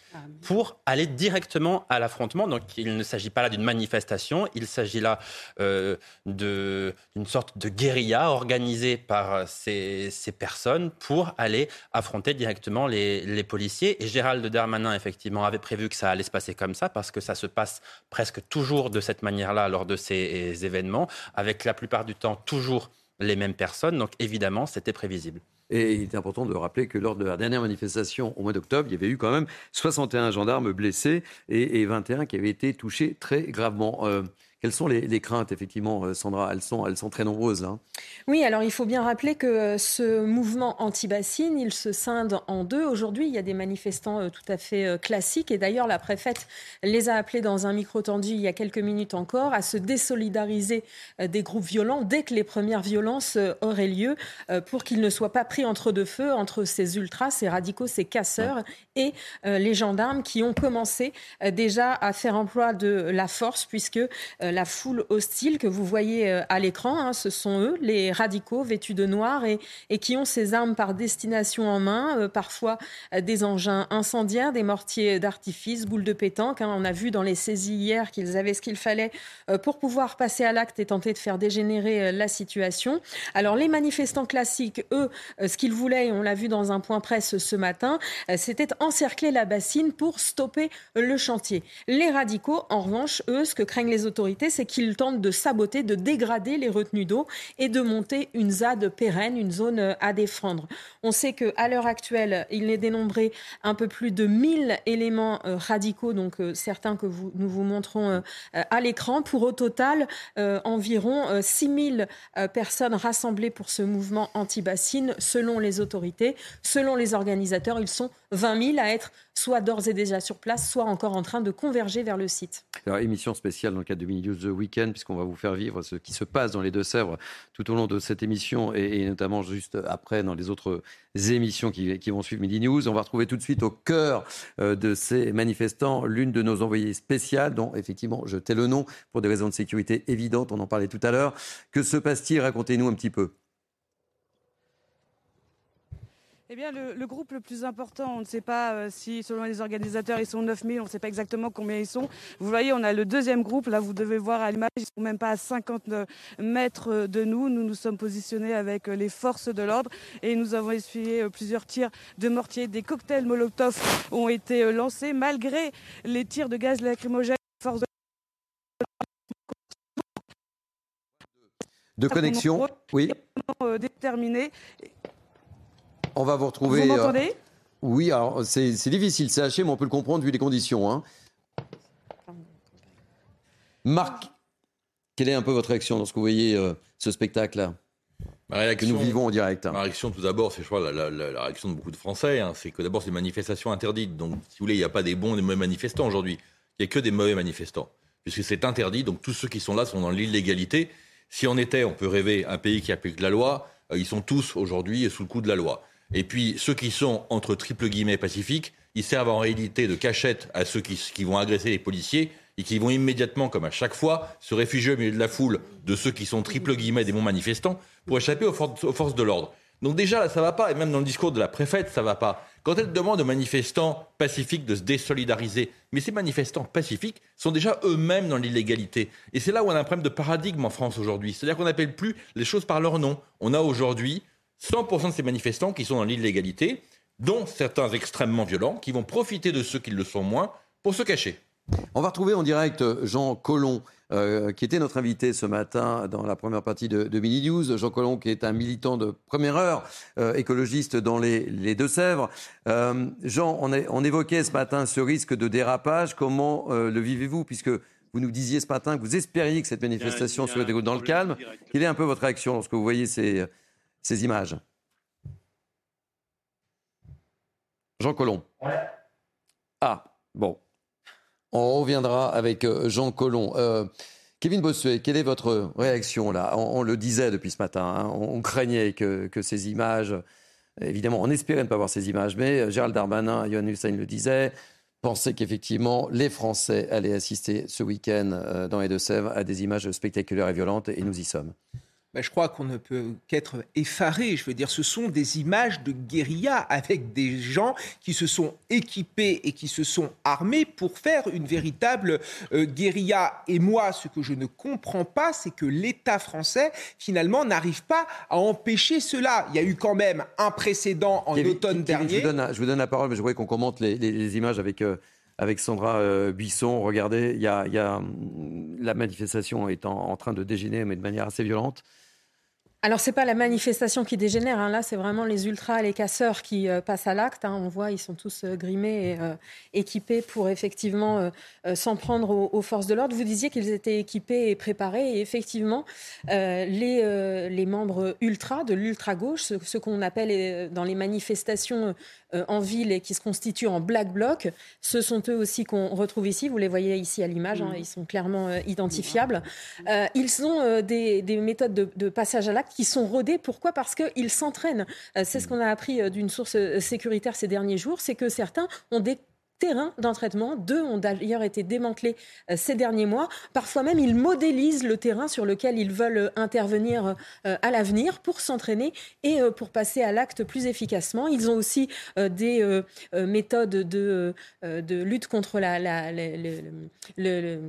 pour aller directement à l'affrontement. Donc il ne s'agit pas là d'une manifestation, il s'agit là euh, d'une sorte de guérilla organisée par ces, personnes pour aller affronter directement les, les policiers. Et Gérald Darmanin effectivement avait prévu que ça allait se passer comme ça parce que ça se passe presque toujours de cette manière-là lors de ces événements, avec la plupart du temps toujours les mêmes personnes. Donc évidemment, c'était prévisible. Et il est important de rappeler que lors de la dernière manifestation au mois d'octobre, il y avait eu quand même 61 gendarmes blessés et, 21 qui avaient été touchés très gravement. Euh, quelles sont les, craintes, effectivement, euh, Sandra? Elles sont, elles sont très nombreuses. Hein. Oui, alors il faut bien rappeler que euh, ce mouvement anti-bassine, il se scinde en deux. Aujourd'hui, il y a des manifestants euh, tout à fait classiques. Et d'ailleurs, la préfète les a appelés dans un micro tendu il y a quelques minutes encore à se désolidariser des groupes violents dès que les premières violences auraient lieu pour qu'ils ne soient pas pris entre deux feux entre ces ultras, ces radicaux, ces casseurs et les gendarmes qui ont commencé déjà à faire emploi de la force puisque la foule hostile que vous voyez euh, à l'écran. Hein, ce sont eux, les radicaux vêtus de noir et, qui ont ces armes par destination en main, euh, parfois euh, des engins incendiaires, des mortiers d'artifice, boules de pétanque. Hein. On a vu dans les saisies hier qu'ils avaient ce qu'il fallait pour pouvoir passer à l'acte et tenter de faire dégénérer la situation. Alors les manifestants classiques, eux, ce qu'ils voulaient, on l'a vu dans un point presse ce matin, c'était encercler la bassine pour stopper le chantier. Les radicaux, en revanche, eux, ce que craignent les autorités, c'est qu'ils tentent de saboter, de dégrader les retenues d'eau et de monter une ZAD pérenne, une zone euh, à défendre. On sait qu'à l'heure actuelle, il est dénombré un peu plus de 1000 éléments euh, radicaux, donc euh, certains que nous vous montrons à l'écran, pour au total environ 6000 personnes rassemblées pour ce mouvement anti-bassine, selon les autorités. Selon les organisateurs, ils sont 20 000 à être soit d'ores et déjà sur place, soit encore en train de converger vers le site. Alors, émission spéciale dans le cadre de Mini News The Weekend, puisqu'on va vous faire vivre ce qui se passe dans les Deux-Sèvres tout au long de cette émission et, notamment juste après dans les autres émissions qui, vont suivre Midi News. On va retrouver tout de suite au cœur euh, de ces manifestants l'une de nos envoyées spéciales, dont effectivement je tais le nom pour des raisons de sécurité évidentes, on en parlait tout à l'heure. Que se passe-t-il? Racontez-nous un petit peu. Eh bien, le, groupe le plus important, on ne sait pas euh, si, selon les organisateurs, ils sont 9000, on ne sait pas exactement combien ils sont. Vous voyez, on a le deuxième groupe, là, vous devez voir à l'image, ils ne sont même pas à 50 mètres de nous. Nous nous sommes positionnés avec les forces de l'ordre et nous avons essuyé euh, plusieurs tirs de mortier. Des cocktails Molotov ont été euh, lancés malgré les tirs de gaz lacrymogène. Force de de connexion, oui. Déterminé. On va vous retrouver. Vous euh, m'entendez? Oui, alors c'est difficile, c'est haché, mais on peut le comprendre vu les conditions. Hein. Marc, quelle est un peu votre réaction lorsque vous voyez euh, ce spectacle-là? Que nous vivons en direct. Ma réaction, tout d'abord, c'est je crois la, réaction de beaucoup de Français, hein, c'est que d'abord c'est une manifestation interdite. Donc, si vous voulez, il n'y a pas des bons et des mauvais manifestants aujourd'hui. Il n'y a que des mauvais manifestants, puisque c'est interdit. Donc tous ceux qui sont là sont dans l'illégalité. Si on était, on peut rêver, un pays qui applique la loi, euh, ils sont tous aujourd'hui sous le coup de la loi. Et puis ceux qui sont entre triple guillemets pacifiques, ils servent en réalité de cachette à ceux qui, vont agresser les policiers et qui vont immédiatement, comme à chaque fois, se réfugier au milieu de la foule de ceux qui sont triple guillemets des bons manifestants pour échapper aux, forces de l'ordre. Donc déjà, là, ça va pas, et même dans le discours de la préfète, ça va pas. Quand elle demande aux manifestants pacifiques de se désolidariser, mais ces manifestants pacifiques sont déjà eux-mêmes dans l'illégalité. Et c'est là où on a un problème de paradigme en France aujourd'hui. C'est-à-dire qu'on n'appelle plus les choses par leur nom. On a aujourd'hui 100% de ces manifestants qui sont dans l'illégalité, dont certains extrêmement violents, qui vont profiter de ceux qui le sont moins pour se cacher. On va retrouver en direct Jean Collomb, euh, qui était notre invité ce matin dans la première partie de, de Mini News. Jean Collomb, qui est un militant de première heure, euh, écologiste dans les, Deux-Sèvres. Euh, Jean, on, évoquait ce matin ce risque de dérapage. Comment le vivez-vous? Puisque vous nous disiez ce matin que vous espériez que cette manifestation se déroule dans le calme. Quelle est un peu votre réaction lorsque vous voyez ces, ces images Jean Collomb. Ah, bon. On reviendra avec euh, Jean Collomb. Euh, Kevin Bossuet, quelle est votre réaction là? On, le disait depuis ce matin, hein, on, craignait que, ces images, évidemment, on espérait ne pas voir ces images, mais euh, Gérald Darmanin, Johan Hussein le disait, pensaient qu'effectivement les Français allaient assister ce week-end dans les Deux-Sèvres à des images spectaculaires et violentes, et nous y sommes. Ben, je crois qu'on ne peut qu'être effaré. Je veux dire, ce sont des images de guérilla avec des gens qui se sont équipés et qui se sont armés pour faire une véritable euh, guérilla. Et moi, ce que je ne comprends pas, c'est que l'État français, finalement, n'arrive pas à empêcher cela. Il y a eu quand même un précédent en automne dernier. Je vous, donne, la parole, mais je voudrais qu'on commente les, images avec... Euh, avec Sandra euh, Buisson. Regardez, il y a, hum, la manifestation est en, train de dégénérer, mais de manière assez violente. Alors, c'est pas la manifestation qui dégénère. Hein. Là, c'est vraiment les ultras, les casseurs qui euh, passent à l'acte. Hein. On voit, ils sont tous euh, grimés et euh, équipés pour effectivement s'en prendre aux, forces de l'ordre. Vous disiez qu'ils étaient équipés et préparés. Et effectivement, les, les membres ultra de l'ultra-gauche, ce, ce qu'on appelle dans les manifestations en ville et qui se constituent en black bloc, ce sont eux aussi qu'on retrouve ici. Vous les voyez ici à l'image. Hein. Ils sont clairement identifiables. ils ont des, des, méthodes de, de passage à l'acte qui sont rodés. Pourquoi? Parce qu'ils s'entraînent. Euh, c'est ce qu'on a appris euh, d'une source euh, sécuritaire ces derniers jours, c'est que certains ont des terrains d'entraînement. Deux ont d'ailleurs été démantelés euh, ces derniers mois. Parfois même, ils modélisent le terrain sur lequel ils veulent euh, intervenir euh, à l'avenir pour s'entraîner et pour passer à l'acte plus efficacement. Ils ont aussi des méthodes de, de lutte contre la, la, le,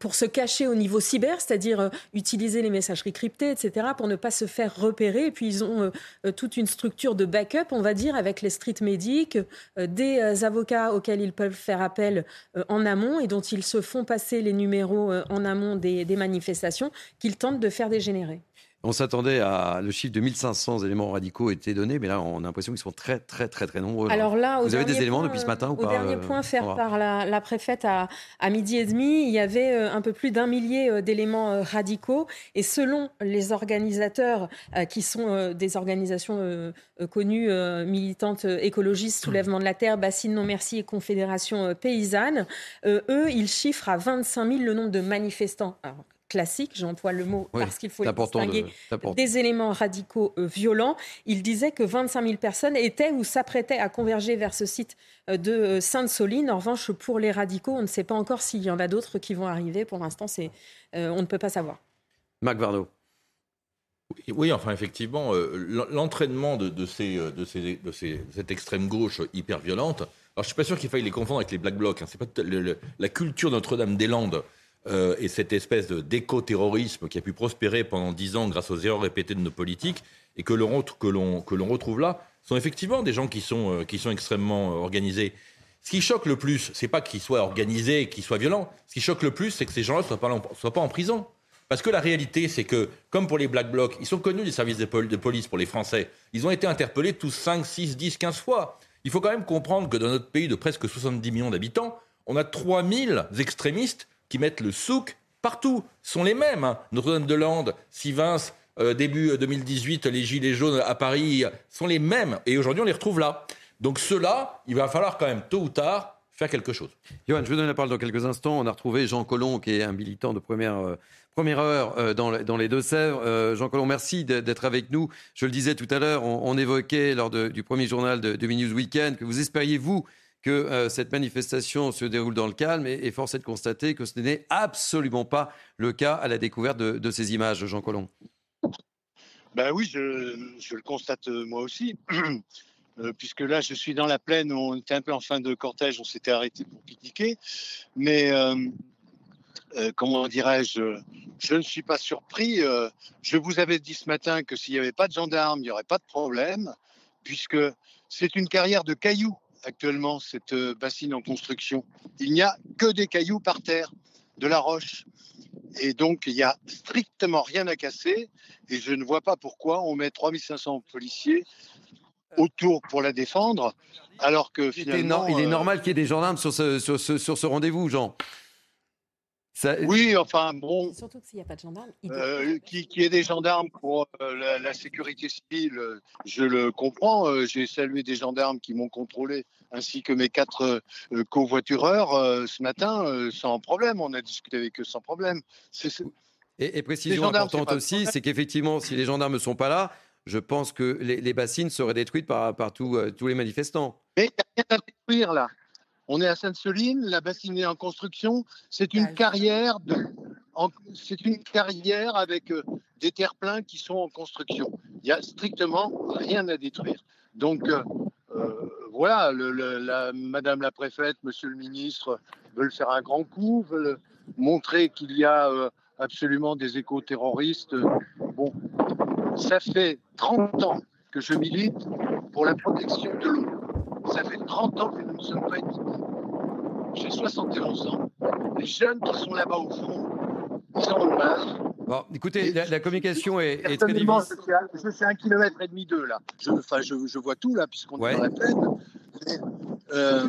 pour se cacher au niveau cyber, c'est-à-dire utiliser les messageries cryptées, etc., pour ne pas se faire repérer. Et puis, ils ont toute une structure de backup, on va dire, avec les street medics, des avocats auxquels ils peuvent faire appel euh, en amont et dont ils se font passer les numéros euh, en amont des, manifestations qu'ils tentent de faire dégénérer. On s'attendait à le chiffre de 1500 éléments radicaux été donné, mais là on a l'impression qu'ils sont très très très très nombreux. Alors là, vous avez des éléments depuis ce matin ou pas Au dernier point fait par la, préfète à, midi et demi, il y avait euh, un peu plus d'un millier d'éléments radicaux et selon les organisateurs qui sont des organisations connues militantes écologistes, Soulèvement de la Terre, Bassine Non Merci et Confédération paysanne, eux ils chiffrent à 25 000 le nombre de manifestants classique, j'emploie le mot parce qu'il faut distinguer des éléments radicaux euh, violents. Il disait que 25 000 personnes étaient ou s'apprêtaient à converger vers ce site euh, de euh, Sainte-Soline. En revanche, pour les radicaux, on ne sait pas encore s'il y en a d'autres qui vont arriver. Pour l'instant, c'est, on ne peut pas savoir. Marc Vardo. Oui, enfin effectivement, euh, l'entraînement de, de, ces, de, ces, de, ces, cette extrême gauche hyper violente. Alors je suis pas sûr qu'il faille les confondre avec les Black Blocs. Hein. C'est pas la culture Notre-Dame-des-Landes euh, et cette espèce d'éco-terrorisme qui a pu prospérer pendant dix ans grâce aux erreurs répétées de nos politiques et que l'on retrouve là sont effectivement des gens qui sont euh, qui sont extrêmement euh, organisés. Ce qui choque le plus, c'est pas qu'ils soient organisés, qu'ils soient violents. Ce qui choque le plus, c'est que ces gens-là soient soient pas en prison. Parce que la réalité, c'est que, comme pour les Black Blocs, ils sont connus des services de, police pour les Français. Ils ont été interpellés tous 5, 6, 10, 15 fois. Il faut quand même comprendre que dans notre pays de presque 70 millions d'habitants, on a 3000 extrémistes qui mettent le souk partout. Sont les mêmes. Hein. Notre-Dame-de-Lande, Sivins, euh, début 2018, les Gilets jaunes à Paris, sont les mêmes. Et aujourd'hui, on les retrouve là. Donc ceux-là, il va falloir quand même, tôt ou tard, faire quelque chose. Johan, je vous donne la parole dans quelques instants. On a retrouvé Jean Collomb, qui est un militant de première, euh, première heure euh, dans, dans, les Deux-Sèvres. Euh, Jean Collomb, merci d'être avec nous. Je le disais tout à l'heure, on, évoquait lors du premier journal de, de News Weekend que vous espériez, vous, que cette manifestation se déroule dans le calme et, force est de constater que ce n'est absolument pas le cas à la découverte de, ces images, Jean Collomb. Ben oui, je, le constate moi aussi. Euh, puisque là, je suis dans la plaine, on était un peu en fin de cortège, on s'était arrêté pour pique-niquer. Mais euh, euh, comment dirais-je, je ne suis pas surpris. je vous avais dit ce matin que s'il n'y avait pas de gendarmes, il n'y aurait pas de problème, puisque c'est une carrière de cailloux actuellement, cette bassine en construction. Il n'y a que des cailloux par terre, de la roche. Et donc, il n'y a strictement rien à casser. Et je ne vois pas pourquoi on met 3500 policiers autour pour la défendre, alors que finalement... Il est, euh, normal qu'il y ait des gendarmes sur ce, sur ce, sur ce rendez-vous, Jean. Oui, enfin bon. Surtout qu'il n'y a pas de gendarmes. Euh, Qu'il y ait des gendarmes pour euh, la, sécurité civile, je le comprends. J'ai salué des gendarmes qui m'ont contrôlé, ainsi que mes quatre covoitureurs ce matin, sans problème. On a discuté avec eux sans problème. Et, et, précision importante aussi, c'est qu'effectivement, si les gendarmes ne sont pas là, je pense que les, bassines seraient détruites par, euh, tous les manifestants. Mais il n'y a rien à détruire là. On est à Sainte-Soline, la bassine est en construction. C'est une carrière c'est une carrière avec euh, des terre-pleins qui sont en construction. Il n'y a strictement rien à détruire. Donc euh, voilà, la, Madame la préfète, Monsieur le ministre veulent faire un grand coup, veulent montrer qu'il y a absolument des éco-terroristes. Bon, ça fait 30 ans que je milite pour la protection de l'eau. Ça fait 30 ans que nous ne sommes pas équipés. J'ai 71 ans. Les jeunes qui sont là-bas au fond, ils en ont marre. Bon, écoutez, la, communication est, très difficile. Je à un kilomètre et demi d'eux, là. Je, enfin, je, je, vois tout, là, puisqu'on est dans la plaine. Euh,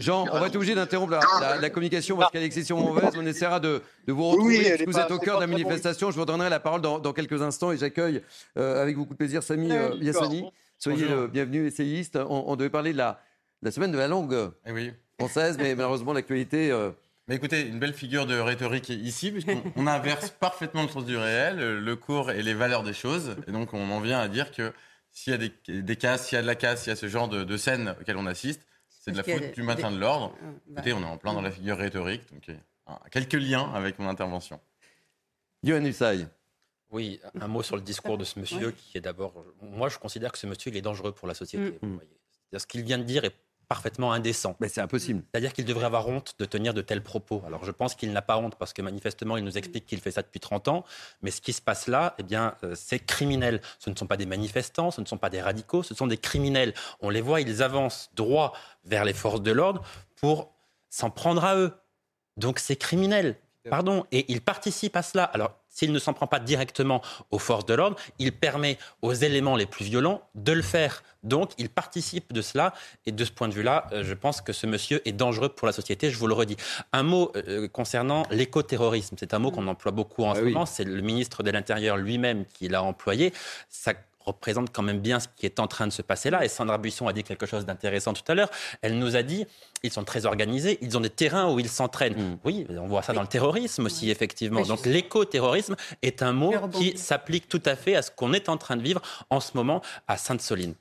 Jean, on va être obligé d'interrompre la, communication parce qu'elle est excessivement mauvaise. On essaiera de, vous retrouver. si vous êtes au cœur de la manifestation, je vous donnerai la parole dans, quelques instants et j'accueille euh, avec beaucoup de plaisir Samy euh, Yassani. Soyez le bienvenu essayiste. On, devait parler de la, semaine de la langue eh française, mais malheureusement l'actualité. Euh, mais écoutez, une belle figure de rhétorique ici, puisqu'on inverse parfaitement le sens du réel, le cours et les valeurs des choses. Et donc, on en vient à dire que s'il y a des, des casses, s'il y a de la casse, s'il y a ce genre de, de scènes auxquelles on assiste, c'est de la faute du maintien de l'ordre. Ah, bah. Écoutez, on est en plein dans la figure rhétorique, donc euh, quelques liens avec mon intervention. Yohann Usaï. Oui, un mot sur le discours de ce monsieur qui est d'abord. Moi, je considère que ce monsieur, il est dangereux pour la société. Mm. Ce qu'il vient de dire est parfaitement indécent. Mais c'est impossible. C'est-à-dire qu'il devrait avoir honte de tenir de tels propos. Alors je pense qu'il n'a pas honte parce que manifestement il nous explique qu'il fait ça depuis 30 ans, mais ce qui se passe là, eh bien euh, c'est criminel. Ce ne sont pas des manifestants, ce ne sont pas des radicaux, ce sont des criminels. On les voit, ils avancent droit vers les forces de l'ordre pour s'en prendre à eux. Donc c'est criminel. Pardon, et il participe à cela. Alors, s'il ne s'en prend pas directement aux forces de l'ordre, il permet aux éléments les plus violents de le faire. Donc, il participe de cela. Et de ce point de vue-là, euh, je pense que ce monsieur est dangereux pour la société. Je vous le redis. Un mot euh, concernant l'écoterrorisme. C'est un mot qu'on emploie beaucoup en ah ce moment. C'est le ministre de l'Intérieur lui-même qui l'a employé. Ça représente quand même bien ce qui est en train de se passer là. Et Sandra Buisson a dit quelque chose d'intéressant tout à l'heure. Elle nous a dit, ils sont très organisés, ils ont des terrains où ils s'entraînent. Mm. Oui, on voit ça dans le terrorisme aussi, effectivement. Donc l'éco-terrorisme est un mot qui s'applique tout à fait à ce qu'on est en train de vivre en ce moment à Sainte-Soline.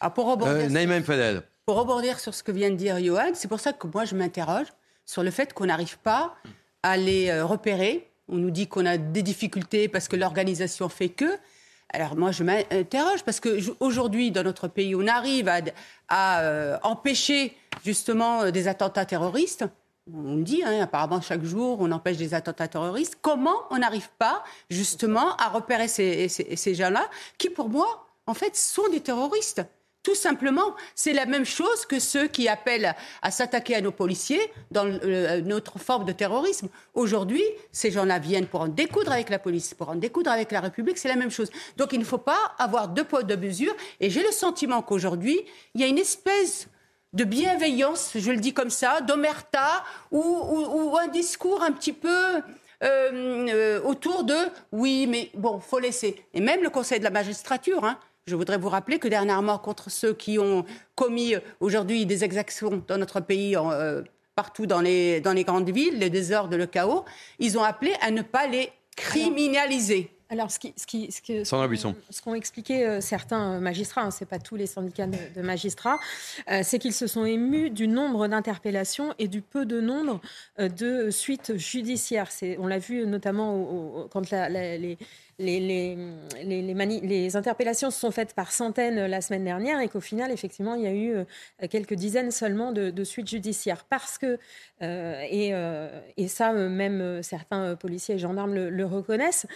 Ah, pour, rebondir euh, pour rebondir sur ce que vient de dire Johan, c'est pour ça que moi je m'interroge sur le fait qu'on n'arrive pas à les euh, repérer On nous dit qu'on a des difficultés parce que l'organisation fait que. Alors moi, je m'interroge parce qu'aujourd'hui, dans notre pays, on arrive à, euh, empêcher justement euh, des attentats terroristes. On dit, hein, apparemment, chaque jour, on empêche des attentats terroristes. Comment on n'arrive pas justement à repérer ces, ces gens-là qui, pour moi, en fait, sont des terroristes? Tout simplement, c'est la même chose que ceux qui appellent à s'attaquer à nos policiers dans euh, notre forme de terrorisme. Aujourd'hui, ces gens-là viennent pour en découdre avec la police, pour en découdre avec la République, c'est la même chose. Donc il ne faut pas avoir deux poids, deux mesures. Et j'ai le sentiment qu'aujourd'hui, il y a une espèce de bienveillance, je le dis comme ça, d'omerta, ou, un discours un petit peu euh, euh, autour de oui, mais bon, faut laisser. Et même le Conseil de la magistrature, hein, je voudrais vous rappeler que dernièrement, contre ceux qui ont commis aujourd'hui des exactions dans notre pays, euh, partout dans les, dans les grandes villes, le désordre, le chaos, ils ont appelé à ne pas les criminaliser. Alors, ce, qui, ce, qui, ce, que, ce qu'ont expliqué euh, certains euh, magistrats, hein, ce n'est pas tous les syndicats de, magistrats, c'est qu'ils se sont émus du nombre d'interpellations et du peu de nombre de suites judiciaires. on l'a vu notamment quand les les, interpellations se sont faites par centaines la semaine dernière et qu'au final, effectivement, il y a eu euh, quelques dizaines seulement de, suites judiciaires. Parce que, euh, et, euh, ça, même certains policiers et gendarmes le, reconnaissent,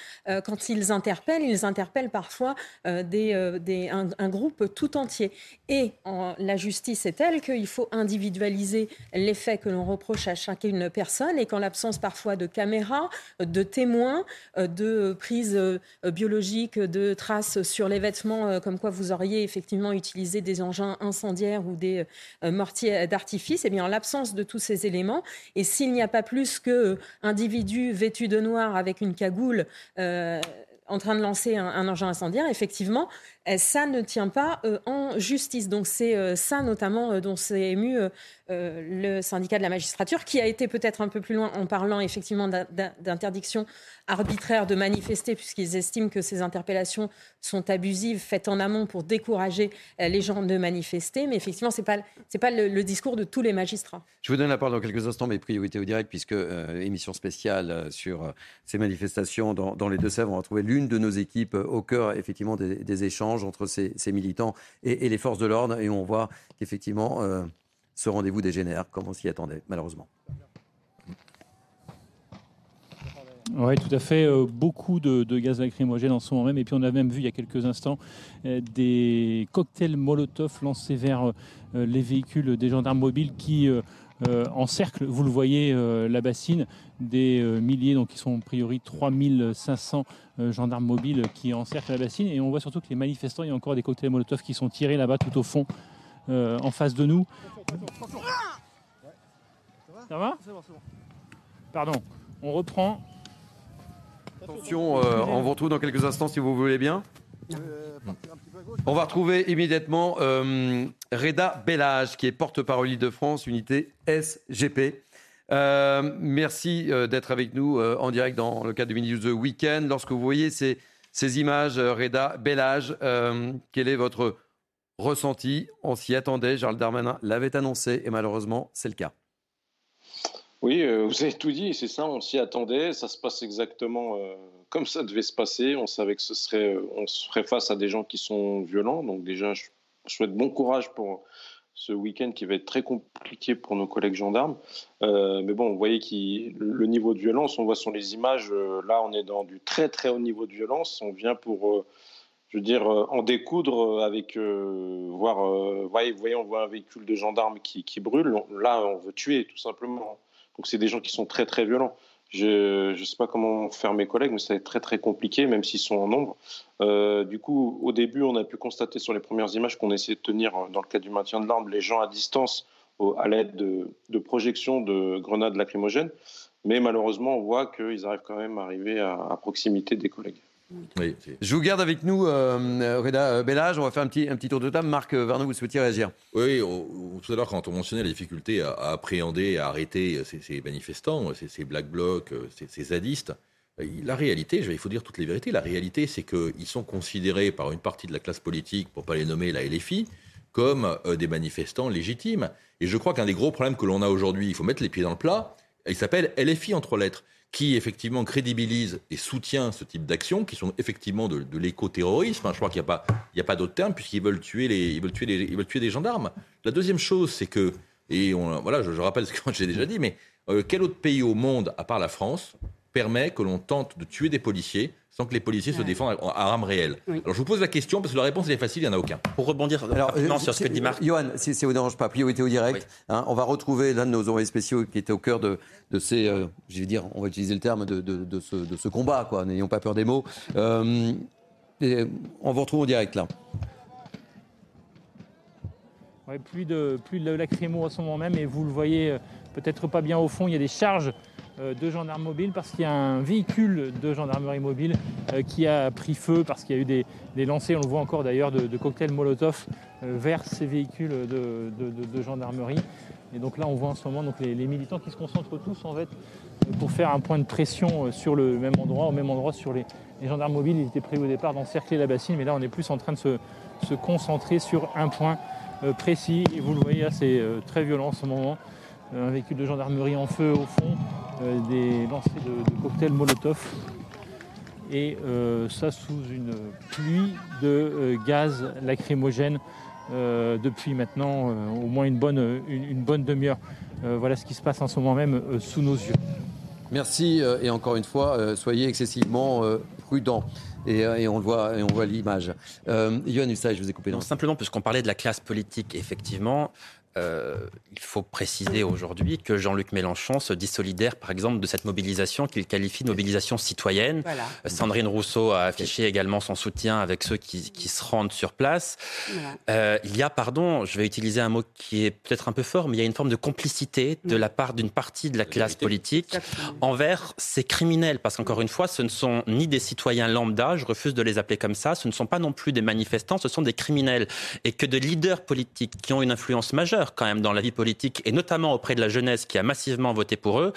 quand ils interpellent, ils interpellent parfois des, un, groupe tout entier. Et la justice est telle qu'il faut individualiser les faits que l'on reproche à chacune personne et qu'en l'absence parfois de caméras, de témoins, de prises euh, biologiques, de traces sur les vêtements, euh, comme quoi vous auriez effectivement utilisé des engins incendiaires ou des euh, mortiers d'artifice, eh bien en l'absence de tous ces éléments, et s'il n'y a pas plus que individu vêtu de noir avec une cagoule en train de lancer un, engin incendiaire, effectivement, ça ne tient pas en justice. Donc c'est ça notamment dont s'est ému le syndicat de la magistrature, qui a été peut-être un peu plus loin en parlant effectivement d'interdiction arbitraire de manifester, puisqu'ils estiment que ces interpellations sont abusives, faites en amont pour décourager euh, les gens de manifester. Mais effectivement, ce n'est pas, pas le, discours de tous les magistrats. Je vous donne la parole dans quelques instants, mes priorités au direct, puisque euh, émission spéciale euh, sur ces manifestations dans, les Deux-Sèvres. On va trouver l'une de nos équipes au cœur, effectivement, des, échanges entre ces, militants et, les forces de l'ordre. Et on voit qu'effectivement, ce rendez-vous dégénère, comme on s'y attendait, malheureusement. Oui, tout à fait. Euh, beaucoup de, gaz lacrymogène en ce moment même. Et puis on a même vu il y a quelques instants euh, des cocktails Molotov lancés vers euh, les véhicules des gendarmes mobiles qui encerclent, vous le voyez, la bassine. Des milliers, donc ils sont a priori 3500 gendarmes mobiles qui encerclent la bassine. Et on voit surtout que les manifestants, il y a encore des cocktails Molotov qui sont tirés là-bas tout au fond, en face de nous. Ça va Pardon. On reprend. Attention, euh, on vous retrouve dans quelques instants si vous voulez bien. On va retrouver immédiatement euh, Reda Bellage, qui est porte-parole de France, unité SGP. Euh, merci d'être avec nous en direct dans le cadre du Mini The Weekend. Lorsque vous voyez ces, ces images, Reda Bellage, quel est votre ressenti On s'y attendait, Charles Darmanin l'avait annoncé et malheureusement, c'est le cas. Oui, euh, vous avez tout dit, c'est ça, on s'y attendait, ça se passe exactement euh, comme ça devait se passer. On savait que ce serait, euh, on serait face à des gens qui sont violents. Donc déjà, je souhaite bon courage pour ce week-end qui va être très compliqué pour nos collègues gendarmes. mais bon, vous voyez que le niveau de violence, on voit sur les images, là on est dans du très très haut niveau de violence. On vient pour, je veux dire, en découdre avec, voir, voyez, voyez, on voit un véhicule de gendarmes qui, qui brûle. Là, on veut tuer tout simplement. Donc c'est des gens qui sont très très violents. Je ne sais pas comment faire mes collègues, mais ça va être très très compliqué, même s'ils sont en nombre. Euh, du coup, au début, on a pu constater sur les premières images qu'on essayait de tenir, dans le cadre du maintien de l'arme, les gens à distance à l'aide de, de projections de grenades lacrymogènes. Mais malheureusement, on voit qu'ils arrivent quand même à arriver à proximité des collègues. Je vous garde avec nous, euh, Reda euh, Bellage. On va faire un petit, un petit tour de table. Marc euh, Verneau, vous souhaitiez réagir Oui, tout à l'heure, quand on mentionnait la difficulté à, appréhender, à arrêter ces, manifestants, ces, black blocs, ces, zadistes, la réalité, il faut dire toutes les vérités, la réalité, c'est qu'ils sont considérés par une partie de la classe politique, pour ne pas les nommer la LFI, comme des manifestants légitimes. Et je crois qu'un des gros problèmes que l'on a aujourd'hui, il faut mettre les pieds dans le plat, il s'appelle LFI entre lettres qui effectivement crédibilise et soutient ce type d'actions, qui sont effectivement de, l'éco-terrorisme. Hein. Je crois qu'il n'y a pas, y d'autre terme, puisqu'ils veulent tuer veulent veulent tuer des gendarmes. La deuxième chose, c'est que, et on, voilà, je, je rappelle ce que j'ai déjà dit, mais euh, quel autre pays au monde, à part la France, permet que l'on tente de tuer des policiers sans que les policiers se défendent à armes réelles Alors je vous pose la question parce que la réponse est facile, il n'y en a aucun. Pour rebondir rapidement sur ce que dit Marc. Johan, si ça vous dérange pas, priorité au direct. Hein, on va retrouver l'un de nos envoyés spéciaux qui était au cœur de, de ces, euh, je vais dire, on va utiliser le terme de, de, de ce, de ce combat, quoi. N'ayons pas peur des mots. Euh, et on vous retrouve en direct là. Ouais, plus de plus de lacrymo à ce moment même et vous le voyez euh, peut-être pas bien au fond, il y a des charges euh, de gendarmes mobiles parce qu'il y a un véhicule de gendarmerie mobile euh, qui a pris feu parce qu'il y a eu des, lancers, on le voit encore d'ailleurs, de, cocktails Molotov euh, vers ces véhicules de, gendarmerie. Et donc là, on voit en ce moment donc, les, militants qui se concentrent tous en fait pour faire un point de pression euh, sur le même endroit, au même endroit sur les, gendarmes mobiles. Il était prévu au départ d'encercler la bassine, mais là, on est plus en train de se, se concentrer sur un point euh, précis. Et vous le voyez, c'est euh, très violent en ce moment. Euh, un véhicule de gendarmerie en feu au fond, euh, des lancers de, de cocktails Molotov. Et euh, ça sous une pluie de euh, gaz lacrymogène euh, depuis maintenant euh, au moins une bonne, une, une bonne demi-heure. Euh, voilà ce qui se passe en ce moment même euh, sous nos yeux. Merci euh, et encore une fois, euh, soyez excessivement euh, prudents. Et, euh, et on le voit, et on voit l'image. Euh, Yohann Usaï, je vous ai coupé. Non, simplement, puisqu'on parlait de la classe politique, effectivement, euh, il faut préciser aujourd'hui que Jean-Luc Mélenchon se dit solidaire, par exemple, de cette mobilisation qu'il qualifie de mobilisation citoyenne. Voilà. Sandrine Rousseau a affiché également son soutien avec ceux qui, qui se rendent sur place. Voilà. Euh, il y a, pardon, je vais utiliser un mot qui est peut-être un peu fort, mais il y a une forme de complicité de la part d'une partie de la classe politique envers ces criminels. Parce qu'encore une fois, ce ne sont ni des citoyens lambda, je refuse de les appeler comme ça, ce ne sont pas non plus des manifestants, ce sont des criminels. Et que de leaders politiques qui ont une influence majeure quand même dans la vie politique, et notamment auprès de la jeunesse qui a massivement voté pour eux,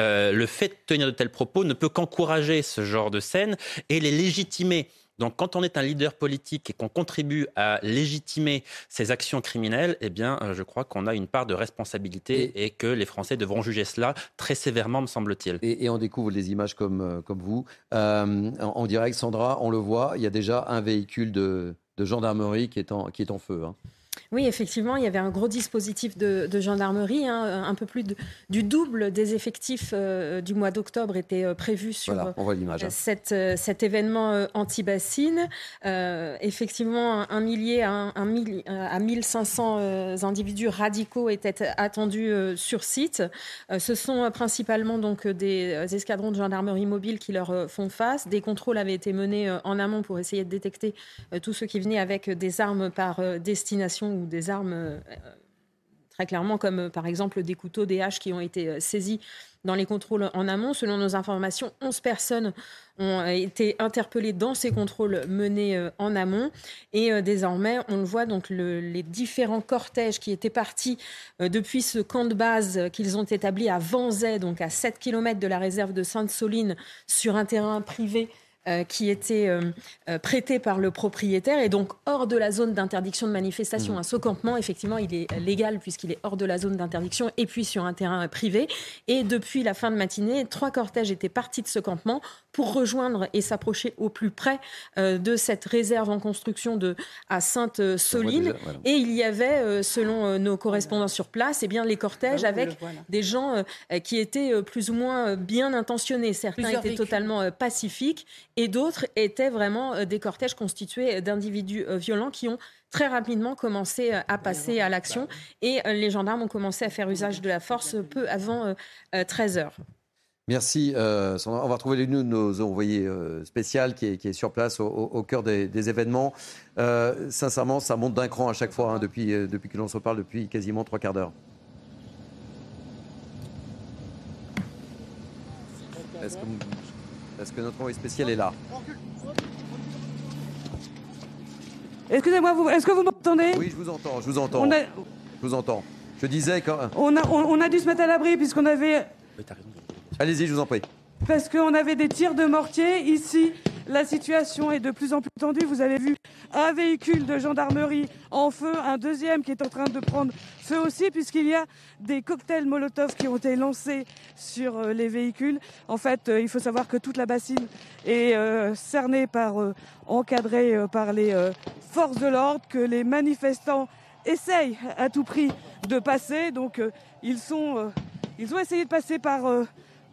euh, le fait de tenir de tels propos ne peut qu'encourager ce genre de scène et les légitimer. Donc, quand on est un leader politique et qu'on contribue à légitimer ces actions criminelles, eh bien, euh, je crois qu'on a une part de responsabilité et, que les Français devront juger cela très sévèrement, me semble-t-il. Et, et on découvre des images comme, euh, comme vous. Euh, en, en direct, Sandra, on le voit, il y a déjà un véhicule de, de gendarmerie qui est en, qui est en feu. hein. Oui, effectivement, il y avait un gros dispositif de, de gendarmerie. hein, un peu plus de- du double des effectifs euh, du mois d'octobre était euh, prévu sur Voilà, on voit l'image. hein. euh, cette, cet événement anti-bassine. Effectivement, un, millier à, un, un mille- à 1500 individus radicaux étaient attendus sur site. Ce sont principalement donc des escadrons de gendarmerie mobile qui leur font face. Des contrôles avaient été menés en amont pour essayer de détecter tous ceux qui venaient avec des armes par destination ou des armes euh, très clairement, comme euh, par exemple des couteaux, des haches qui ont été euh, saisis dans les contrôles en amont. Selon nos informations, 11 personnes ont euh, été interpellées dans ces contrôles menés euh, en amont. Et euh, désormais, on le voit, donc le- les différents cortèges qui étaient partis euh, depuis ce camp de base euh, qu'ils ont établi à Vanzay, donc à 7 km de la réserve de Sainte-Soline, sur un terrain privé euh, qui était euh, euh, prêté par le propriétaire et donc hors de la zone d'interdiction de manifestation. Mmh. Un ce campement, effectivement, il est légal puisqu'il est hors de la zone d'interdiction et puis sur un terrain euh, privé. Et depuis la fin de matinée, trois cortèges étaient partis de ce campement pour rejoindre et s'approcher au plus près euh, de cette réserve en construction de, à Sainte-Soline. voilà. Et il y avait, euh, selon euh, nos correspondants sur place, eh bien, les cortèges Ah oui, on avec des gens euh, qui étaient euh, plus ou moins euh, bien intentionnés. Certains Plusieurs étaient véhicules. totalement euh, pacifiques et d'autres étaient vraiment euh, des cortèges constitués d'individus euh, violents qui ont très rapidement commencé euh, à passer à l'action et euh, les gendarmes ont commencé à faire usage de la force peu avant euh, euh, 13 heures. Merci. euh, on va retrouver l'une de nos envoyés euh, spéciales qui est, qui est sur place au, au- au cœur des, des événements. Euh, sincèrement, ça monte d'un cran à chaque fois hein, depuis, euh, depuis que l'on se parle, depuis quasiment trois quarts d'heure. Est-ce que, est-ce que notre envoyé spécial est là Excusez-moi, vous- est-ce que vous m'entendez? Oui, je vous entends, je vous entends. On a- Je vous entends. Je disais quand... on a, on, on a dû se mettre à l'abri puisqu'on avait Allez-y, je vous en prie. parce qu'on avait des tirs de mortier ici la situation est de plus en plus tendue. Vous avez vu un véhicule de gendarmerie en feu, un deuxième qui est en train de prendre feu aussi, puisqu'il y a des cocktails Molotov qui ont été lancés sur euh, les véhicules. En fait, euh, il faut savoir que toute la bassine est euh, cernée par, encadrée par les forces de l'ordre, que les manifestants essayent à tout prix de passer. Donc, ils sont, ils ont essayé de passer par,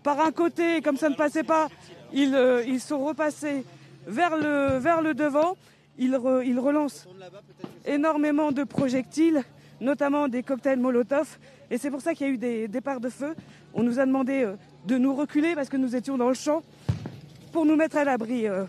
par un côté, comme ça ne passait pas, ils, ils sont repassés vers le, vers le devant. Ils, ils relancent énormément de projectiles, notamment des cocktails Molotov. Et c'est pour ça qu'il y a eu des départs de feu. On nous a demandé euh, de nous reculer parce que nous étions dans le champ pour nous mettre à l'abri, euh.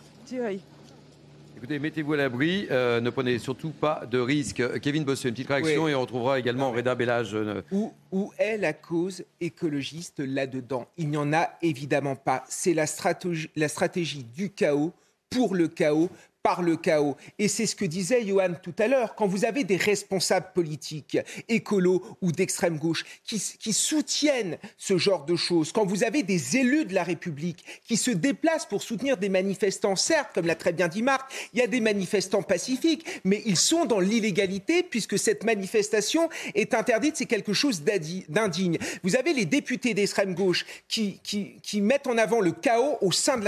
Écoutez, mettez-vous à l'abri, euh, ne prenez surtout pas de risques. Kevin Bossuet, une petite réaction et on retrouvera également Reda Bellage. Où, où, est la cause écologiste là-dedans? Il n'y en a évidemment pas. C'est la stratégie, la stratégie du chaos pour le chaos par le chaos. Et c'est ce que disait Johan tout à l'heure. Quand vous avez des responsables politiques, écolos ou d'extrême gauche, qui, qui, soutiennent ce genre de choses, quand vous avez des élus de la République qui se déplacent pour soutenir des manifestants, certes, comme l'a très bien dit Marc, il y a des manifestants pacifiques, mais ils sont dans l'illégalité puisque cette manifestation est interdite, c'est quelque chose d'indigne. Vous avez les députés d'extrême gauche qui, qui, qui mettent en avant le chaos au sein de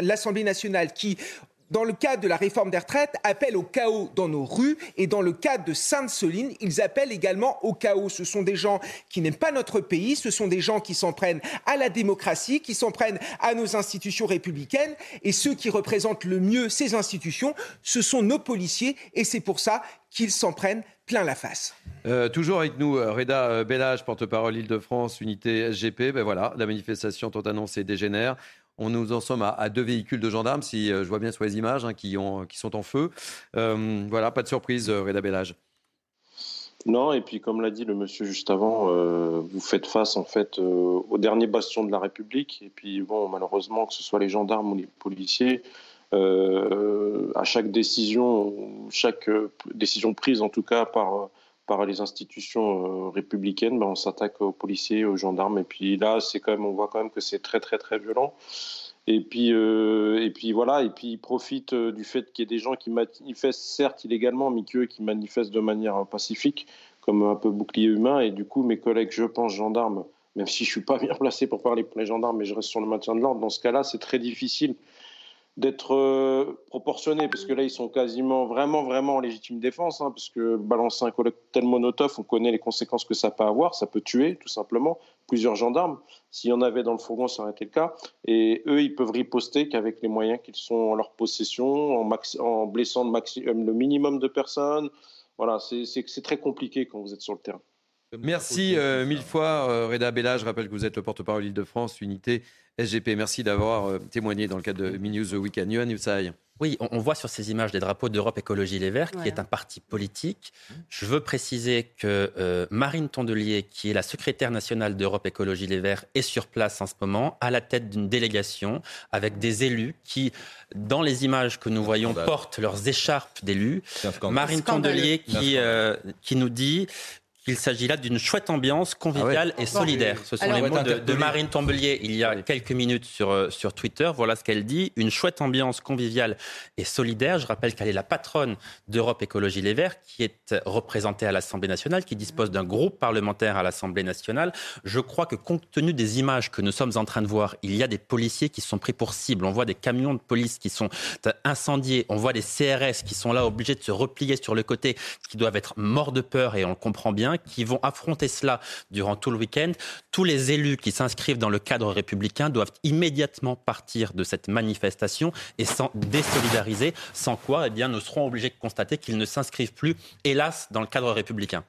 l'Assemblée nationale, qui dans le cadre de la réforme des retraites, appellent au chaos dans nos rues. Et dans le cadre de Sainte-Soline, ils appellent également au chaos. Ce sont des gens qui n'aiment pas notre pays, ce sont des gens qui s'en prennent à la démocratie, qui s'en prennent à nos institutions républicaines. Et ceux qui représentent le mieux ces institutions, ce sont nos policiers. Et c'est pour ça qu'ils s'en prennent plein la face. Euh, toujours avec nous, euh, Reda euh, Bellage, porte-parole Île-de-France, unité SGP. Ben voilà, la manifestation tant annoncée dégénère. On nous en sommes à, deux véhicules de gendarmes, si euh, je vois bien sur les images, hein, qui, ont, qui sont en feu. Euh, voilà, pas de surprise, euh, Reda Bellage. Non, et puis comme l'a dit le monsieur juste avant, vous faites face en fait au dernier bastion de la République. Et puis bon, malheureusement, que ce soit les gendarmes ou les policiers, à chaque décision, chaque décision prise en tout cas par par les institutions républicaines, ben, on s'attaque aux policiers, aux gendarmes. Et puis là, c'est quand même, on voit quand même que c'est très très très violent. Et puis, euh, et puis voilà, et puis ils profitent euh, du fait qu'il y ait des gens qui manifestent, certes illégalement, mais qui manifestent de manière pacifique, comme un peu bouclier humain. Et du coup, mes collègues, je pense, gendarmes, même si je suis pas bien placé pour parler pour les gendarmes, mais je reste sur le maintien de l'ordre, dans ce cas-là, c'est très difficile d'être euh, proportionné, parce que là, ils sont quasiment vraiment, vraiment en légitime défense, hein, parce que balancer un cocktail monotone, on connaît les conséquences que ça peut avoir, ça peut tuer, tout simplement, plusieurs gendarmes. S'il y en avait dans le fourgon, ça aurait été le cas. Et eux, ils peuvent riposter qu'avec les moyens qu'ils sont en leur possession, en, blessant le, le minimum de personnes. Voilà, c'est très compliqué quand vous êtes sur le terrain. Merci euh, mille fois, euh, Reda Bella. Je rappelle que vous êtes le porte-parole Île-de-France, unité SGP. Merci d'avoir euh, témoigné dans le cadre de Minus Weekend. Yohann oui, on, voit sur ces images des drapeaux d'Europe Écologie Les Verts, qui est un parti politique. Je veux préciser que euh, Marine Tondelier, qui est la secrétaire nationale d'Europe Écologie Les Verts, est sur place en ce moment, à la tête d'une délégation avec des élus qui, dans les images que nous voyons, portent leurs écharpes d'élus. Marine Tondelier qui, euh, qui nous dit il s'agit là d'une chouette ambiance conviviale ah et solidaire. Ce sont les mots de, Marine Tombelier il y a quelques minutes sur, euh, sur Twitter. Voilà ce qu'elle dit. Une chouette ambiance conviviale et solidaire. Je rappelle qu'elle est la patronne d'Europe Écologie Les Verts, qui est représentée à l'Assemblée nationale, qui dispose d'un groupe parlementaire à l'Assemblée nationale. Je crois que compte tenu des images que nous sommes en train de voir, il y a des policiers qui sont pris pour cible. On voit des camions de police qui sont incendiés. On voit des CRS qui sont là obligés de se replier sur le côté, qui doivent être morts de peur et on le comprend bien qui vont affronter cela durant tout le week-end. Tous les élus qui s'inscrivent dans le cadre républicain doivent immédiatement partir de cette manifestation et s'en désolidariser, sans quoi eh bien, nous serons obligés de constater qu'ils ne s'inscrivent plus, hélas, dans le cadre républicain.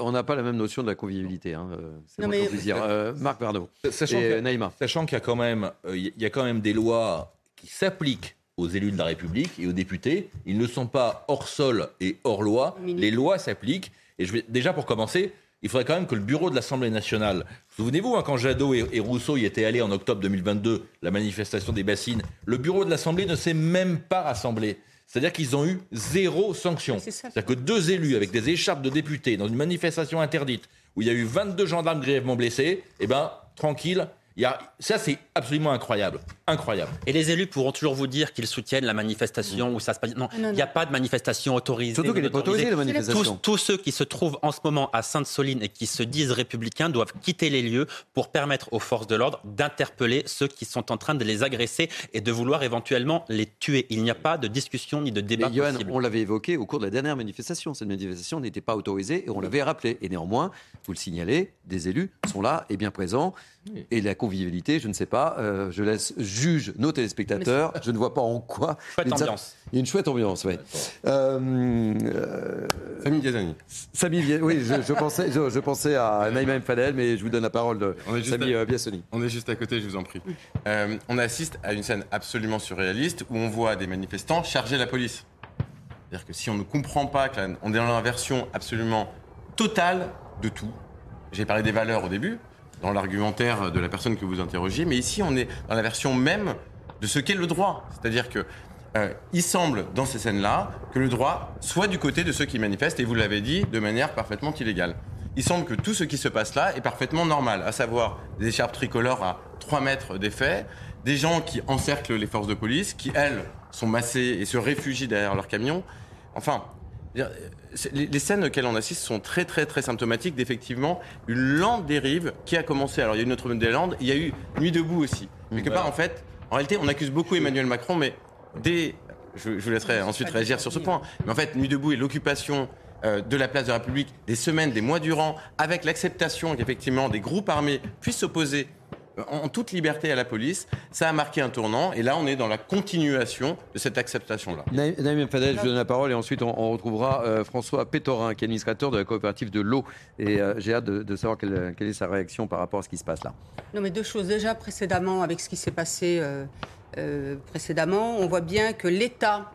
On n'a pas la même notion de la convivialité. Hein. Euh, c'est mon plaisir. Euh, Marc Bardot. Sachant qu'il y a quand même, euh, il y a quand même des lois qui s'appliquent aux élus de la République et aux députés. Ils ne sont pas hors sol et hors loi. Les lois s'appliquent. Et je vais, déjà, pour commencer, il faudrait quand même que le bureau de l'Assemblée nationale, souvenez-vous, hein, quand Jadot et, Rousseau y étaient allés en octobre 2022, la manifestation des bassines, le bureau de l'Assemblée ne s'est même pas rassemblé. C'est-à-dire qu'ils ont eu zéro sanction. C'est-à-dire que deux élus avec des écharpes de députés dans une manifestation interdite où il y a eu 22 gendarmes grièvement blessés, eh ben, tranquille, Il y a, ça, c'est absolument incroyable. Incroyable. Et les élus pourront toujours vous dire qu'ils soutiennent la manifestation où ça se passe. Non, il n'y a pas de manifestation autorisée. Surtout qu'elle n'est pas autorisée, la manifestation. Tous, tous, ceux qui se trouvent en ce moment à Sainte-Soline et qui se disent républicains doivent quitter les lieux pour permettre aux forces de l'ordre d'interpeller ceux qui sont en train de les agresser et de vouloir éventuellement les tuer. Il n'y a pas de discussion ni de débat Mais Johan, on l'avait évoqué au cours de la dernière manifestation. Cette manifestation n'était pas autorisée et on l'avait rappelé. Et néanmoins, vous le signalez, des élus sont là et bien présents. Et la convivialité, je ne sais pas, euh, je laisse juge nos téléspectateurs. Je ne vois pas en quoi. Chouette Il y a une- ambiance. Il y a une chouette ambiance, oui. Euh, Samy Gazani. Samy, oui, je, je pensais, je, je pensais à Naïma M. Fadel, mais je vous donne la parole de On est juste Samy à- euh, Biassoni. On est juste à côté, je vous en prie. Euh, on assiste à une scène absolument surréaliste où on voit des manifestants charger la police. C'est-à-dire que si on ne comprend pas qu'on est dans l'inversion absolument totale de tout, j'ai parlé des valeurs au début, dans l'argumentaire de la personne que vous interrogiez, mais ici on est dans la version même de ce qu'est le droit. C'est-à-dire que euh, il semble dans ces scènes-là que le droit soit du côté de ceux qui manifestent, et vous l'avez dit, de manière parfaitement illégale. Il semble que tout ce qui se passe là est parfaitement normal, à savoir des écharpes tricolores à 3 mètres des faits, des gens qui encerclent les forces de police, qui, elles, sont massées et se réfugient derrière leur camion. Enfin, les, les scènes auxquelles on assiste sont très très très symptomatiques d'effectivement une lente dérive qui a commencé. Alors il y a eu Notre-Dame-des-Landes, il y a eu Nuit debout aussi. Quelque part en fait, en réalité on accuse beaucoup Emmanuel Macron, mais dès, je, je vous laisserai ensuite réagir sur ce point, mais en fait Nuit debout et l'occupation euh, de la place de la République des semaines, des mois durant, avec l'acceptation qu'effectivement des groupes armés puissent s'opposer en toute liberté à la police, ça a marqué un tournant et là on est dans la continuation de cette acceptation-là. Naïm. Fadel, je vous donne la parole et ensuite on, on retrouvera euh, François Pétorin, qui est administrateur de la coopérative de l'eau. Et euh, j'ai hâte de, de savoir quelle, quelle est sa réaction par rapport à ce qui se passe là. Non, mais deux choses. Déjà, précédemment, avec ce qui s'est passé euh, euh, précédemment, on voit bien que l'État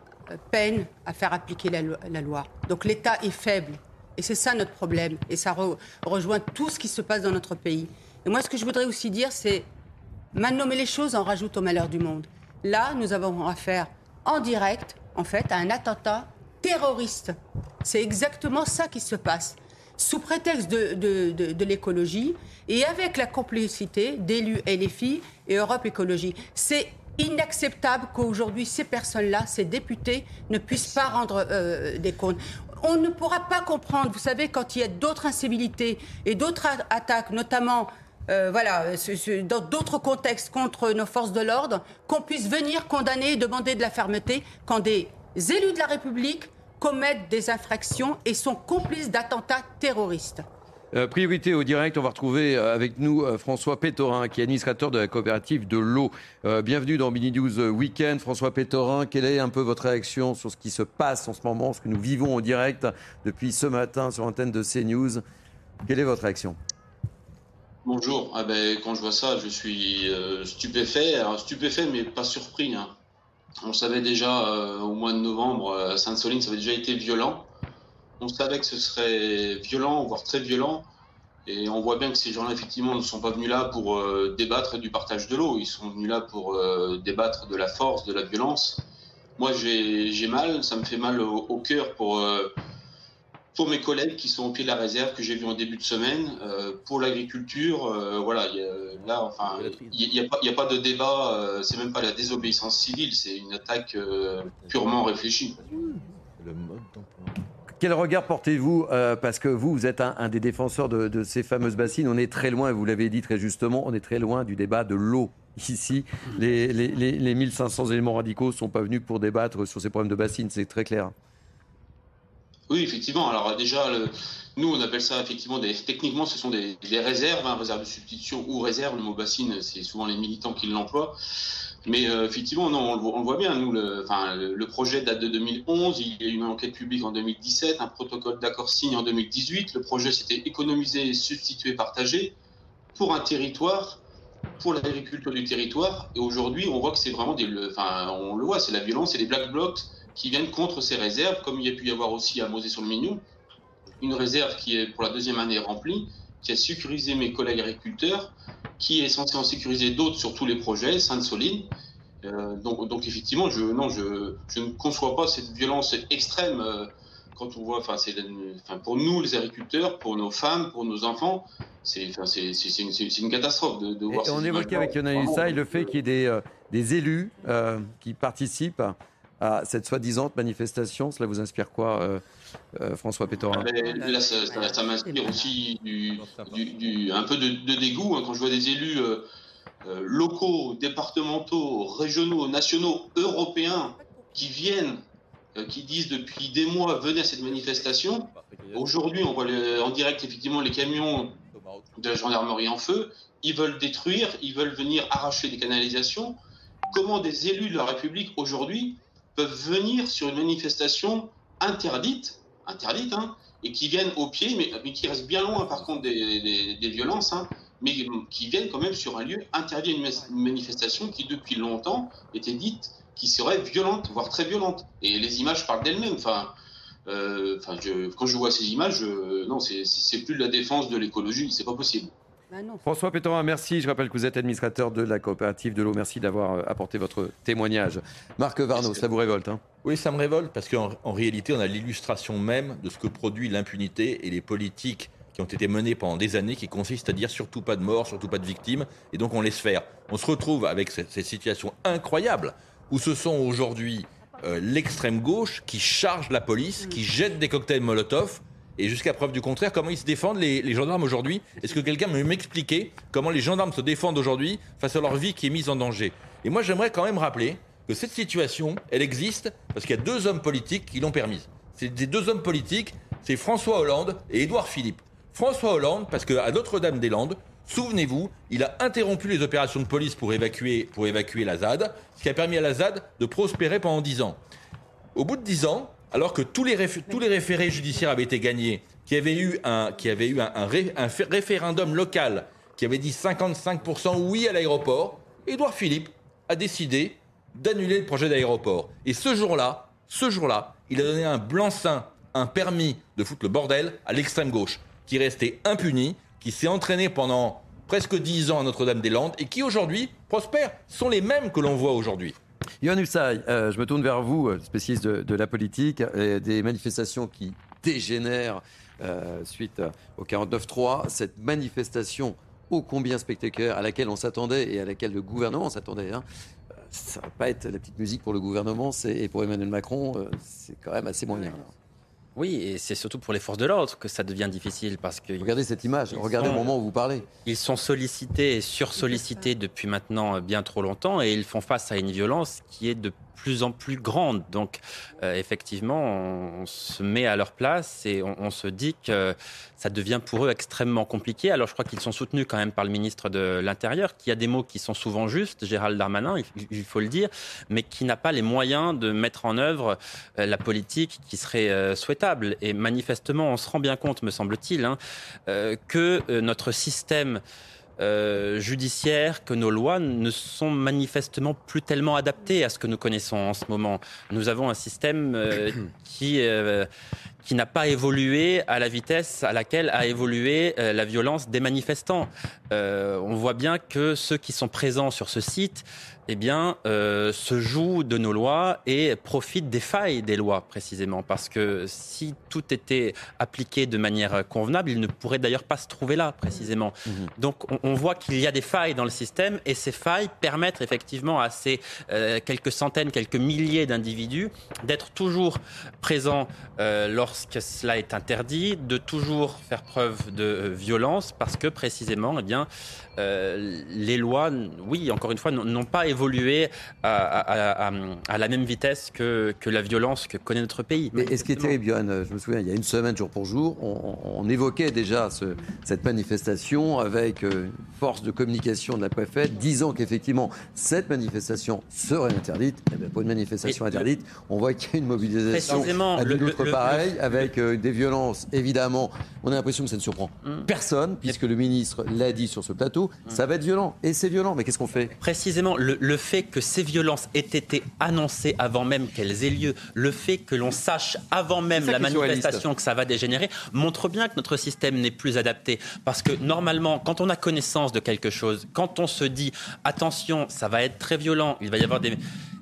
peine à faire appliquer la, lo- la loi. Donc l'État est faible. Et c'est ça notre problème. Et ça re- rejoint tout ce qui se passe dans notre pays. Et moi, ce que je voudrais aussi dire, c'est mal nommer les choses en rajoute au malheur du monde. Là, nous avons affaire en direct, en fait, à un attentat terroriste. C'est exactement ça qui se passe. Sous prétexte de, de- l'écologie et avec la complicité d'élus LFI et Europe Écologie. C'est inacceptable qu'aujourd'hui, ces personnes-là, ces députés, ne puissent pas rendre euh, des comptes. On ne pourra pas comprendre, vous savez, quand il y a d'autres incivilités et d'autres attaques, notamment euh, voilà, dans d'autres contextes contre nos forces de l'ordre, qu'on puisse venir condamner et demander de la fermeté quand des élus de la République commettent des infractions et sont complices d'attentats terroristes. Euh, priorité au direct, on va retrouver euh, avec nous François Pétorin, qui est administrateur de la coopérative de l'eau. Bienvenue dans Mini News Weekend. François Pétorin, quelle est un peu votre réaction sur ce qui se passe en ce moment, ce que nous vivons en direct depuis ce matin sur l'antenne de CNews? Quelle est votre réaction? Bonjour. Ah ben, quand je vois ça, je suis euh, stupéfait. Stupéfait, mais pas surpris. hein. On savait déjà euh, au mois de novembre, euh, à Sainte-Soline, ça avait déjà été violent. On savait que ce serait violent, voire très violent. Et on voit bien que ces gens-là, effectivement, ne sont pas venus là pour débattre du partage de l'eau. Ils sont venus là pour débattre de la force, de la violence. Moi, j'ai mal, ça me fait mal au, cœur pour, pour mes collègues qui sont au pied de la réserve que j'ai vu en début de semaine, euh, pour l'agriculture, euh, voilà, il y a- là, enfin, il n'y a, pas- il y a pas de débat, euh, c'est même pas la désobéissance civile, c'est une attaque euh, purement réfléchie. Quel regard portez-vous Parce que vous, vous êtes un, un des défenseurs de, de ces fameuses bassines. On est très loin, vous l'avez dit très justement, on est très loin du débat de l'eau. Ici, les, les, les, les 1500 éléments radicaux ne sont pas venus pour débattre sur ces problèmes de bassines, c'est très clair. Oui, effectivement. Alors déjà, le- nous, on appelle ça effectivement. Techniquement, ce sont des, réserves, hein, réserves de substitution ou réserves. Le mot bassine, c'est souvent les militants qui l'emploient. Mais euh, effectivement, non, on le, voit, bien. Nous, le, projet date de 2011. Il y a eu une enquête publique en 2017, un protocole d'accord signé en 2018. Le projet, c'était économiser, substituer, partager pour un territoire, pour l'agriculture du territoire. Et aujourd'hui, on voit que c'est vraiment des. Enfin, on le voit, c'est la violence, c'est les black blocs qui viennent contre ces réserves, comme il y a pu y avoir aussi à Mosée-sur-le-Mignon, une réserve qui est pour la deuxième année remplie, qui a sécurisé mes collègues agriculteurs, qui est censé en sécuriser d'autres sur tous les projets, Sainte-Soline. Euh, donc, donc effectivement, je, non, je, je ne conçois pas cette violence extrême. euh, quand on voit, enfin, c'est, enfin, pour nous, les agriculteurs, pour nos femmes, pour nos enfants, c'est, enfin, c'est, c'est, une, c'est une catastrophe de, de voir. Et on évoquait avec Yona Vraiment, Usaï le fait qu'il y ait des, euh, des élus qui participent à cette soi-disant manifestation. Cela vous inspire quoi, euh, euh, François Pétorin Mais là, ça, ça- ça m'inspire aussi du, du- du- un peu de, de dégoût hein, quand je vois des élus euh, locaux, départementaux, régionaux, nationaux, européens qui viennent, qui disent depuis des mois venez à cette manifestation. Aujourd'hui, on voit le- en direct effectivement les camions de la gendarmerie en feu. Ils veulent détruire, ils veulent venir arracher des canalisations. Comment des élus de la République aujourd'hui peuvent venir sur une manifestation interdite, interdite, hein, et qui viennent au pied, mais, qui restent bien loin par contre des, des- violences, hein, mais qui viennent quand même sur un lieu interdit, une mas- une manifestation qui depuis longtemps était dite qui serait violente, voire très violente. Et les images parlent d'elles-mêmes. Enfin, euh, quand je vois ces images, je- non, c'est plus de la défense de l'écologie, c'est pas possible. François Pétorin, merci. Je rappelle que vous êtes administrateur de la coopérative de l'eau. Merci d'avoir euh, apporté votre témoignage. Marc Varno, ça vous révolte hein? Oui, ça me révolte parce qu'en en réalité, on a l'illustration même de ce que produit l'impunité et les politiques qui ont été menées pendant des années qui consistent à dire surtout pas de morts, surtout pas de victimes, et donc on laisse faire. On se retrouve avec cette, cette situation incroyable où ce sont aujourd'hui euh, l'extrême gauche qui charge la police, qui jette des cocktails Molotov. Et jusqu'à preuve du contraire, comment ils se défendent, les, gendarmes aujourd'hui Est-ce que quelqu'un peut m'expliquer comment les gendarmes se défendent aujourd'hui face à leur vie qui est mise en danger Et moi, j'aimerais quand même rappeler que cette situation, elle existe parce qu'il y a deux hommes politiques qui l'ont permise. C'est des deux hommes politiques, c'est François Hollande et Édouard Philippe. François Hollande, parce qu'à Notre-Dame-des-Landes, souvenez-vous, il a interrompu les opérations de police pour évacuer, pour évacuer la ZAD, ce qui a permis à la ZAD de prospérer pendant dix ans. Au bout de dix ans, alors que tous les, réf- tous les référés judiciaires avaient été gagnés, qui avait eu un, qui avait eu un, un ré- un fait- référendum local qui avait dit 55% oui à l'aéroport, Édouard Philippe a décidé d'annuler le projet d'aéroport. Et ce jour-là, ce jour-là, il a donné un blanc-seing, un permis de foutre le bordel à l'extrême gauche, qui restait impuni, qui s'est entraîné pendant presque 10 ans à Notre-Dame-des-Landes et qui aujourd'hui prospèrent, sont les mêmes que l'on voit aujourd'hui. Yohann Usaï, euh, je me tourne vers vous, euh, spécialiste de, la politique, des manifestations qui dégénèrent euh, suite au 49-3. Cette manifestation ô combien spectaculaire à laquelle on s'attendait et à laquelle le gouvernement s'attendait, hein, ça va pas être la petite musique pour le gouvernement et pour Emmanuel Macron, c'est quand même assez moyen. Oui, et c'est surtout pour les forces de l'ordre que ça devient difficile parce que. Regardez cette image, regardez le moment où vous parlez. Ils sont sollicités et sursollicités depuis maintenant euh, bien trop longtemps et ils font face à une violence qui est de plus en plus grande. Donc, euh, effectivement, on, se met à leur place et on, se dit que ça devient pour eux extrêmement compliqué. Alors, je crois qu'ils sont soutenus quand même par le ministre de l'Intérieur, qui a des mots qui sont souvent justes, Gérald Darmanin, il, faut le dire, mais qui n'a pas les moyens de mettre en œuvre euh, la politique qui serait euh, souhaitable. Et manifestement, on se rend bien compte, me semble-t-il, hein, euh, que notre système euh, judiciaire, que nos lois ne sont manifestement plus tellement adaptées à ce que nous connaissons en ce moment. Nous avons un système euh, qui, euh, qui n'a pas évolué à la vitesse à laquelle a évolué euh, la violence des manifestants. Euh, on voit bien que ceux qui sont présents sur ce site eh bien, euh, se jouent de nos lois et profitent des failles des lois, précisément. Parce que si tout était appliqué de manière convenable, il ne pourrait d'ailleurs pas se trouver là, précisément. Donc, on, on voit qu'il y a des failles dans le système et ces failles permettent effectivement à ces euh, quelques centaines, quelques milliers d'individus d'être toujours présents euh, lorsque cela est interdit, de toujours faire preuve de euh, violence parce que précisément, eh bien, euh, les lois, oui, encore une fois, n'ont- pas évolué à, à- à- à la même vitesse que, que la violence que connaît notre pays. Mais ce qui est terrible, Johan, euh, je me souviens, il y a une semaine, jour pour jour, on, on évoquait déjà ce- cette manifestation avec une force de communication de la préfète, disant qu'effectivement, cette manifestation serait interdite. Eh bien, pour une manifestation interdite, on voit qu'il y a une mobilisation Précisément, à le- le- pareil, avec euh, des violences, évidemment. On a l'impression que ça ne surprend Mm. personne, puisque le ministre l'a dit sur ce plateau, ça va être violent. Et c'est violent, mais qu'est-ce qu'on fait? Précisément, le, le fait que ces violences aient été annoncées avant même qu'elles aient lieu, le fait que l'on sache avant même la manifestation que ça va dégénérer, montre bien que notre système n'est plus adapté. Parce que normalement, quand on a connaissance de quelque chose, quand on se dit attention, ça va être très violent, il va y avoir des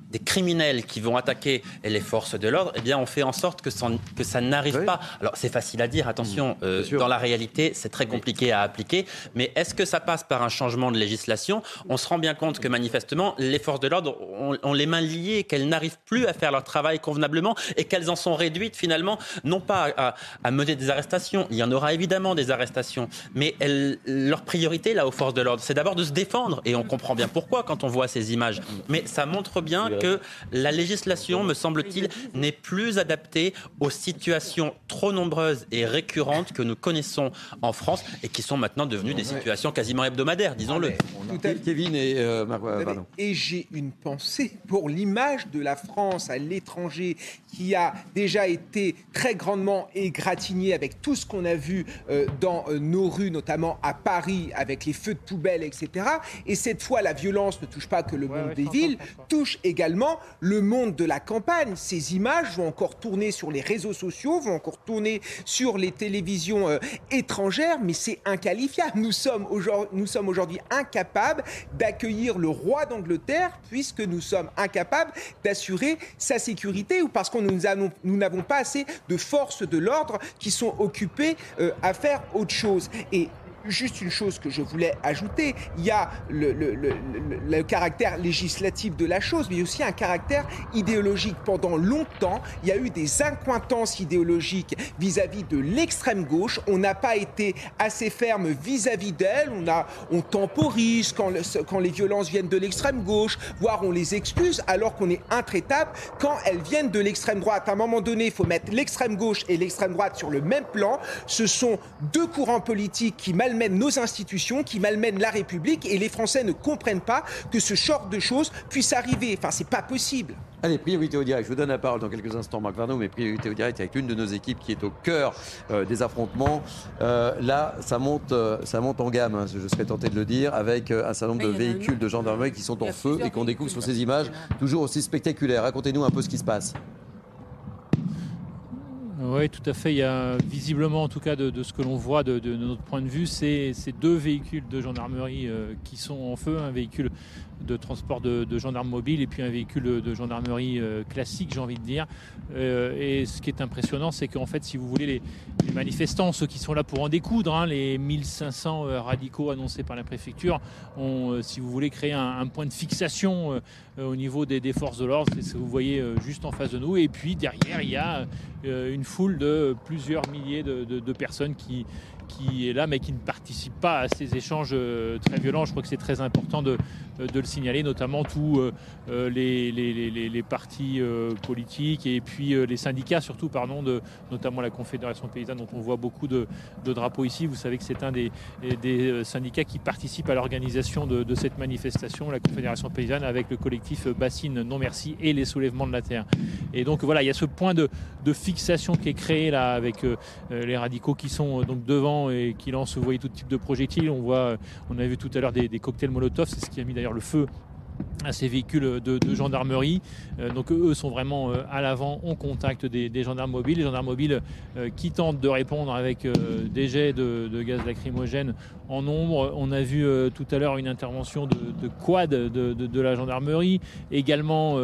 des criminels qui vont attaquer les forces de l'ordre, eh bien, on fait en sorte que ça, que ça n'arrive pas. Alors, c'est facile à dire, attention, Mmh, euh, dans la réalité, c'est très compliqué à appliquer, mais est-ce que ça passe par un changement de législation? On se rend bien compte que, manifestement, les forces de l'ordre ont, ont les mains liées, qu'elles n'arrivent plus à faire leur travail convenablement et qu'elles en sont réduites, finalement, non pas à, à mener des arrestations, il y en aura évidemment des arrestations, mais elles- leur priorité, là, aux forces de l'ordre, c'est d'abord de se défendre, et on comprend bien pourquoi quand on voit ces images. Mais ça montre bien que la législation, me semble-t-il, n'est plus adaptée aux situations trop nombreuses et récurrentes que nous connaissons en France et qui sont maintenant devenues des situations quasiment hebdomadaires, disons-le. Kevin et euh, Marc, Vous savez, pardon. Et j'ai une pensée pour l'image de la France à l'étranger qui a déjà été très grandement égratignée avec tout ce qu'on a vu euh, dans euh, nos rues, notamment à Paris, avec les feux de poubelle, etc. Et cette fois, la violence ne touche pas que le monde des villes, touche également le monde de la campagne. Ces images vont encore tourner sur les réseaux sociaux, vont encore tourner sur les télévisions euh, étrangères, mais c'est inqualifiable. Nous sommes aujourd'hui, incapables d'accueillir le roi d'Angleterre puisque nous sommes incapables d'assurer sa sécurité ou parce que nous n'avons pas assez de forces de l'ordre qui sont occupées euh, à faire autre chose. Et Juste une chose que je voulais ajouter, il y a le, caractère législatif de la chose, mais il y a aussi un caractère idéologique. Pendant longtemps, il y a eu des incointances idéologiques vis-à-vis de l'extrême gauche. On n'a pas été assez ferme vis-à-vis d'elle. On, on temporise quand, quand les violences viennent de l'extrême gauche, voire on les excuse, alors qu'on est intraitable quand elles viennent de l'extrême droite. À un moment donné, il faut mettre l'extrême gauche et l'extrême droite sur le même plan. Ce sont deux courants politiques qui malmènent nos institutions, qui malmènent la République, et les Français ne comprennent pas que ce genre de choses puisse arriver. Enfin, c'est pas possible. Allez, priorité au direct. Je vous donne la parole dans quelques instants, Marc Varno, mais priorité au direct avec une de nos équipes qui est au cœur euh, des affrontements. Euh, là, ça monte, euh, ça monte en gamme, hein, je serais tenté de le dire, avec euh, un certain nombre de véhicules de gendarmerie qui sont en feu et qu'on découvre sur ces images toujours aussi spectaculaires. Racontez-nous un peu ce qui se passe. Oui, tout à fait. Il y a visiblement, en tout cas, de, ce que l'on voit de, de notre point de vue, c'est ces deux véhicules de gendarmerie euh, qui sont en feu, un véhicule de transport de, gendarmes mobiles et puis un véhicule de, gendarmerie euh, classique, j'ai envie de dire. Euh, et ce qui est impressionnant, c'est qu'en fait, si vous voulez, les, manifestants, ceux qui sont là pour en découdre, hein, les 1500 euh, radicaux annoncés par la préfecture, ont, si vous voulez, créé un, point de fixation au niveau des, forces de l'ordre. C'est ce que vous voyez juste en face de nous. Et puis derrière, il y a une foule de plusieurs milliers de personnes qui, qui est là, mais qui ne participe pas à ces échanges euh, très violents. Je crois que c'est très important de, euh, le signaler, notamment tous euh, les, partis politiques et puis les syndicats, surtout, pardon, de, notamment la Confédération paysanne, dont on voit beaucoup de, drapeaux ici. Vous savez que c'est un des, syndicats qui participent à l'organisation de, cette manifestation, la Confédération paysanne, avec le collectif Bassine Non Merci et les soulèvements de la terre. Et donc voilà, il y a ce point de, de fixation qui est créé là avec les radicaux qui sont donc devant et qui lancent, vous voyez, tout type de projectiles. On voit, on a vu tout à l'heure des, cocktails Molotov, c'est ce qui a mis d'ailleurs le feu à ces véhicules de, gendarmerie. Euh, donc eux sont vraiment euh, à l'avant, en contact des, gendarmes mobiles. Les gendarmes mobiles euh, qui tentent de répondre avec des jets de, gaz lacrymogène en nombre. On a vu tout à l'heure une intervention de, de quad de, la gendarmerie. Également,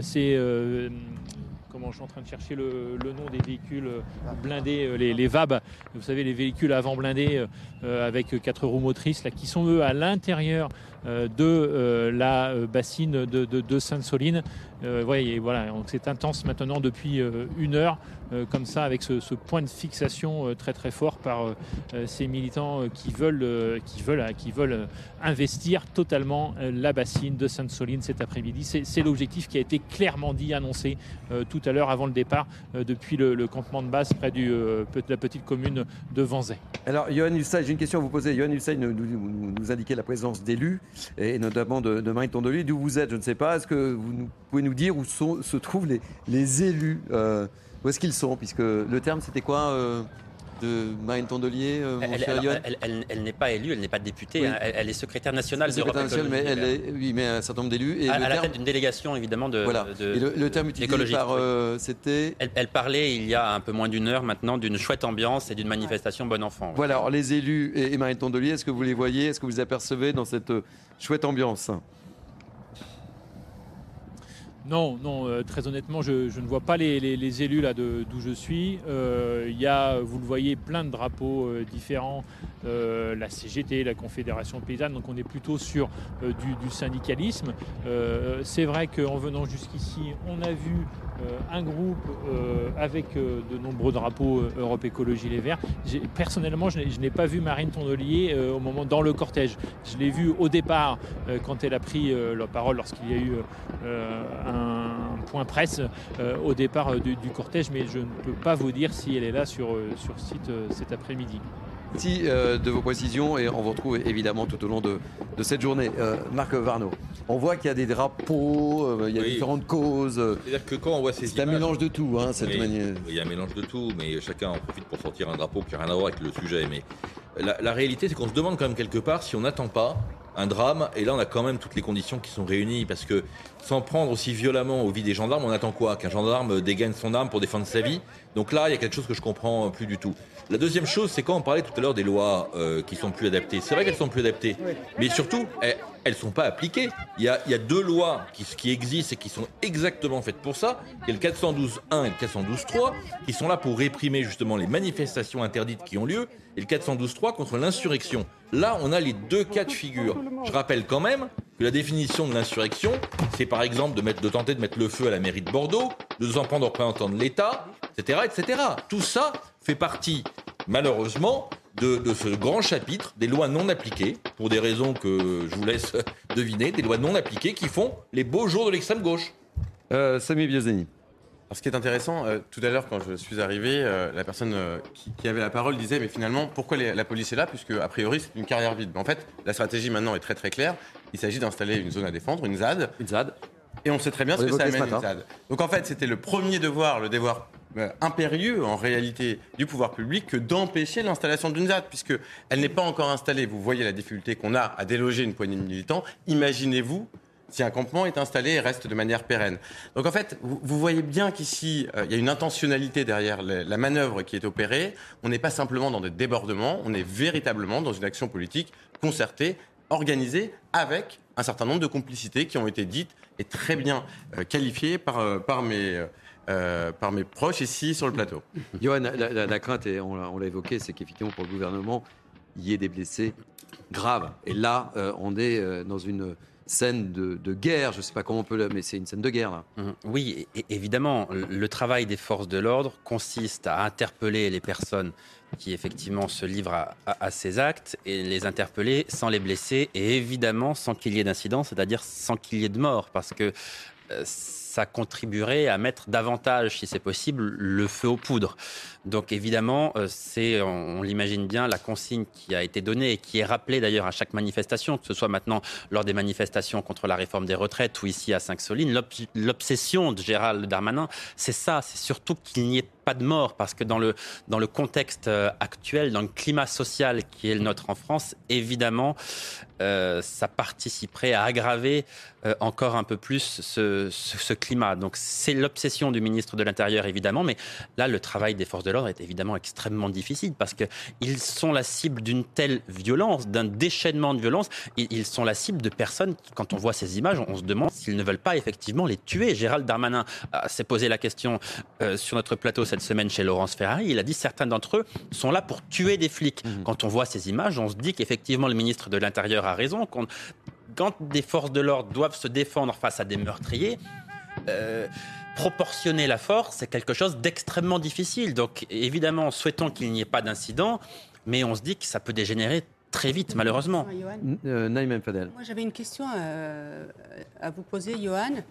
c'est... comment je suis en train de chercher le, nom des véhicules euh, blindés, euh, les, VAB, vous savez, les véhicules avant blindés euh, avec quatre roues motrices, là, qui sont eux à l'intérieur de euh, la euh, bassine de, de- Sainte-Soline. Euh, voilà, c'est intense maintenant depuis euh, une heure, euh, comme ça, avec ce, point de fixation euh, très fort par euh, euh, ces militants euh, qui veulent, euh, euh, euh, investir totalement euh, la bassine de Sainte-Soline cet après-midi. C'est l'objectif qui a été clairement dit, annoncé euh, tout à l'heure avant le départ euh, depuis le, campement de base près euh, de la petite commune de Vanzay. Alors, Johan Hussein, j'ai une question à vous poser. Johan nous, nous- nous indiquait la présence d'élus, et notamment de, de Marine. D'où vous êtes, je ne sais pas. Est-ce que vous pouvez nous dire où se trouvent les, les élus euh, Où est-ce qu'ils sont Puisque le terme, c'était quoi euh, de Marine Tondelier, euh, Elle, n'est pas élue, elle n'est pas députée, Oui. hein, elle, est secrétaire nationale Secrétaire d'Europe nationale, mais elle est, oui, mais un certain nombre d'élus. Et à, le à la tête d'une délégation évidemment de, Voilà. de- Et le, le terme utilisé par, euh, c'était. Elle, parlait il y a un peu moins d'une heure maintenant d'une chouette ambiance et d'une manifestation bon enfant. oui. Voilà, alors les élus et, et Marine Tondelier, est-ce que vous les voyez Est-ce que vous les apercevez dans cette euh, chouette ambiance? Non, non, euh, très honnêtement, je, ne vois pas les, élus là d'où je suis. Euh, il y a, vous le voyez, plein de drapeaux euh, différents, la CGT, la Confédération paysanne, donc on est plutôt sur du, syndicalisme. C'est vrai qu'en venant jusqu'ici, on a vu un groupe avec de nombreux drapeaux Europe Écologie Les Verts. Personnellement, je n'ai pas vu Marine Tondelier au moment dans le cortège. Je l'ai vu au départ quand elle a pris la parole lorsqu'il y a eu un un point presse euh, au départ euh, du, cortège, mais je ne peux pas vous dire si elle est là sur, euh, sur site cet après-midi. Merci de vos précisions et on vous retrouve évidemment tout au long de, de cette journée. Marc Varno, on voit qu'il y a des drapeaux, il y a différentes causes. C'est-à-dire que quand on voit ces C'est un mélange de tout, hein, cette manière. Il y a un mélange de tout, mais chacun en profite pour sortir un drapeau qui n'a rien à voir avec le sujet. Mais la, la réalité, c'est qu'on se demande quand même quelque part si on n'attend pas un drame. Et là, on a quand même toutes les conditions qui sont réunies parce que sans prendre aussi violemment au vie des gendarmes, on attend quoi Qu'un gendarme dégaine son arme pour défendre sa vie. Donc là, il y a quelque chose que je comprends plus du tout. La deuxième chose, c'est quand on parlait tout à l'heure des lois euh, qui sont plus adaptées. C'est vrai qu'elles sont plus adaptées, mais surtout, elles, ne sont pas appliquées. Il y, a, deux lois qui, qui, existent et qui sont exactement faites pour ça. Il le 412.1 et le 412.3 qui sont là pour réprimer justement les manifestations interdites qui ont lieu et le 412.3 contre l'insurrection. Là, on a les deux cas de figure. Je rappelle quand même que la définition de l'insurrection, c'est par exemple de, tenter de mettre le feu à la mairie de Bordeaux, de s'en prendre au représentant de l'État, etc., etc. Tout ça fait partie, malheureusement, de, ce grand chapitre des lois non appliquées, pour des raisons que je vous laisse deviner, des lois non appliquées qui font les beaux jours de l'extrême gauche. Euh. Alors, ce qui est intéressant, euh, tout à l'heure, quand je suis arrivé, euh, la personne euh, qui, avait la parole disait Mais finalement, pourquoi la police est là Puisque, a priori, c'est une carrière vide. Mais en fait, la stratégie maintenant est très très claire. Il s'agit d'installer une zone à défendre, une ZAD. Une ZAD. Et on sait très bien ce que ça amène, une ZAD. Donc, en fait, c'était le premier devoir, le devoir impérieux en réalité du pouvoir public que d'empêcher l'installation d'une ZAD, puisqu'elle n'est pas encore installée. Vous voyez la difficulté qu'on a à déloger une poignée de militants. Imaginez-vous si un campement est installé et reste de manière pérenne. Donc en fait, vous, voyez bien qu'ici, euh, il y a une intentionnalité derrière la manœuvre qui est opérée. On n'est pas simplement dans des débordements, on est véritablement dans une action politique concertée, organisée, avec un certain nombre de complicités qui ont été dites et très bien euh, qualifiées par, euh, par mes proches ici sur le plateau. Johan, la, crainte, et on l'a évoqué, c'est qu'effectivement pour le gouvernement, il y ait des blessés graves. Et là, on est dans une scène de, guerre, je ne sais pas comment on peut le... mais c'est une scène de guerre. Mmh. Oui, évidemment, le travail des forces de l'ordre consiste à interpeller les personnes qui effectivement se livrent à, ces actes et les interpeller sans les blesser et évidemment sans qu'il y ait d'incident, c'est-à-dire sans qu'il y ait de mort, parce que euh, ça contribuerait à mettre davantage, si c'est possible, le feu aux poudres. Donc évidemment, euh, c'est, on, l'imagine bien, la consigne qui a été donnée et qui est rappelée d'ailleurs à chaque manifestation, que ce soit maintenant lors des manifestations contre la réforme des retraites ou ici à Sainte-Soline. L'obsession de Gérald Darmanin, c'est ça, c'est surtout qu'il n'y ait pas de mort, parce que dans le, dans le contexte euh, actuel, dans le climat social qui est le nôtre en France, évidemment, euh, ça participerait à aggraver encore un peu plus ce, ce, climat. Donc c'est l'obsession du ministre de l'Intérieur, évidemment, mais là, le travail des forces de l'ordre est évidemment extrêmement difficile parce qu'ils sont la cible d'une telle violence, d'un déchaînement de violence. Ils sont la cible de personnes, quand on voit ces images, on se demande s'ils ne veulent pas effectivement les tuer. Gérald Darmanin s'est posé la question euh, sur notre plateau cette semaine chez Laurence Ferrari. Il a dit certains d'entre eux sont là pour tuer des flics. Mmh. Quand on voit ces images, on se dit qu'effectivement le ministre de l'Intérieur a raison. Quand, des forces de l'ordre doivent se défendre face à des meurtriers, euh, proportionner la force, c'est quelque chose d'extrêmement difficile. Donc évidemment, souhaitons qu'il n'y ait pas d'incident, mais on se dit que ça peut dégénérer très vite, malheureusement. Euh, Naïm Fadel. Moi, j'avais une question euh, à vous poser, Johan.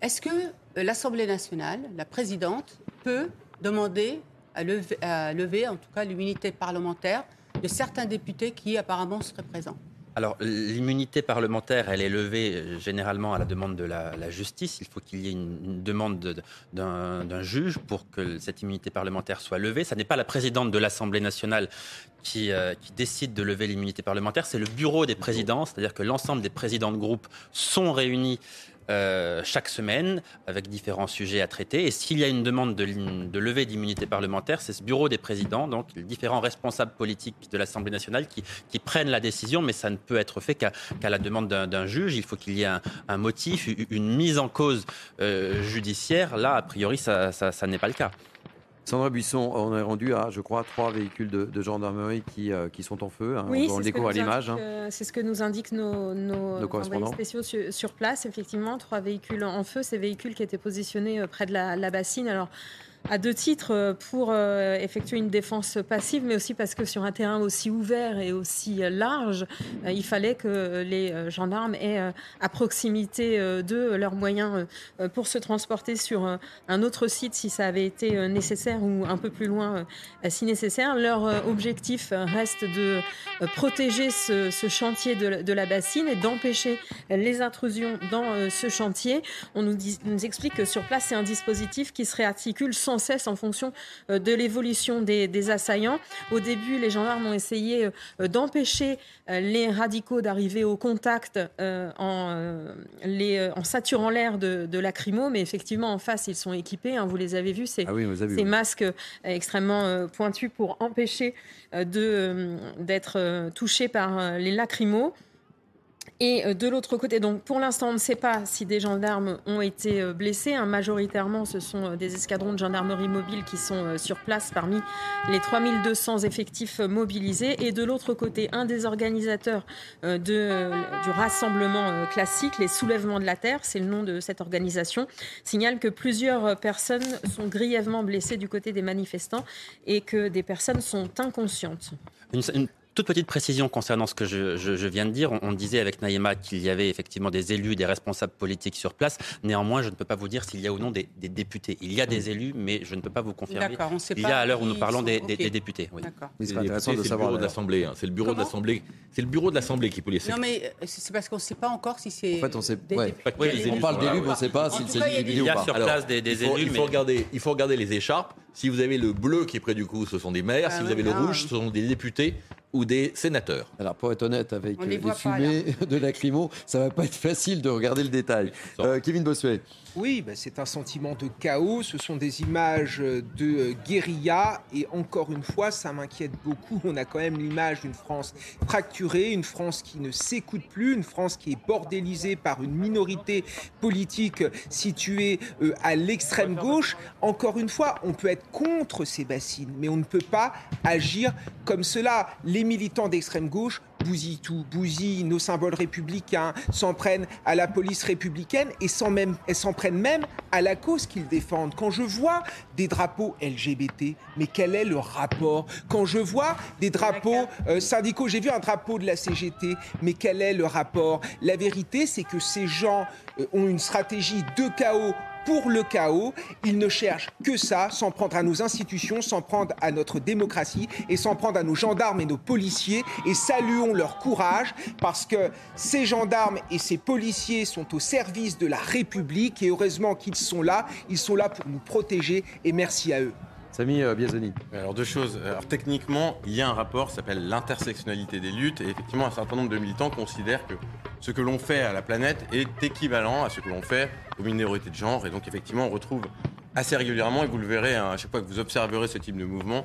Est-ce que l'Assemblée nationale, la présidente, peut demander à lever, en tout cas, l'immunité parlementaire de certains députés qui apparemment seraient présents alors, l'immunité parlementaire, elle est levée euh, généralement à la demande de la, justice. Il faut qu'il y ait une, demande d'un juge pour que cette immunité parlementaire soit levée. Ce n'est pas la présidente de l'Assemblée nationale qui, euh, qui, décide de lever l'immunité parlementaire, c'est le bureau des présidents, c'est-à-dire que l'ensemble des présidents de groupe sont réunis euh, chaque semaine avec différents sujets à traiter. Et s'il y a une demande de, levée d'immunité parlementaire, c'est ce bureau des présidents, donc les différents responsables politiques de l'Assemblée nationale qui, prennent la décision, mais ça ne peut être fait qu'à la demande d'un juge. Il faut qu'il y ait un, motif, une mise en cause euh, judiciaire. Là, a priori, ça n'est pas le cas. Sandra Buisson, on est rendu à, je crois, trois véhicules de, de gendarmerie qui, euh, qui, sont en feu. Hein. Oui, on le découvre à l'image. Hein. Euh, c'est ce que nous indiquent nos, nos, nos correspondants spéciaux sur, sur, place. Effectivement, trois véhicules en feu. Ces véhicules qui étaient positionnés près de la, la bassine. Alors, à deux titres pour euh, effectuer une défense passive, mais aussi parce que sur un terrain aussi ouvert et aussi euh, large, euh, il fallait que les euh, gendarmes aient euh, à proximité d'eux leurs moyens pour se transporter sur un autre site si ça avait été nécessaire ou un peu plus loin si nécessaire. Leur objectif reste de protéger ce, chantier de, la bassine et d'empêcher les intrusions dans ce chantier. On nous, nous explique que sur place, c'est un dispositif qui se réarticule sans sans cesse en fonction euh, de l'évolution des, des, assaillants. Au début, les gendarmes ont essayé euh, d'empêcher euh, les radicaux d'arriver au contact en, les, en saturant l'air de, de lacrymo, mais effectivement, en face, ils sont équipés. Hein, vous les avez vus, ces, ah oui, ces vu, masques extrêmement pointus pour empêcher d'être touchés par les lacrymos. Et de l'autre côté, donc pour l'instant, on ne sait pas si des gendarmes ont été blessés. Hein, majoritairement, ce sont des escadrons de gendarmerie mobile qui sont sur place parmi les 3200 effectifs mobilisés. Et de l'autre côté, un des organisateurs du rassemblement classique, les soulèvements de la Terre, c'est le nom de cette organisation, signale que plusieurs personnes sont grièvement blessées du côté des manifestants et que des personnes sont inconscientes. Toute petite précision concernant ce que je, je, je viens de dire. On, on disait avec Naïma qu'il y avait effectivement des élus, des responsables politiques sur place. Néanmoins, je ne peux pas vous dire s'il y a ou non des, des, députés. Il y a des élus, mais je ne peux pas vous confirmer. On sait il y a à l'heure où nous parlons sont... des, okay. des, députés. Oui. C'est intéressant de savoir. Le bureau de l'Assemblée. Hein. C'est le bureau de l'Assemblée. C'est le bureau de l'Assemblée qui peut les. Non, mais c'est parce qu'on ne sait pas encore si c'est. En fait, on sait. Ouais. Oui, on parle d'élus, mais on ne sait pas s'il s'agit d'élus ou pas. Il y a sur place des, élus. Il faut regarder. Il faut regarder les écharpes. Si vous avez le bleu qui est près du cou, ce sont des maires. Si vous avez le rouge, ce sont des députés ou des sénateurs. Alors pour être honnête, avec les, les fumées pas, de lacrymo, ça va pas être facile de regarder le détail. Euh, Kevin Bossuet. Oui, bah c'est un sentiment de chaos, ce sont des images de guérilla et encore une fois, ça m'inquiète beaucoup. On a quand même l'image d'une France fracturée, une France qui ne s'écoute plus, une France qui est bordélisée par une minorité politique située euh, à l'extrême gauche. Encore une fois, on peut être contre ces bassines, mais on ne peut pas agir comme cela. Les militants d'extrême gauche bousillent tout, bousillent nos symboles républicains, s'en prennent à la police républicaine et s'en prennent même à la cause qu'ils défendent. Quand je vois des drapeaux LGBT, mais quel est le rapport? Quand je vois des drapeaux euh, syndicaux, j'ai vu un drapeau de la CGT, mais quel est le rapport? La vérité, c'est que ces gens euh, ont une stratégie de chaos pour le chaos. Ils ne cherchent que ça, s'en prendre à nos institutions, s'en prendre à notre démocratie et s'en prendre à nos gendarmes et nos policiers. Et saluons leur courage parce que ces gendarmes et ces policiers sont au service de la République et heureusement qu'ils sont là. Ils sont là pour nous protéger et merci à eux. Samy euh, Biazoni. Alors deux choses. Alors techniquement, il y a un rapport qui s'appelle l'intersectionnalité des luttes et effectivement un certain nombre de militants considèrent que ce que l'on fait à la planète est équivalent à ce que l'on fait aux minorités de genre et donc effectivement on retrouve assez régulièrement et vous le verrez hein, à chaque fois que vous observerez ce type de mouvement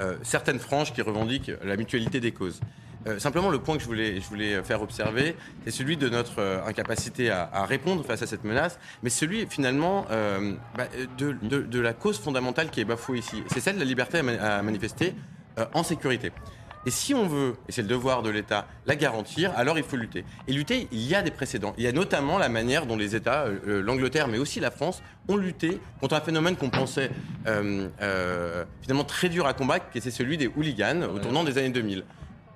euh, certaines franges qui revendiquent la mutualité des causes. Euh, simplement, le point que je voulais, je voulais faire observer, c'est celui de notre euh, incapacité à, à, répondre face à cette menace, mais celui finalement euh, bah, de, de, de, la cause fondamentale qui est bafouée ici. C'est celle de la liberté à, à manifester euh, en sécurité. Et si on veut, et c'est le devoir de l'État, la garantir, alors il faut lutter. Et lutter, il y a des précédents. Il y a notamment la manière dont les États, euh, l'Angleterre, mais aussi la France, ont lutté contre un phénomène qu'on pensait euh, euh, finalement très dur à combattre, qui est celui des hooligans au tournant des années 2000.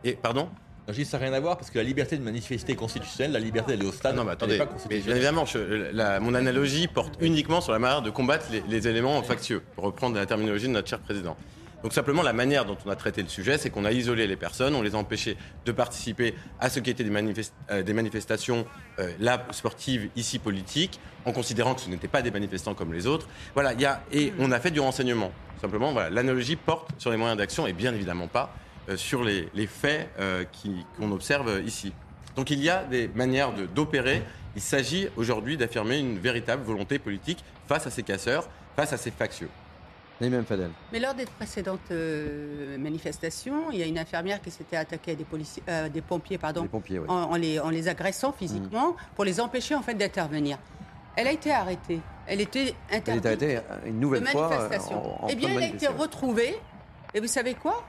Et pardon je dis ça n'a rien à voir parce que la liberté de manifester est constitutionnelle, la liberté d'aller au stade. Non, mais attendez, mais bien évidemment, je, la, mon analogie porte uniquement sur la manière de combattre les, les éléments factieux, pour reprendre la terminologie de notre cher président. Donc simplement, la manière dont on a traité le sujet, c'est qu'on a isolé les personnes, on les a empêchés de participer à ce qui était des, manifest euh, des manifestations euh, là sportives, ici politiques, en considérant que ce n'étaient pas des manifestants comme les autres. Voilà, y a, et on a fait du renseignement. Simplement, voilà, l'analogie porte sur les moyens d'action et bien évidemment pas sur les, les faits euh, qu'on observe ici. Donc il y a des manières d'opérer. Il s'agit aujourd'hui d'affirmer une véritable volonté politique face à ces casseurs, face à ces factieux. Fadel. Mais lors des précédentes euh, manifestations, il y a une infirmière qui s'était attaquée à des, policiers, euh, des pompiers, pardon, en, les, en, les, agressant physiquement mmh. pour les empêcher en fait d'intervenir. Elle a été arrêtée. Elle était interdite. Elle été arrêtée une nouvelle fois. En, eh bien, elle a été retrouvée. Et vous savez quoi?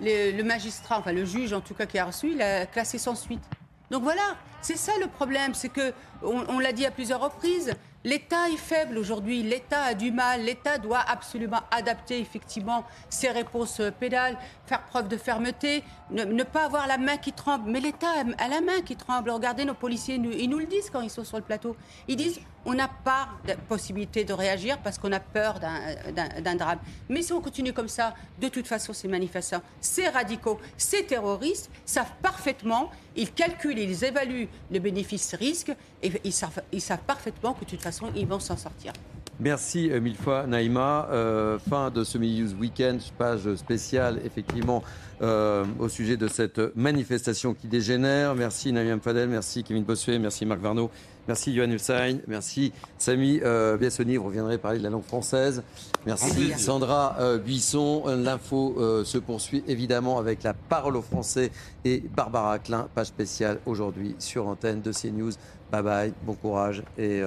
Le, magistrat, enfin le juge en tout cas qui a reçu, il a classé sans suite. Donc voilà, c'est ça le problème, c'est que on l'a dit à plusieurs reprises, L'État est faible aujourd'hui, l'État a du mal, l'État doit absolument adapter effectivement ses réponses pénales, faire preuve de fermeté, ne, pas avoir la main qui tremble. Mais l'État a la main qui tremble. Regardez nos policiers, ils nous le disent quand ils sont sur le plateau. Ils disent on n'a pas de possibilité de réagir parce qu'on a peur d'un drame. Mais si on continue comme ça, de toute façon, ces manifestants, ces radicaux, ces terroristes savent parfaitement, ils calculent, ils évaluent le bénéfice-risque et ils savent, parfaitement que de toute façon, ils vont s'en sortir. Merci euh, mille fois Naïma. Euh, fin de ce Midi News Weekend, page spéciale effectivement euh, au sujet de cette manifestation qui dégénère. Merci Naïma Fadel, merci Kevin Bossuet, merci Marc Varno, merci Johan Hussein, merci Samy euh, Biassoni, vous reviendrez parler de la langue française. Merci Sandra Buisson. L'info se poursuit évidemment avec la parole aux Français et Barbara Klein, page spéciale aujourd'hui sur antenne de CNews. Bye bye, bon courage et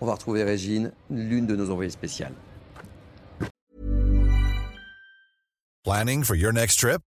on va retrouver Régine, l'une de nos envoyées spéciales. Planning for your next trip?